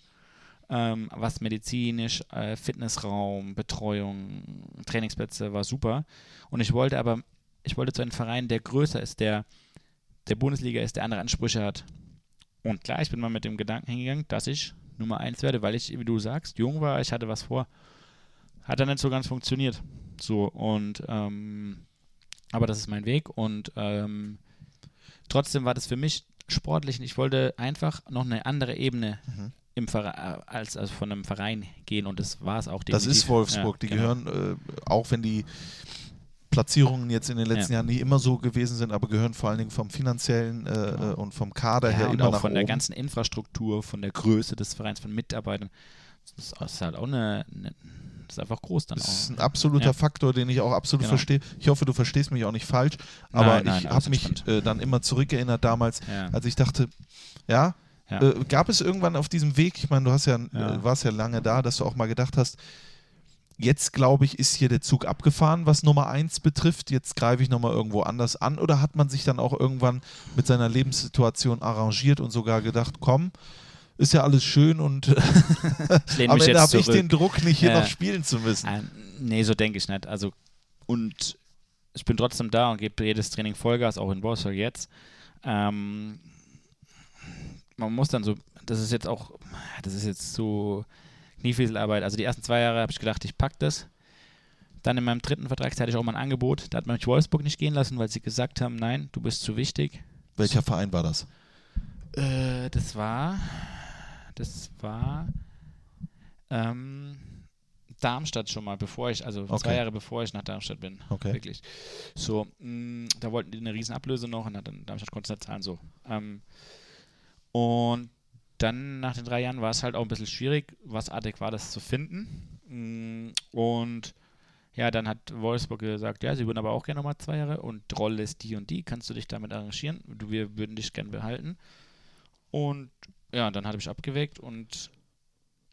ähm, was medizinisch, äh, Fitnessraum, Betreuung, Trainingsplätze war super. Und ich wollte aber, ich wollte zu einem Verein, der größer ist, der der Bundesliga ist, der andere Ansprüche hat. Und klar, ich bin mal mit dem Gedanken hingegangen, dass ich Nummer eins werde, weil ich, wie du sagst, jung war, ich hatte was vor. Hat dann nicht so ganz funktioniert. So, und ähm, aber das ist mein Weg und ähm, trotzdem war das für mich sportlich. Ich wollte einfach noch eine andere Ebene
Mhm.
im Verein, als, als von einem Verein gehen und das war es auch
Das
definitiv.
ist Wolfsburg.
Ja,
die
genau.
gehören, äh, auch wenn die Platzierungen jetzt in den letzten
Ja.
Jahren nicht immer so gewesen sind, aber gehören vor allen Dingen vom finanziellen äh,
Genau.
äh, und vom Kader
ja,
her
und
immer
auch
nach
von der
oben.
ganzen Infrastruktur, von der Größe des Vereins, von Mitarbeitern. Das ist halt auch eine, eine das ist einfach groß dann
Das ist ein absoluter
Ja.
Faktor, den ich auch absolut
Genau.
verstehe. Ich hoffe, du verstehst mich auch nicht falsch, aber
Nein, nein,
ich habe mich äh, dann immer zurückerinnert damals,
Ja.
als ich dachte, ja,
Ja.
äh, gab es irgendwann auf diesem Weg, ich meine, du hast ja,
Ja.
Äh, warst ja lange da, dass du auch mal gedacht hast, jetzt glaube ich, ist hier der Zug abgefahren, was Nummer 1 betrifft, jetzt greife ich nochmal irgendwo anders an oder hat man sich dann auch irgendwann mit seiner Lebenssituation arrangiert und sogar gedacht, komm, ist ja alles schön und
Ich
am Ende habe ich den Druck, nicht hier
Ja.
noch spielen zu müssen.
Ähm, nee, so denke ich nicht. Also, und ich bin trotzdem da und gebe jedes Training Vollgas, auch in Wolfsburg jetzt. Ähm, man muss dann so, das ist jetzt auch, das ist jetzt so Kniefieselarbeit. Also die ersten zwei Jahre habe ich gedacht, ich pack das. Dann in meinem dritten Vertrag hatte ich auch mal ein Angebot. Da hat man mich Wolfsburg nicht gehen lassen, weil sie gesagt haben, nein, du bist zu wichtig.
Welcher Verein war das?
Äh, das war, das war ähm, Darmstadt schon mal, bevor ich, also
Okay.
zwei Jahre bevor ich nach Darmstadt bin.
Okay.
Wirklich. So, mh, da wollten die eine riesen Ablöse noch und hat dann Darmstadt konnte es nicht zahlen, so. Ähm, und dann nach den drei Jahren war es halt auch ein bisschen schwierig, was Adäquates zu finden. Mm, Und ja, dann hat Wolfsburg gesagt, ja, sie würden aber auch gerne nochmal zwei Jahre und Rolle ist die und die, kannst du dich damit arrangieren? Wir würden dich gerne behalten. Und ja, dann habe ich abgewägt und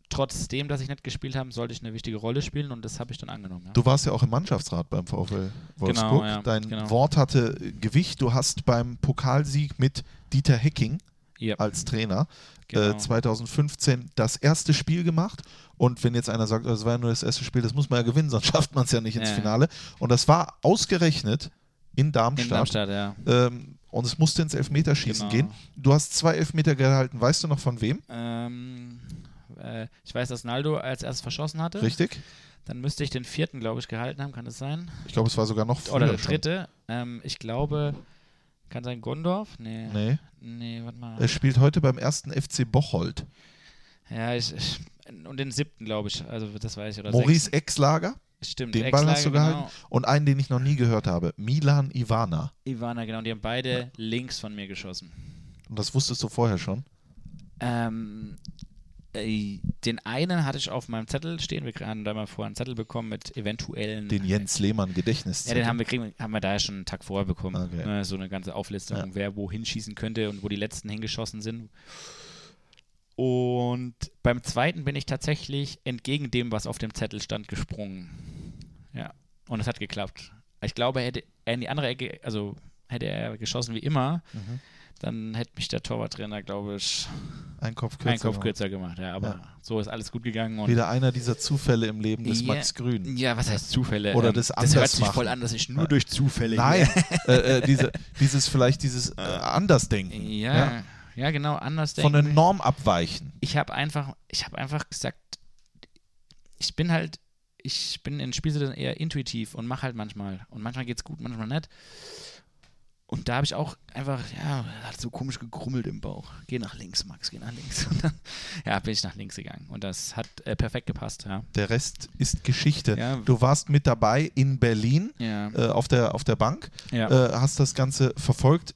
trotzdem, dass ich nicht gespielt habe, sollte ich eine wichtige Rolle spielen und das habe ich dann angenommen. Ja.
Du warst ja auch im Mannschaftsrat beim VfL Wolfsburg.
ja,
Dein
genau.
Wort hatte äh, Gewicht. Du hast beim Pokalsieg mit Dieter Hecking
Ja,
als Trainer
genau.
äh, 2015 das erste Spiel gemacht. Und wenn jetzt einer sagt, das war ja nur das erste Spiel, das muss man ja gewinnen, sonst schafft man es ja nicht ins
Ja.
Finale. Und das war ausgerechnet in Darmstadt.
in Darmstadt, ja.
Ähm, und es musste ins Elfmeterschießen
Genau.
gehen. Du hast zwei Elfmeter gehalten. Weißt du noch von wem?
Ähm, äh, ich weiß, dass Naldo als erstes verschossen hatte.
Richtig?
Dann müsste ich den vierten, glaube ich, gehalten haben, kann das sein?
Ich glaube, es war sogar noch
Oder der dritte. Ähm, ich glaube, kann sein Gondorf? Nee.
Nee.
Nee, warte mal.
Er spielt heute beim ersten FC Bocholt.
ja, ich, ich. Und den siebten, glaube ich. Also, das weiß ich. Oder
Maurice
sechsten.
Exlager.
Stimmt,
Den Ball hast du gehalten. Und einen, den ich noch nie gehört habe. Milan Ivana.
Genau. Ivana, genau. Die haben beide links von mir geschossen.
Und das wusstest du vorher schon.
Ähm, äh, den einen hatte ich auf meinem Zettel stehen. Wir haben da mal vorher einen Zettel bekommen mit eventuellen.
Den Jens Lehmann Gedächtnis.
Ja, den haben wir, kriegen, haben wir da ja schon einen Tag vorher bekommen.
Okay.
Ne, so eine ganze Auflistung,
Ja.
wer wo hinschießen könnte und wo die letzten hingeschossen sind. Und beim zweiten bin ich tatsächlich entgegen dem, was auf dem Zettel stand, gesprungen. Ja. Und es hat geklappt. Ich glaube, hätte er in die andere Ecke, also hätte er geschossen wie immer,
Mhm.
dann hätte mich der Torwarttrainer, glaube ich,
Ein Kopf kürzer.
einen Kopf
gemacht.
kürzer gemacht. Ja, aber
Ja.
so ist alles gut gegangen.
Wieder einer dieser Zufälle im Leben des
Ja.
Max Grün.
ja, was heißt Zufälle?
Oder
Ähm,
das
das hört sich
Andersmachen.
voll an, dass ich nur
Ja.
durch Zufälle
Nein, äh, äh, diese, dieses vielleicht dieses äh, Andersdenken.
Ja,
Ja.
genau, anders
Von der
denken.
Norm abweichen.
Ich habe einfach, ich habe einfach gesagt, ich bin halt, ich bin in Spielsituationen eher intuitiv und mache halt manchmal. Und manchmal geht's gut, manchmal nicht. Und da habe ich auch einfach, ja, hat so komisch gekrummelt im Bauch. Geh nach links, Max, geh nach links. Und dann, ja, bin ich nach links gegangen. Und das hat äh, perfekt gepasst, ja.
Der Rest ist Geschichte.
Ja.
Du warst mit dabei in Berlin
Ja.
äh, auf, der, auf der Bank,
ja.
äh, hast das Ganze verfolgt.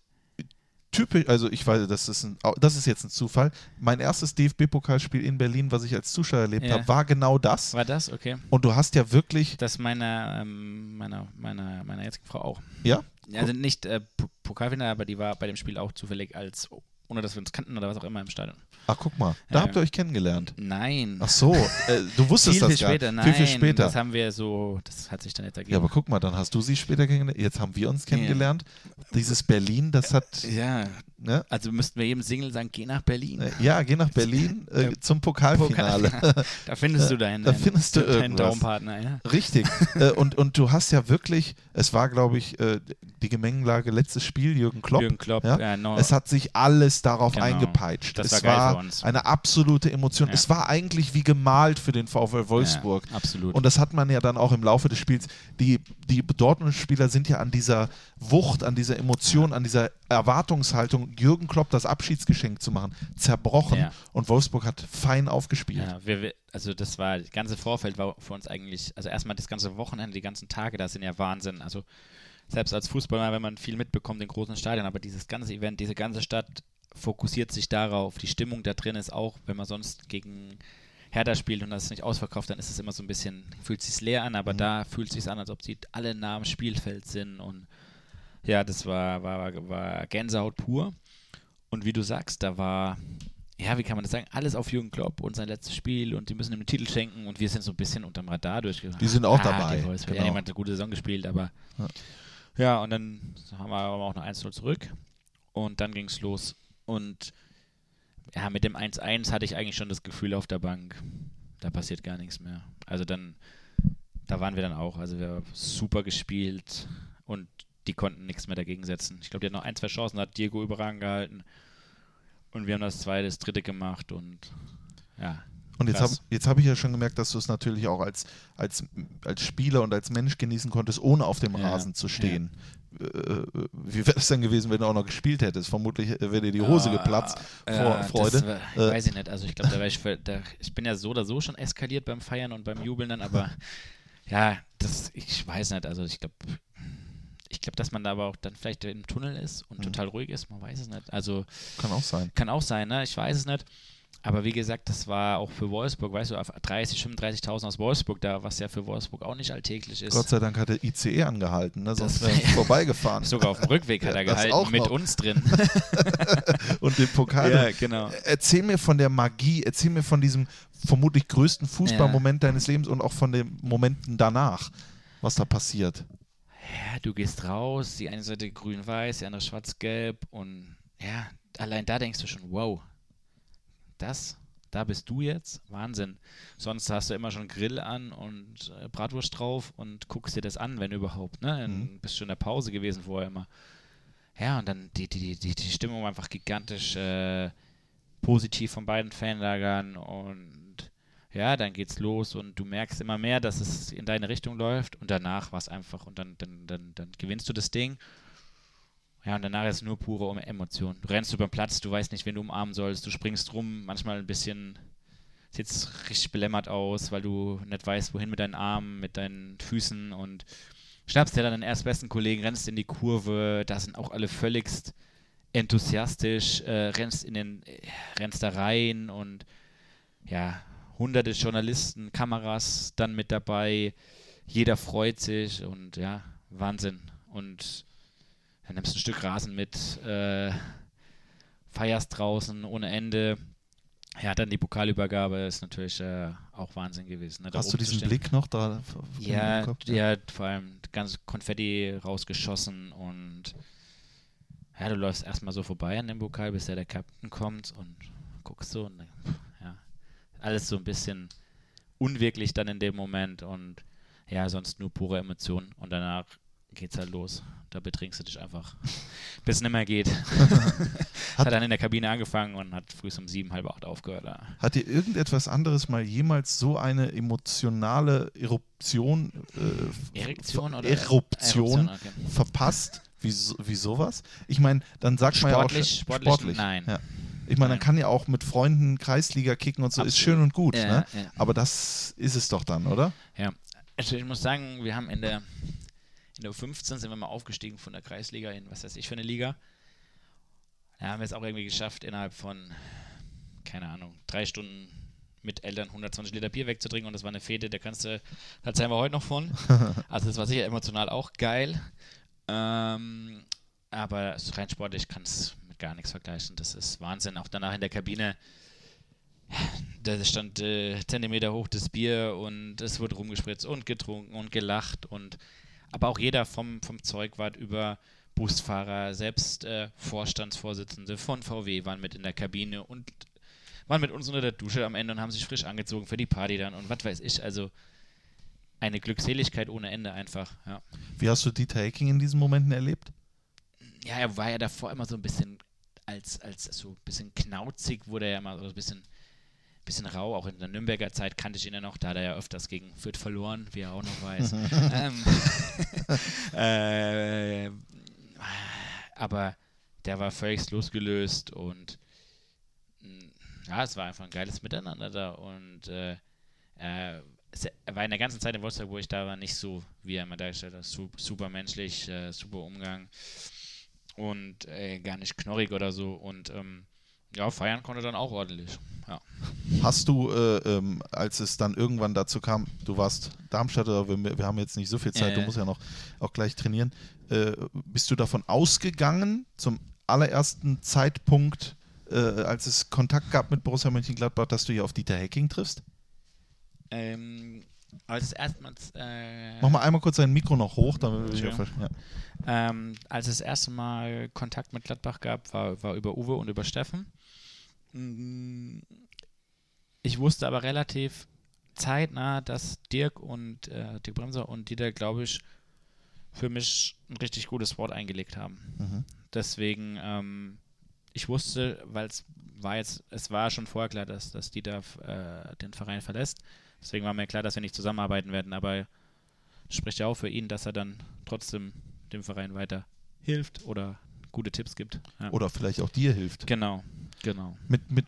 Typisch, also ich weiß, das ist, ein, das ist jetzt ein Zufall. Mein erstes DFB-Pokalspiel in Berlin, was ich als Zuschauer erlebt
Ja.
habe, war genau das.
War das? Okay.
Und du hast ja wirklich,
Das meiner, ähm, meiner, meiner, meiner jetzigen Frau auch.
ja,
Also nicht äh, Pokalfinale, aber die war bei dem Spiel auch zufällig als, ohne dass wir uns kannten oder was auch immer im Stadion.
ach guck mal, da
Ja.
habt ihr euch kennengelernt.
Nein.
Ach so, äh, du wusstest
viel,
das
viel
gar
später. Nein,
Viel, viel später.
das haben wir so, das hat sich dann jetzt ergeben.
Ja, aber guck mal, dann hast du sie später kennengelernt. Jetzt haben wir uns kennengelernt. Dieses Berlin, das hat,
ja,
ne?
also müssten wir jedem Single sagen, geh nach Berlin.
Äh, Ja, geh nach Berlin äh, zum Pokalfinale.
da findest du deinen,
Da findest du
deinen
irgendwas.
Traumpartner, ja.
Richtig. äh, und, und du hast ja wirklich, es war, glaube ich, äh, die Gemengelage letztes Spiel, Jürgen Klopp.
Jürgen Klopp,
ja?
ja, no,
Es hat sich alles darauf
Genau.
eingepeitscht.
Das
es
war
war eine absolute Emotion.
Ja.
Es war eigentlich wie gemalt für den VfL Wolfsburg.
Absolut.
Und das hat man ja dann auch im Laufe des Spiels. Die, die Dortmund-Spieler sind ja an dieser Wucht, an dieser Emotion, an dieser Erwartungshaltung, Jürgen Klopp das Abschiedsgeschenk zu machen, zerbrochen.
Ja.
Und Wolfsburg hat fein aufgespielt.
Ja, wir, wir, also das war, das ganze Vorfeld war für uns eigentlich, also erstmal das ganze Wochenende, die ganzen Tage, das sind ja Wahnsinn. Also selbst als Fußballer, wenn man viel mitbekommt in großen Stadien, aber dieses ganze Event, diese ganze Stadt fokussiert sich darauf. Die Stimmung da drin ist auch, wenn man sonst gegen Hertha spielt und das ist nicht ausverkauft, dann ist es immer so ein bisschen, fühlt sich leer an, aber da fühlt sich an, als ob sie alle nah am Spielfeld sind und ja, das war, war, war Gänsehaut pur. Und wie du sagst, da war, ja, wie kann man das sagen, alles auf Jürgen Klopp und sein letztes Spiel und die müssen ihm den Titel schenken und wir sind so ein bisschen unterm Radar durchgegangen.
Die sind auch
ah,
dabei,
Die Wolfsburg,
genau.
Ja, jemand eine gute Saison gespielt, aber
Ja.
ja, und dann haben wir aber auch noch 1-0 zurück und dann ging es los. Und ja, mit dem 1-1 hatte ich eigentlich schon das Gefühl auf der Bank, da passiert gar nichts mehr. Also dann, da waren wir dann auch. Also wir haben super gespielt und die konnten nichts mehr dagegen setzen. Ich glaube, die hatten noch ein, zwei Chancen, da hat Diego überragend gehalten. Und wir haben das zweite, das dritte gemacht und ja.
Und jetzt habe hab ich ja schon gemerkt, dass du es natürlich auch als, als, als Spieler und als Mensch genießen konntest, ohne auf dem
Ja,
Rasen zu stehen. Äh, äh, wie wäre es denn gewesen, wenn du auch noch gespielt hättest? Vermutlich äh, wäre dir die Hose
Ah,
geplatzt vor
ja,
Freude.
War,
Äh,
weiß ich nicht. Also ich glaube, ich, ich bin ja so oder so schon eskaliert beim Feiern und beim Jubeln dann, aber ja, das, ich weiß nicht. Also ich glaube, ich glaube, dass man da aber auch dann vielleicht im Tunnel ist und
Mhm.
total ruhig ist, man weiß es nicht. Also
Kann auch sein.
kann auch sein, ne? Ich weiß es nicht. Aber wie gesagt, das war auch für Wolfsburg, weißt du, auf 30, 35.000 aus Wolfsburg da, was ja für Wolfsburg auch nicht alltäglich ist.
Gott sei Dank hat der ICE angehalten, ne? sonst wäre
wär-
er vorbeigefahren.
Sogar auf dem Rückweg hat er
Das
gehalten,
auch
mit uns drin.
Und den Pokal.
ja, genau.
Erzähl mir von der Magie, erzähl mir von diesem vermutlich größten Fußballmoment deines Lebens und auch von den Momenten danach, was da passiert.
Ja, du gehst raus, die eine Seite grün-weiß, die andere schwarz-gelb und ja, allein da denkst du schon, wow, das, da bist du jetzt, Wahnsinn. Sonst hast du immer schon Grill an und äh, Bratwurst drauf und guckst dir das an, wenn überhaupt, ne? In,
Mhm.
Bist schon in der Pause gewesen vorher immer. Ja, und dann die, die, die, die Stimmung einfach gigantisch äh, positiv von beiden Fanlagern und ja, dann geht's los und du merkst immer mehr, dass es in deine Richtung läuft und danach war es einfach und dann, dann, dann, dann gewinnst du das Ding. Ja, und danach ist es nur pure Emotion. Du rennst über den Platz, du weißt nicht, wen du umarmen sollst, du springst rum, manchmal ein bisschen, sieht richtig belämmert aus, weil du nicht weißt, wohin mit deinen Armen, mit deinen Füßen und schnappst dir dann den erstbesten Kollegen, rennst in die Kurve, da sind auch alle völligst enthusiastisch, äh, rennst in den, äh, rennst da rein und ja, hunderte Journalisten, Kameras dann mit dabei, jeder freut sich und ja, Wahnsinn. Und dann nimmst du ein Stück Rasen mit, äh, feierst draußen ohne Ende. Ja, dann die Pokalübergabe ist natürlich äh, auch Wahnsinn gewesen. Ne,
Hast du diesen. Blick noch da?
Ja,
Kopf?
ja, vor allem ganz Konfetti rausgeschossen und ja, du läufst erstmal so vorbei an dem Pokal, bis ja der Captain kommt und guckst so und dann, alles so ein bisschen unwirklich dann in dem Moment und ja, sonst nur pure Emotionen und danach geht's halt los. Da betrinkst du dich einfach, bis es nicht mehr geht. hat dann in der Kabine angefangen und hat früh um sieben, halb acht aufgehört. Ja.
Hat dir irgendetwas anderes mal jemals so eine emotionale Eruption, äh,
Erektion oder?
Eruption
okay.
verpasst Wieso, wieso was? Ich meine, dann sagt man ja auch
Sportlich, sportlich,
sportlich.
nein.
Ja. Ich meine, man kann ja auch mit Freunden Kreisliga kicken und so, ist
Absolut.
schön und gut,
Ja,
ne?
ja.
Aber das ist es doch dann, oder?
Ja, also ich muss sagen, wir haben in der, in der U15 sind wir mal aufgestiegen von der Kreisliga in was weiß ich für eine Liga. Da haben wir es auch irgendwie geschafft, innerhalb von, keine Ahnung, drei Stunden mit Eltern 120 Liter Bier wegzutrinken und das war eine Fete, da kannst du, da erzählen wir heute noch von. Also das war sicher emotional auch geil. Ähm, aber so rein sportlich kann es mit gar nichts vergleichen. Das ist Wahnsinn. Auch danach in der Kabine da stand äh, Zentimeter hoch das Bier und es wurde rumgespritzt und getrunken und gelacht und aber auch jeder vom, vom Zeugwart über Busfahrer, selbst äh, Vorstandsvorsitzende von VW waren mit in der Kabine und waren mit uns unter der Dusche am Ende und haben sich frisch angezogen für die Party dann und was weiß ich, also eine Glückseligkeit ohne Ende einfach, ja.
Wie hast du Dieter Hecking in diesen Momenten erlebt?
Ja, er war ja davor immer so ein bisschen als, als so ein bisschen knauzig, wurde er ja immer so ein bisschen, bisschen rau. Auch in der Nürnberger Zeit kannte ich ihn ja noch, da hat er ja öfters gegen Fürth verloren, wie er auch noch weiß. ähm, äh, aber der war völlig losgelöst und mh, ja, es war einfach ein geiles Miteinander da und äh, er, war in der ganzen Zeit in Wolfsburg, wo ich da war, nicht so, wie er immer dargestellt hat. Su super menschlich, äh, super Umgang und äh, gar nicht knorrig oder so. Und ähm, ja, feiern konnte dann auch ordentlich. Ja.
Hast du, äh, ähm, als es dann irgendwann dazu kam, du warst Darmstädter, wir, wir haben jetzt nicht so viel Zeit, du
Äh.
musst ja noch auch gleich trainieren, äh, bist du davon ausgegangen, zum allerersten Zeitpunkt, äh, als es Kontakt gab mit Borussia Mönchengladbach, dass du hier auf Dieter Hecking triffst?
Ähm, als erstmals. Äh,
Mach mal einmal kurz dein Mikro noch hoch, damit wir ver- ja.
Ähm, als es das erste Mal Kontakt mit Gladbach gab, war, war über Uwe und über Steffen. Mm, Ich wusste aber relativ zeitnah, dass Dirk und äh, Dirk Bremser und Dieter, glaube ich, für mich ein richtig gutes Wort eingelegt haben.
Mhm.
Deswegen, ähm, ich wusste, weil es war jetzt, es war schon vorher klar, dass, dass Dieter äh, den Verein verlässt. Deswegen war mir klar, dass wir nicht zusammenarbeiten werden, aber spricht ja auch für ihn, dass er dann trotzdem dem Verein weiter hilft oder gute Tipps gibt. Ja.
Oder vielleicht auch dir hilft.
Genau, genau.
Mit, mit,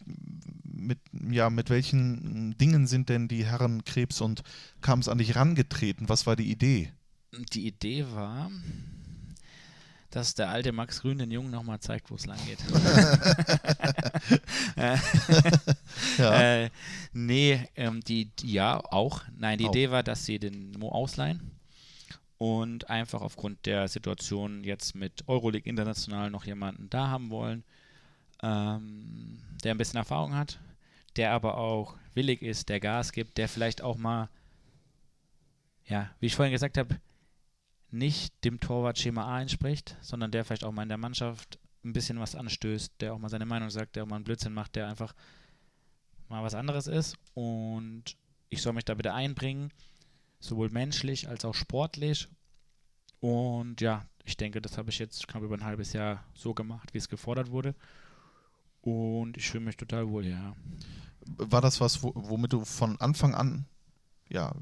mit, ja, mit welchen Dingen sind denn die Herren Krebs und Kams an dich rangetreten? Was war die Idee?
Die Idee war, dass der alte Max Grün den Jungen nochmal zeigt, wo es lang geht. Äh,
Ja.
Äh, nee, ähm, die, die, ja, auch. Nein, die
Auch.
Idee war, dass sie den Mo ausleihen und einfach aufgrund der Situation jetzt mit Euroleague International noch jemanden da haben wollen, ähm, der ein bisschen Erfahrung hat, der aber auch willig ist, der Gas gibt, der vielleicht auch mal, ja, wie ich vorhin gesagt habe, nicht dem Torwart Schema A entspricht, sondern der vielleicht auch mal in der Mannschaft ein bisschen was anstößt, der auch mal seine Meinung sagt, der auch mal einen Blödsinn macht, der einfach mal was anderes ist. Und ich soll mich da bitte einbringen, sowohl menschlich als auch sportlich. Und ja, ich denke, das habe ich jetzt knapp über ein halbes Jahr so gemacht, wie es gefordert wurde. Und ich fühle mich total wohl, ja.
War das was, wo, womit du von Anfang an, ja,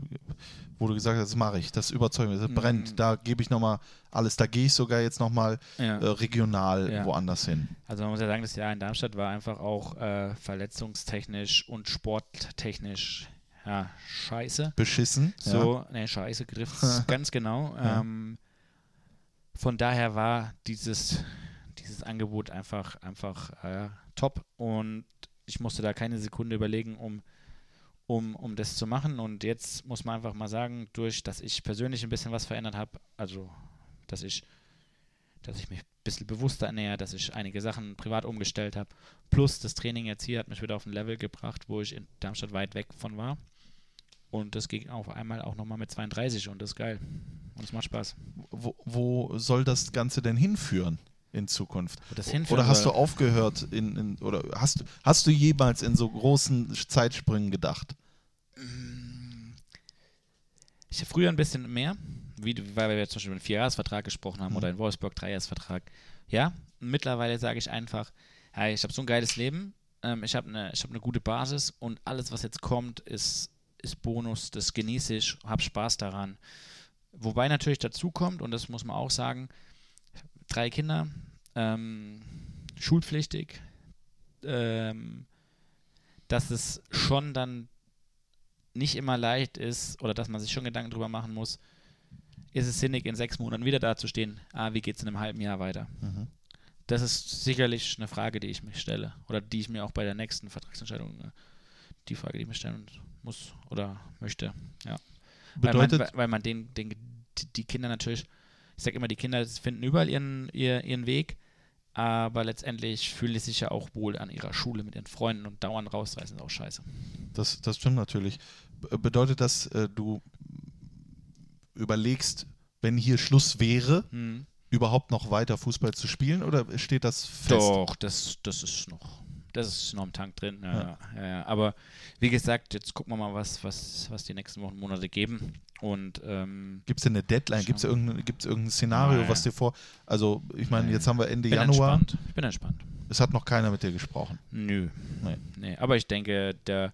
wo du gesagt hast, das mache ich, das überzeugt mich, das
Mm.
brennt, da gebe ich nochmal alles, da gehe ich sogar jetzt nochmal
ja.
äh, regional
Ja.
woanders hin.
Also man muss ja sagen, das Jahr in Darmstadt war einfach auch äh, verletzungstechnisch und sporttechnisch ja, scheiße.
Beschissen.
So, ne, scheiße trifft ganz genau.
Ja.
Ähm, von daher war dieses, dieses Angebot einfach, einfach äh, top und ich musste da keine Sekunde überlegen, um, um, um das zu machen. Und jetzt muss man einfach mal sagen, durch, dass ich persönlich ein bisschen was verändert habe, also dass ich, dass ich mich ein bisschen bewusster ernähre, dass ich einige Sachen privat umgestellt habe, plus das Training jetzt hier hat mich wieder auf ein Level gebracht, wo ich in Darmstadt weit weg von war. Und das ging auf einmal auch nochmal mit 32 und das ist geil. Und es macht Spaß.
Wo, wo soll das Ganze denn hinführen in Zukunft? Oder hast du aufgehört in, in oder hast, hast du jemals in so großen Zeitsprüngen gedacht?
Ich habe früher ein bisschen mehr, wie, weil wir jetzt zum Beispiel über einen Vierjahresvertrag gesprochen haben
Mhm.
oder in Wolfsburg Dreijahresvertrag. Ja, mittlerweile sage ich einfach, hey, ich habe so ein geiles Leben, ähm, ich habe eine hab ne gute Basis und alles, was jetzt kommt, ist, ist Bonus, das genieße ich, habe Spaß daran. Wobei natürlich dazu kommt, und das muss man auch sagen, drei Kinder, ähm, schulpflichtig, ähm, dass es schon dann nicht immer leicht ist oder dass man sich schon Gedanken drüber machen muss, ist es sinnig, in sechs Monaten wieder dazustehen, ah, wie geht es in einem halben Jahr weiter?
Mhm.
Das ist sicherlich eine Frage, die ich mich stelle oder die ich mir auch bei der nächsten Vertragsentscheidung, äh, die Frage, die ich mir stellen muss oder möchte, ja.
Bedeutet,
weil man, weil man den, den, die Kinder natürlich, ich sage immer, die Kinder finden überall ihren, ihr, ihren Weg, aber letztendlich fühlen die sich ja auch wohl an ihrer Schule mit ihren Freunden und dauernd rausreißen ist auch scheiße.
das, das stimmt natürlich. B- Bedeutet das, äh, du überlegst, wenn hier Schluss wäre,
Hm.
überhaupt noch weiter Fußball zu spielen oder steht das fest?
Doch, das, das ist noch. Das ist noch im Tank drin. Ja, ja. Aber wie gesagt, jetzt gucken wir mal, was, was, was die nächsten Wochen, Monate geben. Und ähm,
Gibt es denn eine Deadline? Gibt es irgendein, gibt's irgendein Szenario,
Nein.
was dir vor. Also, ich meine, jetzt haben wir Ende
bin
Januar.
entspannt. Ich bin entspannt.
Es hat noch keiner mit dir gesprochen.
Nö.
Nee.
Nee. Aber ich denke, der,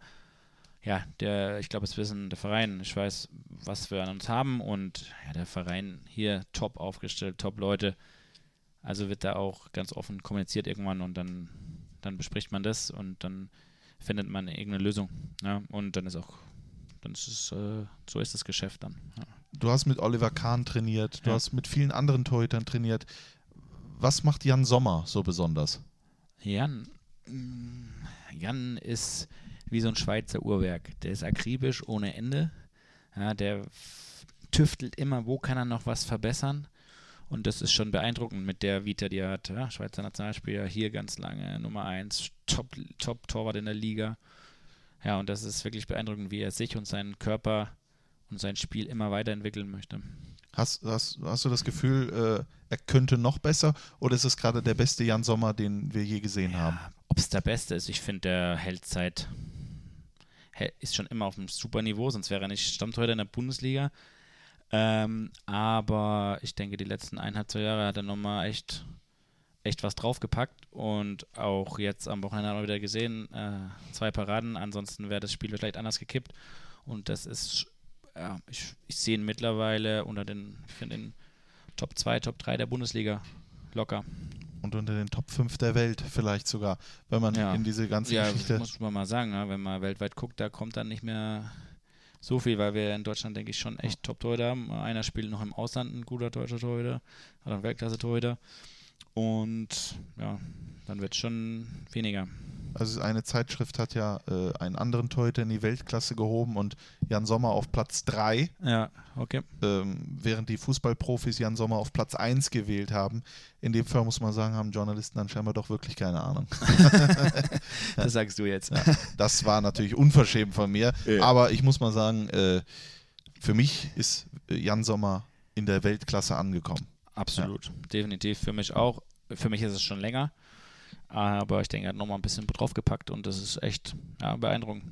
ja, der, ich glaube, es wissen der Verein, ich weiß, was wir an uns haben und ja, der Verein hier top aufgestellt, top Leute. Also wird da auch ganz offen kommuniziert irgendwann und dann, dann bespricht man das und dann findet man irgendeine Lösung. Ja? Und dann ist auch, dann ist es, äh, so ist das Geschäft dann. Ja.
Du hast mit Oliver Kahn trainiert, du
Ja.
hast mit vielen anderen Torhütern trainiert. Was macht Jan Sommer so besonders?
Jan, mm, Jan ist wie so ein Schweizer Uhrwerk. Der ist akribisch ohne Ende. Ja, der tüftelt immer, wo kann er noch was verbessern. Und das ist schon beeindruckend mit der Vita, die er hat. Ja, Schweizer Nationalspieler, hier ganz lange, Nummer 1, Top, Top in der Liga. Ja, und das ist wirklich beeindruckend, wie er sich und seinen Körper und sein Spiel immer weiterentwickeln möchte.
Hast, hast, hast du das Gefühl, äh, er könnte noch besser oder ist es gerade der beste Jan Sommer, den wir je gesehen haben?
Ob es der Beste ist, ich finde, der hält seit, ist schon immer auf einem super Niveau, sonst wäre er nicht Stammtorhüter in der Bundesliga. Ähm, aber ich denke, die letzten eineinhalb, zwei Jahre hat er nochmal echt, echt was draufgepackt und auch jetzt am Wochenende haben wir wieder gesehen, äh, zwei Paraden, ansonsten wäre das Spiel vielleicht anders gekippt und das ist, ja, ich, ich sehe ihn mittlerweile unter den, ich den Top 2, Top 3 der Bundesliga locker.
Und unter den Top 5 der Welt vielleicht sogar, wenn man
Ja.
in diese ganze
Ja,
Geschichte.
muss man mal sagen, ja, wenn man weltweit guckt, da kommt dann nicht mehr so viel, weil wir in Deutschland, denke ich, schon echt Top-Torhüter haben. Einer spielt noch im Ausland, ein guter deutscher Torhüter, oder ein Weltklasse-Torhüter. Und ja, dann wird es schon weniger.
Also eine Zeitschrift hat ja äh, einen anderen Torhüter in die Weltklasse gehoben und Jan Sommer auf Platz 3,
Ja, okay.
ähm, während die Fußballprofis Jan Sommer auf Platz 1 gewählt haben. In dem Fall muss man sagen, haben Journalisten dann scheinbar doch wirklich keine Ahnung.
Das sagst du jetzt.
Das war natürlich unverschämt von mir,
Ja.
aber ich muss mal sagen, äh, für mich ist äh, Jan Sommer in der Weltklasse angekommen.
Absolut. Definitiv. Für mich auch. Für mich ist es schon länger. Aber ich denke, er hat nochmal ein bisschen draufgepackt und das ist echt ja, beeindruckend.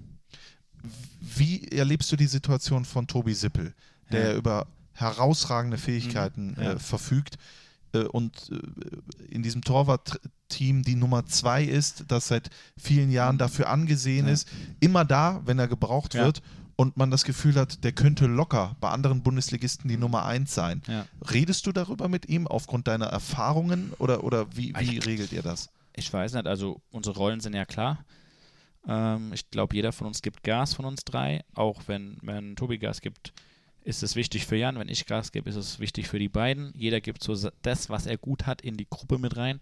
Wie erlebst du die Situation von Tobi Sippel, der
Ja.
über herausragende Fähigkeiten
Mhm, ja.
äh, verfügt äh, und äh, in diesem Torwart-Team die Nummer zwei ist, das seit vielen Jahren dafür angesehen
Mhm.
Ist, immer da, wenn er gebraucht wird und man das Gefühl hat, der könnte locker bei anderen Bundesligisten die Nummer eins sein.
Ja.
Redest du darüber mit ihm aufgrund deiner Erfahrungen oder, oder wie, wie
Ich-
regelt ihr das?
Ich weiß nicht, also unsere Rollen sind ja klar. Ähm, ich glaube, jeder von uns gibt Gas von uns drei. Auch wenn, wenn Tobi Gas gibt, ist es wichtig für Jan. Wenn ich Gas gebe, ist es wichtig für die beiden. Jeder gibt so das, was er gut hat, in die Gruppe mit rein.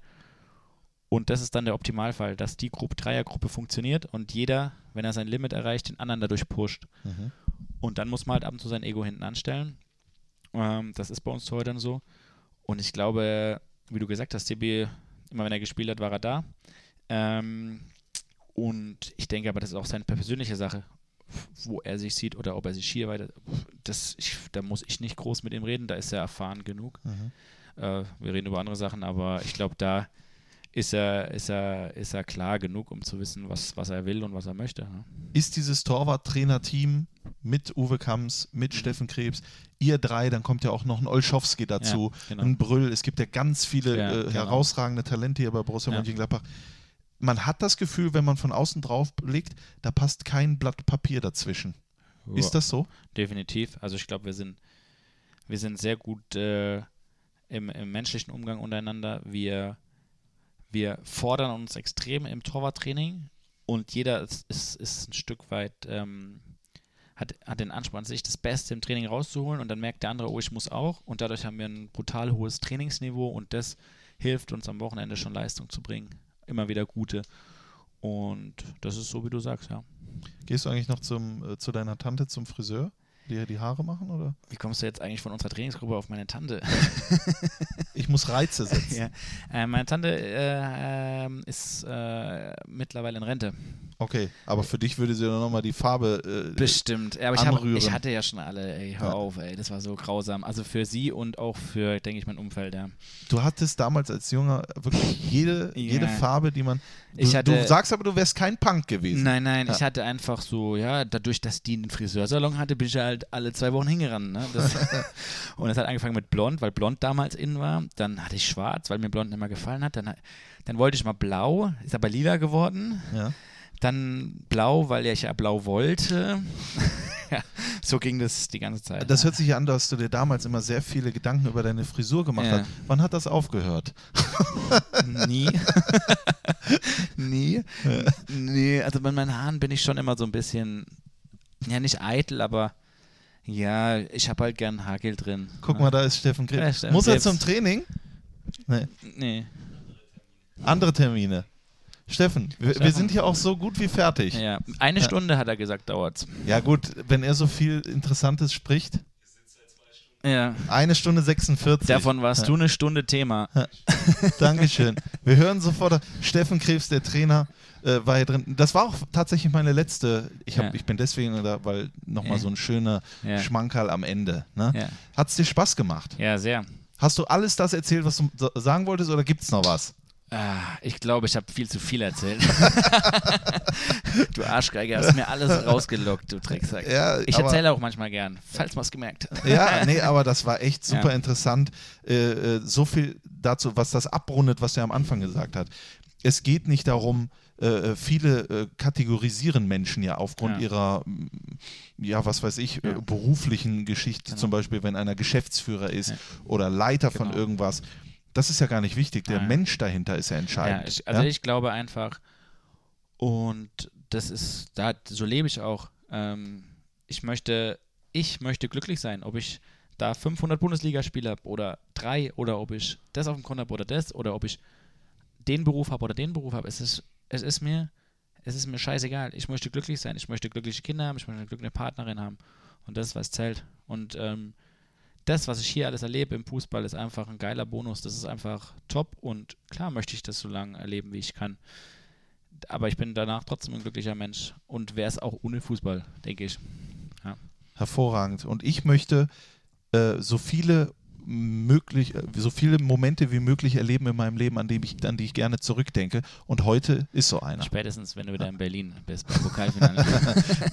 Und das ist dann der Optimalfall, dass die Gruppe, Dreiergruppe funktioniert und jeder, wenn er sein Limit erreicht, den anderen dadurch pusht.
Mhm.
Und dann muss man halt ab und zu sein Ego hinten anstellen. Ähm, das ist bei uns heute dann so. Und ich glaube, wie du gesagt hast, TB, immer wenn er gespielt hat, war er da. Ähm, und ich denke aber, das ist auch seine persönliche Sache, wo er sich sieht oder ob er sich hier weiter. Das, ich, da muss ich nicht groß mit ihm reden, da ist er erfahren genug.
Mhm.
Äh, wir reden über andere Sachen, aber ich glaube, da ist er, ist, er, ist er klar genug, um zu wissen, was, was er will und was er möchte. Ne?
ist dieses Torwart-Trainer-Team mit Uwe Kamms, mit Steffen Krebs, ihr drei, dann kommt ja auch noch ein Olschowski dazu,
Ja, genau.
ein Brüll. Es gibt ja ganz viele
Ja,
äh,
genau.
herausragende Talente hier bei Borussia
Ja.
Mönchengladbach. Man hat das Gefühl, wenn man von außen drauf blickt, da passt kein Blatt Papier dazwischen. Ist das so?
Definitiv. Also ich glaube, wir sind, wir sind sehr gut, äh, im, im menschlichen Umgang untereinander. Wir, wir fordern uns extrem im Torwarttraining und jeder ist, ist, ist ein Stück weit, ähm, hat, hat den Anspruch an sich, das Beste im Training rauszuholen und dann merkt der andere, oh, ich muss auch und dadurch haben wir ein brutal hohes Trainingsniveau und das hilft uns am Wochenende schon Leistung zu bringen. Immer wieder gute. Und das ist so, wie du sagst, ja.
Gehst du eigentlich noch zum, äh, zu deiner Tante zum Friseur? Dir die Haare machen, oder?
Wie kommst du jetzt eigentlich von unserer Trainingsgruppe auf meine Tante?
ich muss Reize setzen.
ja. äh, meine Tante äh, ähm, ist äh, mittlerweile in Rente.
Okay, aber für dich würde sie dann nochmal die Farbe äh,
Bestimmt. Ja, aber ich, hab, ich, hatte ja schon alle, ey, hör ja. auf, ey, das war so grausam. Also für sie und auch für, denke ich, mein Umfeld, ja.
Du hattest damals als Junger wirklich jede, ja. jede Farbe, die man. Du,
ich hatte,
du sagst aber, du wärst kein Punk gewesen.
Nein, nein, ja. ich hatte einfach so, ja, dadurch, dass die einen Friseursalon hatte, bin ich halt alle zwei Wochen hingerannt. Ne? Das, und es hat angefangen mit blond, weil blond damals in war. Dann hatte ich schwarz, weil mir blond immer gefallen hat. Dann, dann wollte ich mal blau, ist aber lila geworden.
Ja.
Dann blau, weil ich ja blau wollte. ja, so ging das die ganze Zeit.
Das hört sich ja an, dass du dir damals immer sehr viele Gedanken über deine Frisur gemacht ja. hast. Wann hat das aufgehört?
Nie. Nie. Ja. Nee, also bei meinen Haaren bin ich schon immer so ein bisschen, ja nicht eitel, aber ja, ich habe halt gern Hagel drin.
Guck mal, da ist Steffen Krebs. Muss er zum Training?
Nee. Nee.
Andere Termine. Steffen, wir, wir, sind hier auch so gut wie fertig.
Ja, eine ja. Stunde hat er gesagt, dauert's.
Ja, gut, wenn er so viel Interessantes spricht.
Ja.
Eine Stunde 46.
Davon warst ja. du eine Stunde Thema. Ja.
Dankeschön. Wir hören sofort, Steffen Krebs, der Trainer, äh, war hier drin. Das war auch tatsächlich meine letzte. Ich, hab, ja. ich bin deswegen da, weil nochmal so ein schöner Schmankerl am Ende. Ne? Hat es dir Spaß gemacht?
Ja, sehr.
Hast du alles das erzählt, was du sagen wolltest, oder gibt es noch was?
Ah, ich glaube, ich habe viel zu viel erzählt. du Arschgeiger, hast mir alles rausgelockt, du Drecksack. Ja, ich erzähle auch manchmal gern, falls man es gemerkt hat.
ja, nee, aber das war echt super ja. interessant. Äh, äh, so viel dazu, was das abrundet, was er am Anfang gesagt hat. Es geht nicht darum, äh, äh viele äh, kategorisieren Menschen ja aufgrund ja. ihrer, mm, ja, was weiß ich, ja. beruflichen Geschichte, genau. zum Beispiel, wenn einer Geschäftsführer ist oder Leiter genau. von irgendwas das ist ja gar nicht wichtig. Der. Mensch dahinter ist ja entscheidend.
Ja, ich, also ja? ich glaube einfach, und das ist, da, so lebe ich auch. Ähm, ich möchte, ich möchte glücklich sein, ob ich da 500 Bundesligaspiele habe oder drei oder ob ich das auf dem Konto habe oder das oder ob ich den Beruf habe oder den Beruf habe. Es ist, es ist mir, es ist mir scheißegal. Ich möchte glücklich sein. Ich möchte glückliche Kinder haben. Ich möchte eine glückliche Partnerin haben. Und das ist, was zählt. Und ähm, das, was ich hier alles erlebe im Fußball, ist einfach ein geiler Bonus. Das ist einfach top und klar möchte ich das so lange erleben, wie ich kann. Aber ich bin danach trotzdem ein glücklicher Mensch und wäre es auch ohne Fußball, denke ich. Ja.
Hervorragend. Und ich möchte äh, so viele möglich, äh, so viele Momente wie möglich erleben in meinem Leben, an, dem ich, an die ich gerne zurückdenke. Und heute ist so einer.
Spätestens, wenn du wieder in Berlin bist beim Pokalfinale.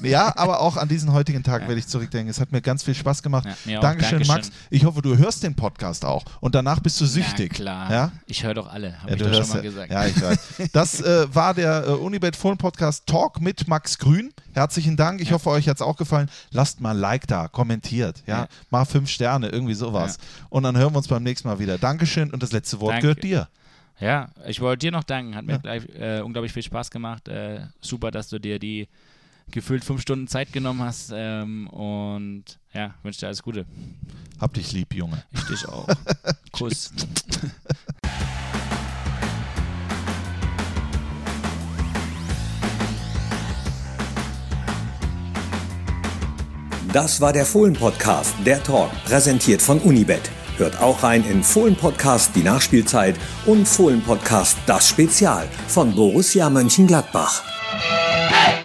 ja, aber auch an diesen heutigen Tag ja. werde ich zurückdenken. Es hat mir ganz viel Spaß gemacht. Ja, Dankeschön, Dankeschön, Max. Ich hoffe, du hörst den Podcast auch und danach bist du süchtig.
Ja, klar. Ja? Ich höre doch alle, habe ja, ich doch schon mal gesagt.
Ja, ich weiß. Das äh, war der äh, Unibet Phone Podcast Talk mit Max Grün. Herzlichen Dank. Ich hoffe, euch hat es auch gefallen. Lasst mal ein Like da, kommentiert. Ja, mal fünf Sterne, irgendwie sowas. Und dann hören wir uns beim nächsten Mal wieder. Dankeschön und das letzte Wort Danke. gehört dir.
Ja, ich wollte dir noch danken. Hat mir ja. gleich, äh, unglaublich viel Spaß gemacht. Äh, super, dass du dir die gefühlt fünf Stunden Zeit genommen hast. Ähm, und ja, wünsche dir alles Gute.
Hab dich lieb, Junge.
Ich dich auch. Kuss.
Das war der Fohlen-Podcast, der Talk, präsentiert von Unibet. Hört auch rein in Fohlen-Podcast Die Nachspielzeit und Fohlen-Podcast Das Spezial von Borussia Mönchengladbach.